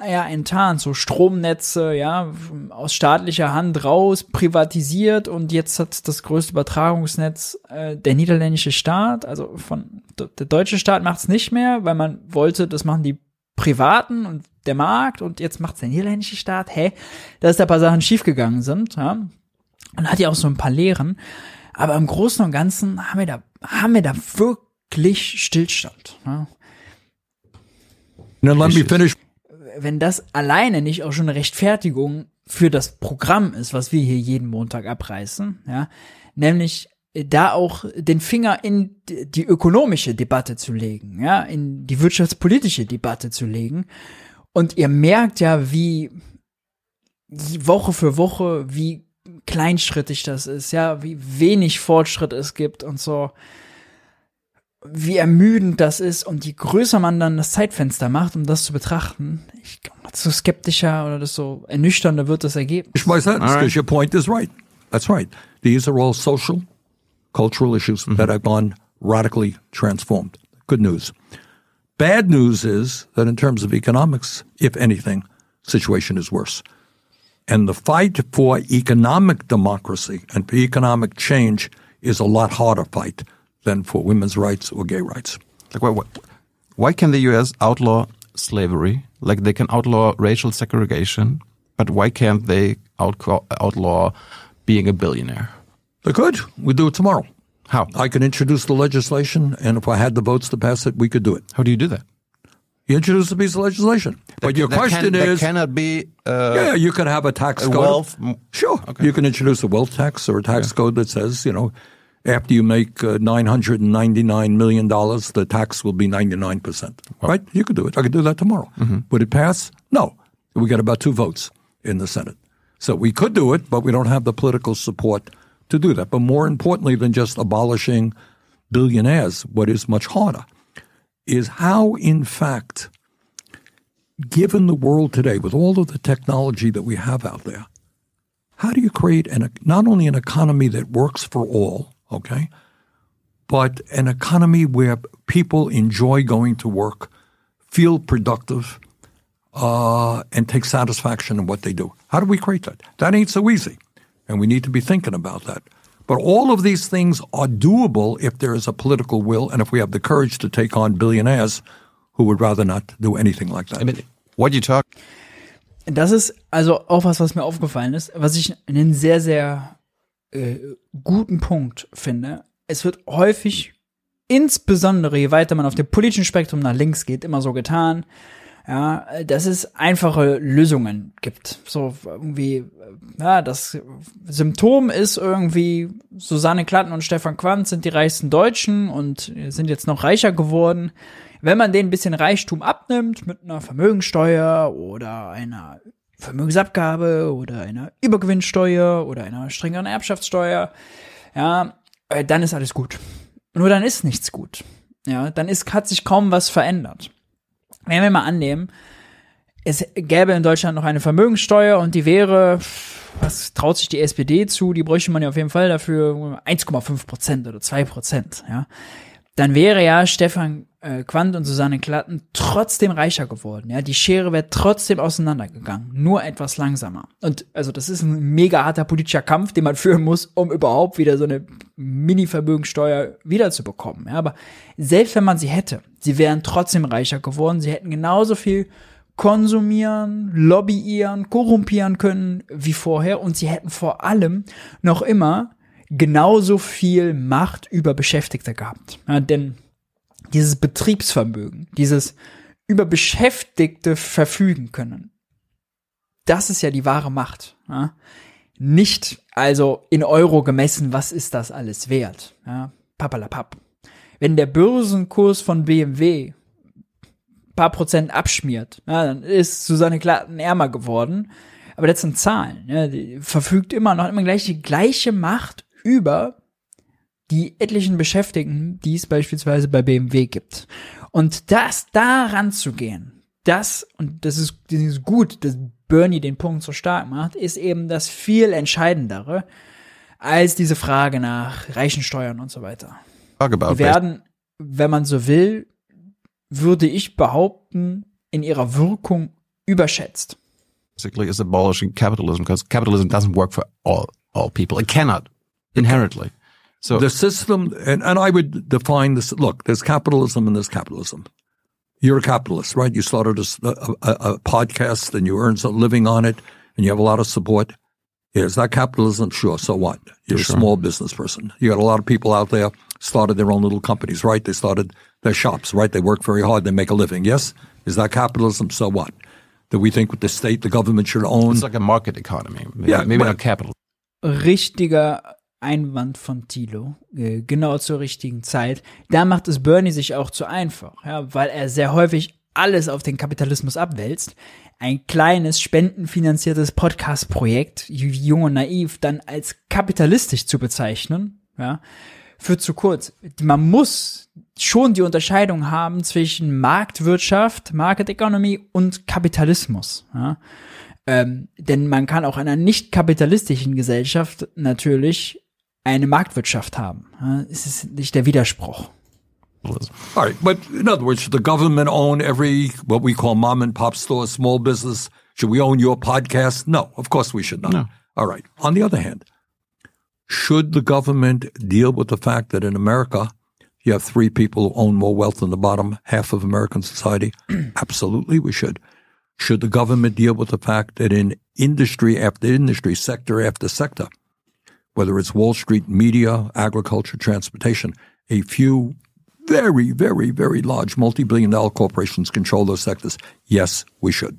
naja, enttarnt, so Stromnetze, ja, aus staatlicher Hand raus, privatisiert und jetzt hat das größte Übertragungsnetz äh, der niederländische Staat, also von der deutsche Staat macht es nicht mehr, weil man wollte, das machen die Privaten und der Markt und jetzt macht der niederländische Staat, hä, dass da ein paar Sachen schiefgegangen sind, ja, und hat ja auch so ein paar Lehren, aber im Großen und Ganzen haben wir da, haben wir da wirklich Stillstand, ja.
And let me finish
wenn das alleine nicht auch schon eine Rechtfertigung für das Programm ist, was wir hier jeden Montag abreißen, ja, nämlich da auch den Finger in die ökonomische Debatte zu legen, ja, in die wirtschaftspolitische Debatte zu legen. Und ihr merkt ja, wie Woche für Woche, wie kleinschrittig das ist, ja, wie wenig Fortschritt es gibt und so wie ermüdend das ist und je größer man dann das Zeitfenster macht, um das zu betrachten, ich desto skeptischer oder desto ernüchternder wird das Ergebnis.
sentence
All right.
because your point is right. That's right. These are all social, cultural issues that have gone radically transformed. Good news. Bad news is that in terms of economics, if anything, situation is worse. And the fight for economic democracy and for economic change is a lot harder fight than for women's rights or gay rights.
Like, why, why- why can the U.S. outlaw slavery? Like they can outlaw racial segregation, but why can't they outlaw, outlaw being a billionaire?
They could. We do it tomorrow.
How?
I can introduce the legislation, and if I had the votes to pass it, we could do it.
How do you do that?
You introduce a piece of legislation. But your
That can-
question
that
is,
cannot be. Uh,
yeah, you could have a tax
a
code.
wealth-
Sure.
Okay.
You can introduce a wealth tax or a tax code that says, you know, after you make uh, $999 million, the tax will be 99%. Right? You could do it. I could do that tomorrow.
Mm-hmm.
Would it pass? No. We got about two votes in the Senate. So we could do it, but we don't have the political support to do that. But more importantly than just abolishing billionaires, what is much harder is how, in fact, given the world today, with all of the technology that we have out there, how do you create an, not only an economy that works for all, okay, but an economy where people enjoy going to work, feel productive, uh, and take satisfaction in what they do? How do we create that? That ain't so easy, and we need to be thinking about that. But all of these things are doable if there is a political will and if we have the courage to take on billionaires who would rather not do anything like that.
I mean, what you talk.
Das ist also auch was, was mir aufgefallen ist, was ich einen sehr, sehr äh, guten Punkt finde. Es wird häufig, insbesondere je weiter man auf dem politischen Spektrum nach links geht, immer so getan, Ja, dass es einfache Lösungen gibt. So irgendwie, ja, das Symptom ist irgendwie, Susanne Klatten und Stefan Quandt sind die reichsten Deutschen und sind jetzt noch reicher geworden. Wenn man denen ein bisschen Reichtum abnimmt mit einer Vermögensteuer oder einer Vermögensabgabe oder einer Übergewinnsteuer oder einer strengeren Erbschaftssteuer, ja, äh, dann ist alles gut. Nur dann ist nichts gut. Ja, dann ist, hat sich kaum was verändert. Wenn wir mal annehmen, es gäbe in Deutschland noch eine Vermögenssteuer und die wäre, was traut sich die SPD zu? Die bräuchte man ja auf jeden Fall dafür 1,5 Prozent oder 2 Prozent, ja. Dann wäre ja Stefan äh, Quandt und Susanne Klatten trotzdem reicher geworden. Ja, die Schere wäre trotzdem auseinandergegangen, nur etwas langsamer. Und also das ist ein mega harter politischer Kampf, den man führen muss, um überhaupt wieder so eine Mini-Vermögensteuer wiederzubekommen. Ja, aber selbst wenn man sie hätte, sie wären trotzdem reicher geworden. Sie hätten genauso viel konsumieren, lobbyieren, korrumpieren können wie vorher und sie hätten vor allem noch immer genauso viel Macht über Beschäftigte gehabt. Ja, denn dieses Betriebsvermögen, dieses über Beschäftigte verfügen können, das ist ja die wahre Macht. Ja? Nicht also in Euro gemessen, was ist das alles wert? Ja? Papalapap. Wenn der Börsenkurs von BMW paar Prozent abschmiert, ja, dann ist Susanne Klatten ärmer geworden. Aber das sind Zahlen. Ja, die verfügt immer noch immer gleich die gleiche Macht über die etlichen Beschäftigten, die es beispielsweise bei BMW gibt. Und das daran zu gehen, das, und das ist, das ist gut, dass Bernie den Punkt so stark macht, ist eben das viel entscheidendere als diese Frage nach Reichensteuern und so weiter. Die werden, wenn man so will, würde ich behaupten, in ihrer Wirkung überschätzt.
Basically, is abolishing capitalism because capitalism doesn't work for all all people. It cannot inherently.
So the system, and, and I would define this. Look, there's capitalism and there's capitalism. You're a capitalist, right? You started a, a, a podcast and you earn a living on it and you have a lot of support. Yeah, is that capitalism? Sure. So what? You're sure. a small business person. You got a lot of people out there started their own little companies, right? They started their shops, right? They work very hard. They make a living. Yes. Is that capitalism? So what? Do we think with the state, the government should own?
It's like a market economy. Maybe, yeah, maybe not capital.
Richtiger Einwand von Thilo, äh, genau zur richtigen Zeit. Da macht es Bernie sich auch zu einfach, ja, weil er sehr häufig alles auf den Kapitalismus abwälzt. Ein kleines spendenfinanziertes Podcast-Projekt, Jung und Naiv, dann als kapitalistisch zu bezeichnen, ja, führt zu kurz. Man muss schon die Unterscheidung haben zwischen Marktwirtschaft, Market Economy und Kapitalismus. Ja. Ähm, denn man kann auch in einer nicht kapitalistischen Gesellschaft natürlich eine Marktwirtschaft haben. Es ist nicht der Widerspruch.
All right, but in other words, should the government own every what we call mom and pop store, small business? Should we own your podcast? No, of course we should not. No. All right. On the other hand, should the government deal with the fact that in America you have three people who own more wealth than the bottom half of American society? Absolutely, we should. Should the government deal with the fact that in industry after industry, sector after sector, whether it's Wall Street, media, agriculture, transportation, a few very, very, very large multi billion dollar corporations control those sectors. Yes, we should.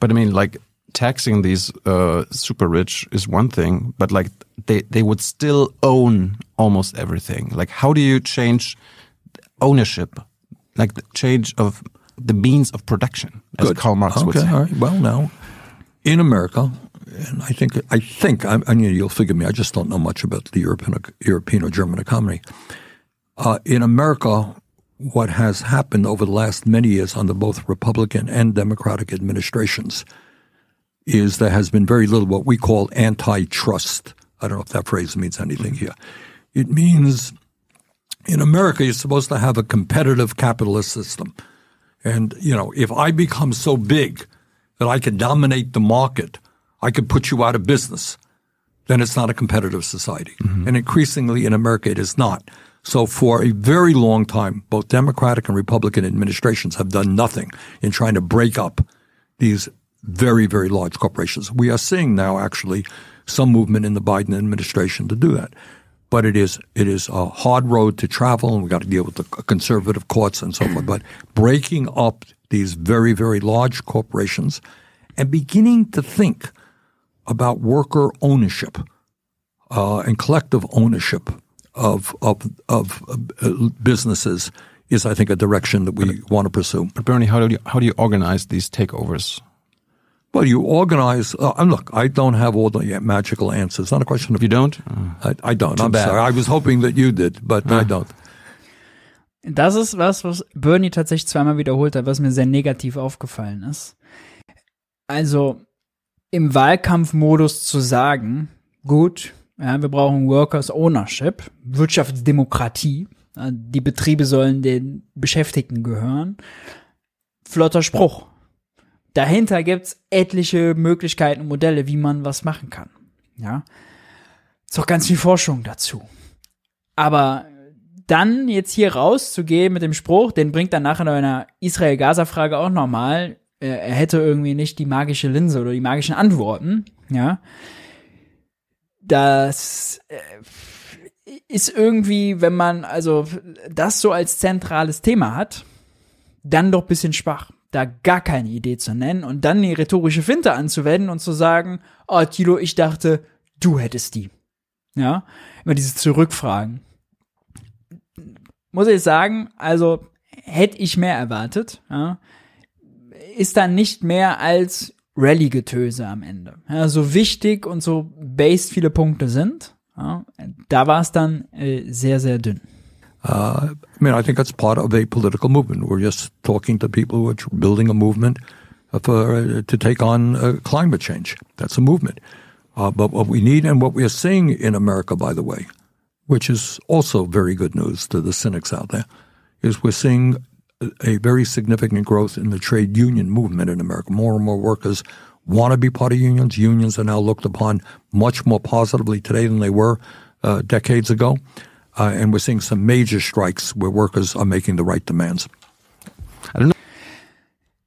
But I mean, like, taxing these uh, super rich is one thing, but like they, they would still own almost everything. Like, how do you change ownership? Like, the change of the means of production, as Good. Karl Marx
okay,
would say.
All right. Well, now, in America, and I think I think I, I mean, you'll figure me. I just don't know much about the European European or German economy. Uh, in America, what has happened over the last many years under both Republican and Democratic administrations is there has been very little what we call antitrust. I don't know if that phrase means anything here. It means in America you're supposed to have a competitive capitalist system, and you know if I become so big that I can dominate the market I could put you out of business, then it's not a competitive society. Mm-hmm. And increasingly in America, it is not. So for a very long time, both Democratic and Republican administrations have done nothing in trying to break up these very, very large corporations. We are seeing now actually some movement in the Biden administration to do that. But it is it is a hard road to travel, and we've got to deal with the conservative courts and so forth. But breaking up these very, very large corporations and beginning to think about worker ownership uh, and collective ownership of of of uh, businesses is, I think, a direction that we want to pursue.
But Bernie, how do you how do you organize these takeovers?
Well, you organize. Uh, and look, I don't have all the magical answers. Not a question of
You don't?
I, I don't.
Too
I'm
bad.
sorry. I was hoping that you did, but I don't.
Das ist was, was Bernie tatsächlich zweimal wiederholt hat, was mir sehr negativ aufgefallen ist. Also im Wahlkampfmodus zu sagen, gut, ja, wir brauchen Workers Ownership, Wirtschaftsdemokratie, die Betriebe sollen den Beschäftigten gehören. Flotter Spruch. Dahinter gibt's etliche Möglichkeiten und Modelle, wie man was machen kann. Ja. Ist auch ganz viel Forschung dazu. Aber dann jetzt hier rauszugehen mit dem Spruch, den bringt dann nachher in einer Israel-Gaza-Frage auch nochmal, er hätte irgendwie nicht die magische Linse oder die magischen Antworten, ja. Das äh, ist irgendwie, wenn man also das so als zentrales Thema hat, dann doch bisschen schwach, da gar keine Idee zu nennen und dann die rhetorische Finte anzuwenden und zu sagen, oh Tilo, ich dachte, du hättest die. Ja, immer diese Zurückfragen muss ich sagen, also hätte ich mehr erwartet. Ja. Ist dann nicht mehr als Rallye-Getöse am Ende. Ja, so wichtig und so based viele Punkte sind, ja, da war es dann äh, sehr, sehr dünn.
Uh, I mean, I think that's part of a political movement. We're just talking to people who are building a movement for, uh, to take on uh, climate change. That's a movement. Uh, but what we need and what we are seeing in America, by the way, which is also very good news to the cynics out there, is we're seeing a- very significant growth in the trade union movement in America. More and more workers want to be part of unions. Unions are now looked upon much more positively today than they were uh, decades ago. Uh, and we're seeing some major strikes where workers are making the right demands.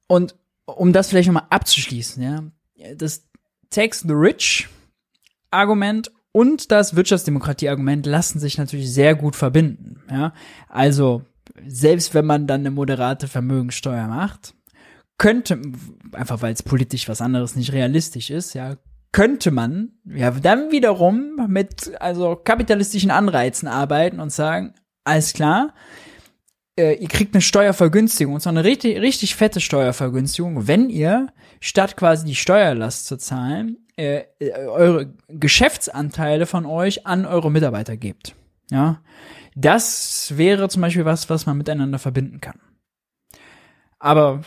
Und um das vielleicht nochmal abzuschließen, ja, das Tax the Rich Argument und das Wirtschaftsdemokratie-Argument lassen sich natürlich sehr gut verbinden. Ja? Also, selbst wenn man dann eine moderate Vermögensteuer macht, könnte, einfach weil es politisch was anderes nicht realistisch ist, ja, könnte man ja dann wiederum mit also kapitalistischen Anreizen arbeiten und sagen, alles klar, äh, ihr kriegt eine Steuervergünstigung, und zwar eine richtig, richtig fette Steuervergünstigung, wenn ihr statt quasi die Steuerlast zu zahlen, äh, äh, eure Geschäftsanteile von euch an eure Mitarbeiter gebt. Ja, das wäre zum Beispiel was, was man miteinander verbinden kann. Aber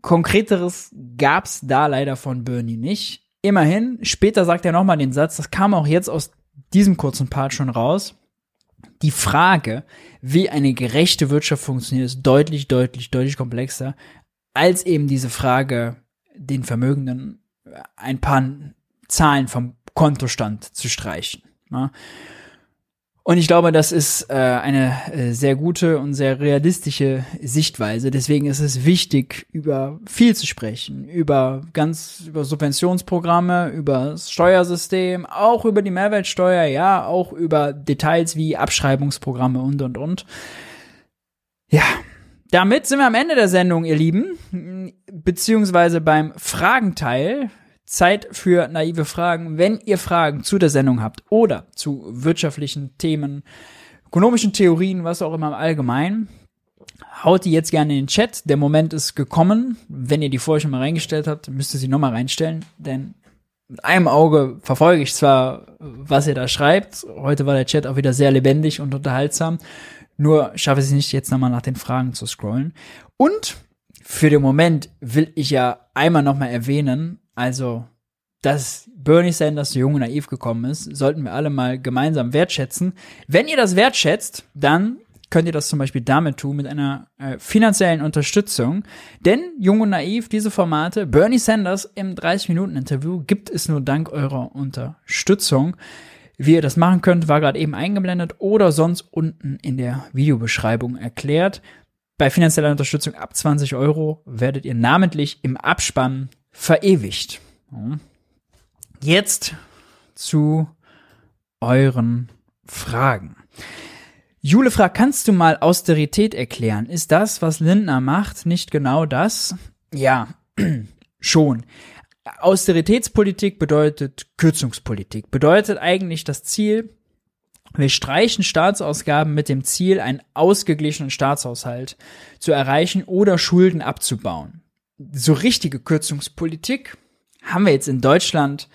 konkreteres gab's da leider von Bernie nicht. Immerhin, später sagt er nochmal den Satz, das kam auch jetzt aus diesem kurzen Part schon raus. Die Frage, wie eine gerechte Wirtschaft funktioniert, ist deutlich, deutlich, deutlich komplexer, als eben diese Frage, den Vermögenden ein paar Zahlen vom Kontostand zu streichen. Ja. Und ich glaube, das ist äh, eine äh, sehr gute und sehr realistische Sichtweise. Deswegen ist es wichtig, über viel zu sprechen, über ganz über Subventionsprogramme, über das Steuersystem, auch über die Mehrwertsteuer, ja, auch über Details wie Abschreibungsprogramme und und und. Ja, damit sind wir am Ende der Sendung, ihr Lieben, beziehungsweise beim Fragenteil. Zeit für naive Fragen. Wenn ihr Fragen zu der Sendung habt oder zu wirtschaftlichen Themen, ökonomischen Theorien, was auch immer im Allgemeinen, haut die jetzt gerne in den Chat. Der Moment ist gekommen. Wenn ihr die vorher schon mal reingestellt habt, müsst ihr sie nochmal reinstellen, denn mit einem Auge verfolge ich zwar, was ihr da schreibt. Heute war der Chat auch wieder sehr lebendig und unterhaltsam. Nur schaffe ich es nicht, jetzt nochmal nach den Fragen zu scrollen. Und für den Moment will ich ja einmal nochmal erwähnen, also, dass Bernie Sanders jung und naiv gekommen ist, sollten wir alle mal gemeinsam wertschätzen. Wenn ihr das wertschätzt, dann könnt ihr das zum Beispiel damit tun, mit einer äh, finanziellen Unterstützung. Denn Jung und Naiv, diese Formate, Bernie Sanders im 30-Minuten-Interview gibt es nur dank eurer Unterstützung. Wie ihr das machen könnt, war gerade eben eingeblendet oder sonst unten in der Videobeschreibung erklärt. Bei finanzieller Unterstützung ab 20 Euro werdet ihr namentlich im Abspann verewigt. Jetzt zu euren Fragen. Jule fragt, kannst du mal Austerität erklären? Ist das, was Lindner macht, nicht genau das? Ja, schon. Austeritätspolitik bedeutet Kürzungspolitik, bedeutet eigentlich das Ziel, wir streichen Staatsausgaben mit dem Ziel, einen ausgeglichenen Staatshaushalt zu erreichen oder Schulden abzubauen. So richtige Kürzungspolitik haben wir jetzt in Deutschland,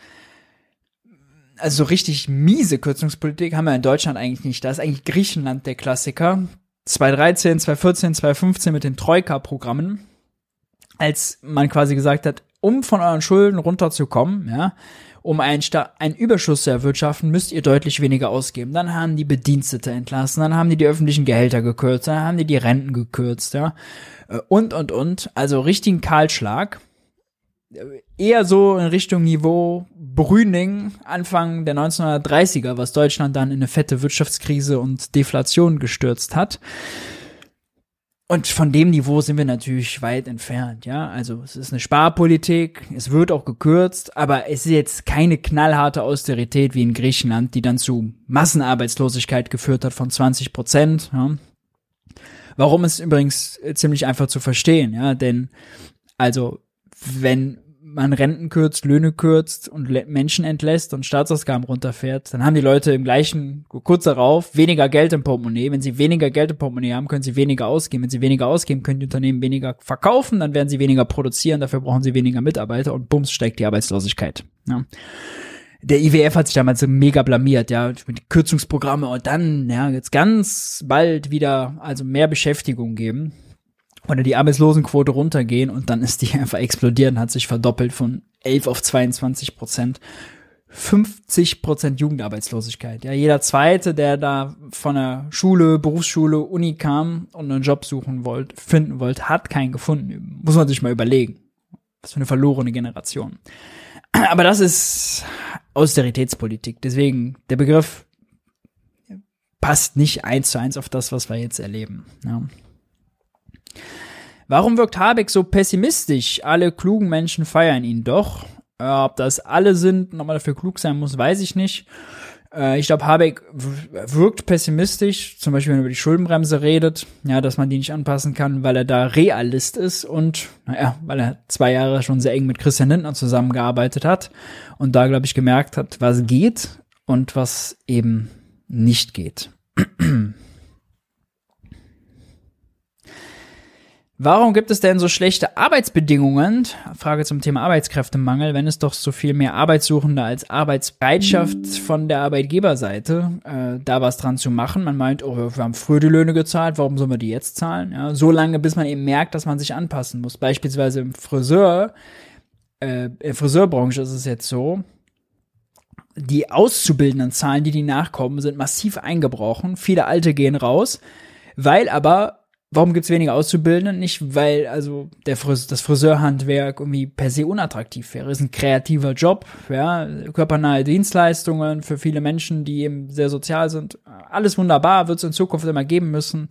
also so richtig miese Kürzungspolitik haben wir in Deutschland eigentlich nicht. Da ist eigentlich Griechenland der Klassiker. 2013, 2014, 2015 mit den Troika-Programmen, als man quasi gesagt hat, um von euren Schulden runterzukommen, ja, um einen, Sta einen Überschuss zu erwirtschaften, müsst ihr deutlich weniger ausgeben. Dann haben die Bedienstete entlassen, dann haben die die öffentlichen Gehälter gekürzt, dann haben die die Renten gekürzt, ja. Äh, und, und, und. Also richtigen Kahlschlag. Äh, eher so in Richtung Niveau Brüning, Anfang der 1930er, was Deutschland dann in eine fette Wirtschaftskrise und Deflation gestürzt hat. Und von dem Niveau sind wir natürlich weit entfernt, ja. Also es ist eine Sparpolitik, es wird auch gekürzt, aber es ist jetzt keine knallharte Austerität wie in Griechenland, die dann zu Massenarbeitslosigkeit geführt hat von 20 Prozent. Ja. Warum ist übrigens ziemlich einfach zu verstehen, ja, denn also wenn man Renten kürzt, Löhne kürzt und Menschen entlässt und Staatsausgaben runterfährt, dann haben die Leute im gleichen, kurz darauf, weniger Geld im Portemonnaie. Wenn sie weniger Geld im Portemonnaie haben, können sie weniger ausgeben. Wenn sie weniger ausgeben, können die Unternehmen weniger verkaufen, dann werden sie weniger produzieren, dafür brauchen sie weniger Mitarbeiter und bums steigt die Arbeitslosigkeit. Ja. Der IWF hat sich damals so mega blamiert, ja, mit Kürzungsprogramme und dann, ja, jetzt ganz bald wieder, also mehr Beschäftigung geben oder die Arbeitslosenquote runtergehen und dann ist die einfach explodiert und hat sich verdoppelt von 11 auf 22 Prozent. 50 Prozent Jugendarbeitslosigkeit. Ja, jeder zweite, der da von der Schule, Berufsschule, Uni kam und einen Job suchen wollte, finden wollte, hat keinen gefunden. Muss man sich mal überlegen. Was für eine verlorene Generation. Aber das ist Austeritätspolitik. Deswegen, der Begriff passt nicht eins zu eins auf das, was wir jetzt erleben. Ja. Warum wirkt Habeck so pessimistisch? Alle klugen Menschen feiern ihn doch. Äh, ob das alle sind, nochmal dafür klug sein muss, weiß ich nicht. Äh, ich glaube, Habeck wirkt pessimistisch, zum Beispiel wenn er über die Schuldenbremse redet, ja, dass man die nicht anpassen kann, weil er da Realist ist und, naja, weil er zwei Jahre schon sehr eng mit Christian Lindner zusammengearbeitet hat und da, glaube ich, gemerkt hat, was geht und was eben nicht geht. Warum gibt es denn so schlechte Arbeitsbedingungen? Frage zum Thema Arbeitskräftemangel, wenn es doch so viel mehr Arbeitssuchende als Arbeitsbereitschaft von der Arbeitgeberseite äh, da was dran zu machen. Man meint, oh, wir haben früher die Löhne gezahlt, warum sollen wir die jetzt zahlen? Ja, so lange, bis man eben merkt, dass man sich anpassen muss. Beispielsweise im Friseur, äh, in der Friseurbranche ist es jetzt so, die auszubildenden Zahlen, die die nachkommen, sind massiv eingebrochen. Viele Alte gehen raus, weil aber Warum gibt's weniger Auszubildende? Nicht, weil also der Fris das Friseurhandwerk irgendwie per se unattraktiv wäre. Es ist ein kreativer Job, ja, körpernahe Dienstleistungen für viele Menschen, die eben sehr sozial sind. Alles wunderbar, wird es in Zukunft immer geben müssen.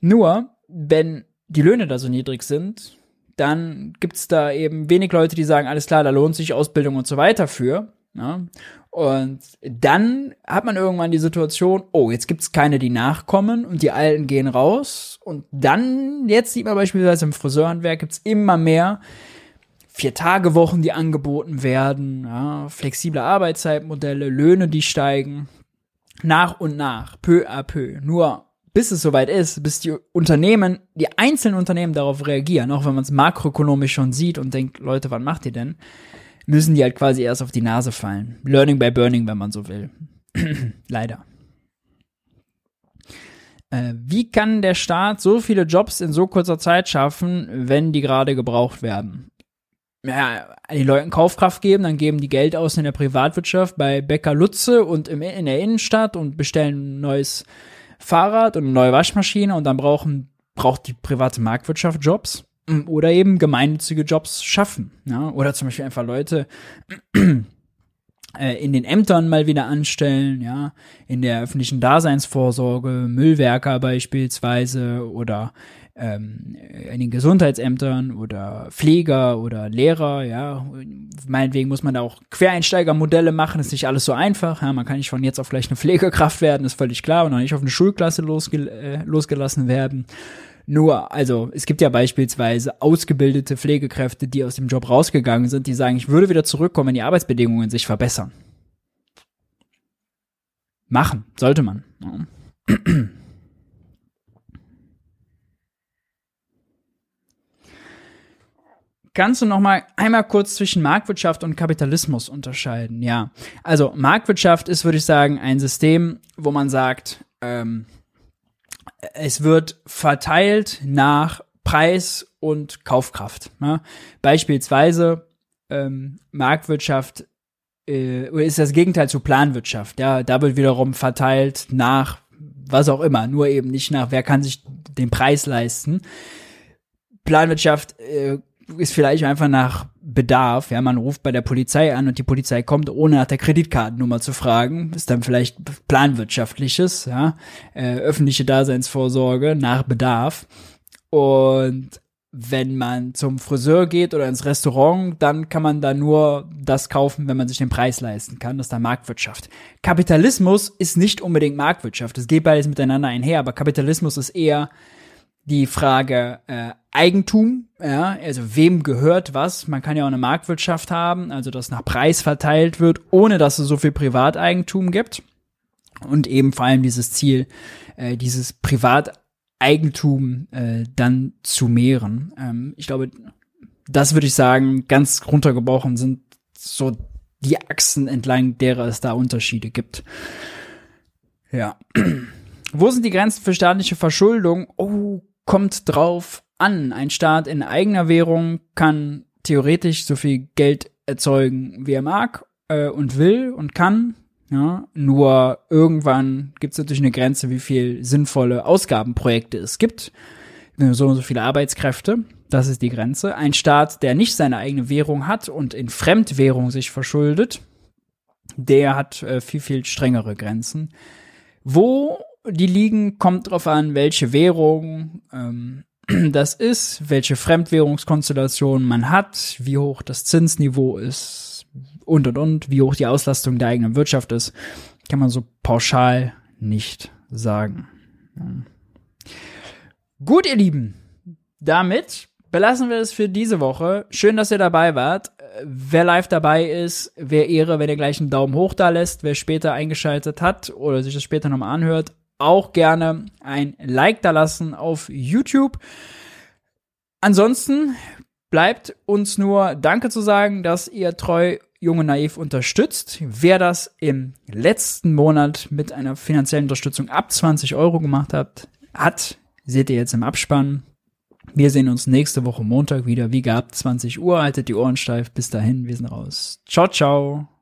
Nur, wenn die Löhne da so niedrig sind, dann gibt's da eben wenig Leute, die sagen, alles klar, da lohnt sich Ausbildung und so weiter für. Ja? Und dann hat man irgendwann die Situation, oh, jetzt gibt's keine, die nachkommen und die Alten gehen raus. Und dann, jetzt sieht man beispielsweise im Friseurhandwerk, gibt's immer mehr Vier-Tage-Wochen, die angeboten werden, ja, flexible Arbeitszeitmodelle, Löhne, die steigen. Nach und nach, peu à peu. Nur bis es soweit ist, bis die Unternehmen, die einzelnen Unternehmen darauf reagieren, auch wenn man es makroökonomisch schon sieht und denkt, Leute, wann macht ihr denn? Müssen die halt quasi erst auf die Nase fallen. Learning by burning, wenn man so will. Leider. Äh, wie kann der Staat so viele Jobs in so kurzer Zeit schaffen, wenn die gerade gebraucht werden? Ja, den Leuten Kaufkraft geben, dann geben die Geld aus in der Privatwirtschaft bei Bäcker Lutze und im, in der Innenstadt und bestellen ein neues Fahrrad und eine neue Waschmaschine und dann brauchen, braucht die private Marktwirtschaft Jobs. Mm, oder eben gemeinnützige Jobs schaffen. Ja? Oder zum Beispiel einfach Leute äh, in den Ämtern mal wieder anstellen, ja, in der öffentlichen Daseinsvorsorge, Müllwerker beispielsweise oder ähm, in den Gesundheitsämtern oder Pfleger oder Lehrer, ja, meinetwegen muss man da auch Quereinsteigermodelle machen, ist nicht alles so einfach, ja, man kann nicht von jetzt auf gleich eine Pflegekraft werden, ist völlig klar, und auch nicht auf eine Schulklasse losge äh, losgelassen werden. Nur, also es gibt ja beispielsweise ausgebildete Pflegekräfte, die aus dem Job rausgegangen sind, die sagen, ich würde wieder zurückkommen, wenn die Arbeitsbedingungen sich verbessern. Machen, sollte man. Kannst du noch mal einmal kurz zwischen Marktwirtschaft und Kapitalismus unterscheiden? Ja, also Marktwirtschaft ist, würde ich sagen, ein System, wo man sagt, ähm, es wird verteilt nach Preis und Kaufkraft. Ne? Beispielsweise ähm, Marktwirtschaft äh, ist das Gegenteil zu Planwirtschaft. Ja, da wird wiederum verteilt nach was auch immer, nur eben nicht nach wer kann sich den Preis leisten. Planwirtschaft äh, ist vielleicht einfach nach Bedarf. Ja, man ruft bei der Polizei an und die Polizei kommt, ohne nach der Kreditkartennummer zu fragen. Ist dann vielleicht planwirtschaftliches, ja, äh, öffentliche Daseinsvorsorge nach Bedarf. Und wenn man zum Friseur geht oder ins Restaurant, dann kann man da nur das kaufen, wenn man sich den Preis leisten kann. Das ist dann Marktwirtschaft. Kapitalismus ist nicht unbedingt Marktwirtschaft. Es geht beides miteinander einher, aber Kapitalismus ist eher die Frage äh, Eigentum, ja, also wem gehört was. Man kann ja auch eine Marktwirtschaft haben, also dass nach Preis verteilt wird, ohne dass es so viel Privateigentum gibt. Und eben vor allem dieses Ziel, äh, dieses Privateigentum äh, dann zu mehren. Ähm, ich glaube, das würde ich sagen, ganz runtergebrochen sind so die Achsen entlang derer es da Unterschiede gibt. Ja. Wo sind die Grenzen für staatliche Verschuldung? Oh, kommt drauf an. Ein Staat in eigener Währung kann theoretisch so viel Geld erzeugen, wie er mag äh, und will und kann. Ja, nur irgendwann gibt es natürlich eine Grenze, wie viel sinnvolle Ausgabenprojekte es gibt. So und so viele Arbeitskräfte. Das ist die Grenze. Ein Staat, der nicht seine eigene Währung hat und in Fremdwährung sich verschuldet, der hat äh, viel, viel strengere Grenzen. Wo die liegen, kommt drauf an, welche Währung ähm, das ist, welche Fremdwährungskonstellation man hat, wie hoch das Zinsniveau ist und und und, wie hoch die Auslastung der eigenen Wirtschaft ist, kann man so pauschal nicht sagen. Gut, ihr Lieben, damit belassen wir es für diese Woche. Schön, dass ihr dabei wart. Wer live dabei ist, wer Ehre, wenn ihr gleich einen Daumen hoch da lässt. Wer später eingeschaltet hat oder sich das später nochmal anhört, auch gerne ein Like da lassen auf YouTube. Ansonsten bleibt uns nur Danke zu sagen, dass ihr treu Junge Naiv unterstützt. Wer das im letzten Monat mit einer finanziellen Unterstützung ab 20 Euro gemacht hat, hat, seht ihr jetzt im Abspann. Wir sehen uns nächste Woche Montag wieder, wie gehabt, 20 Uhr. Haltet die Ohren steif. Bis dahin, wir sind raus. Ciao, ciao.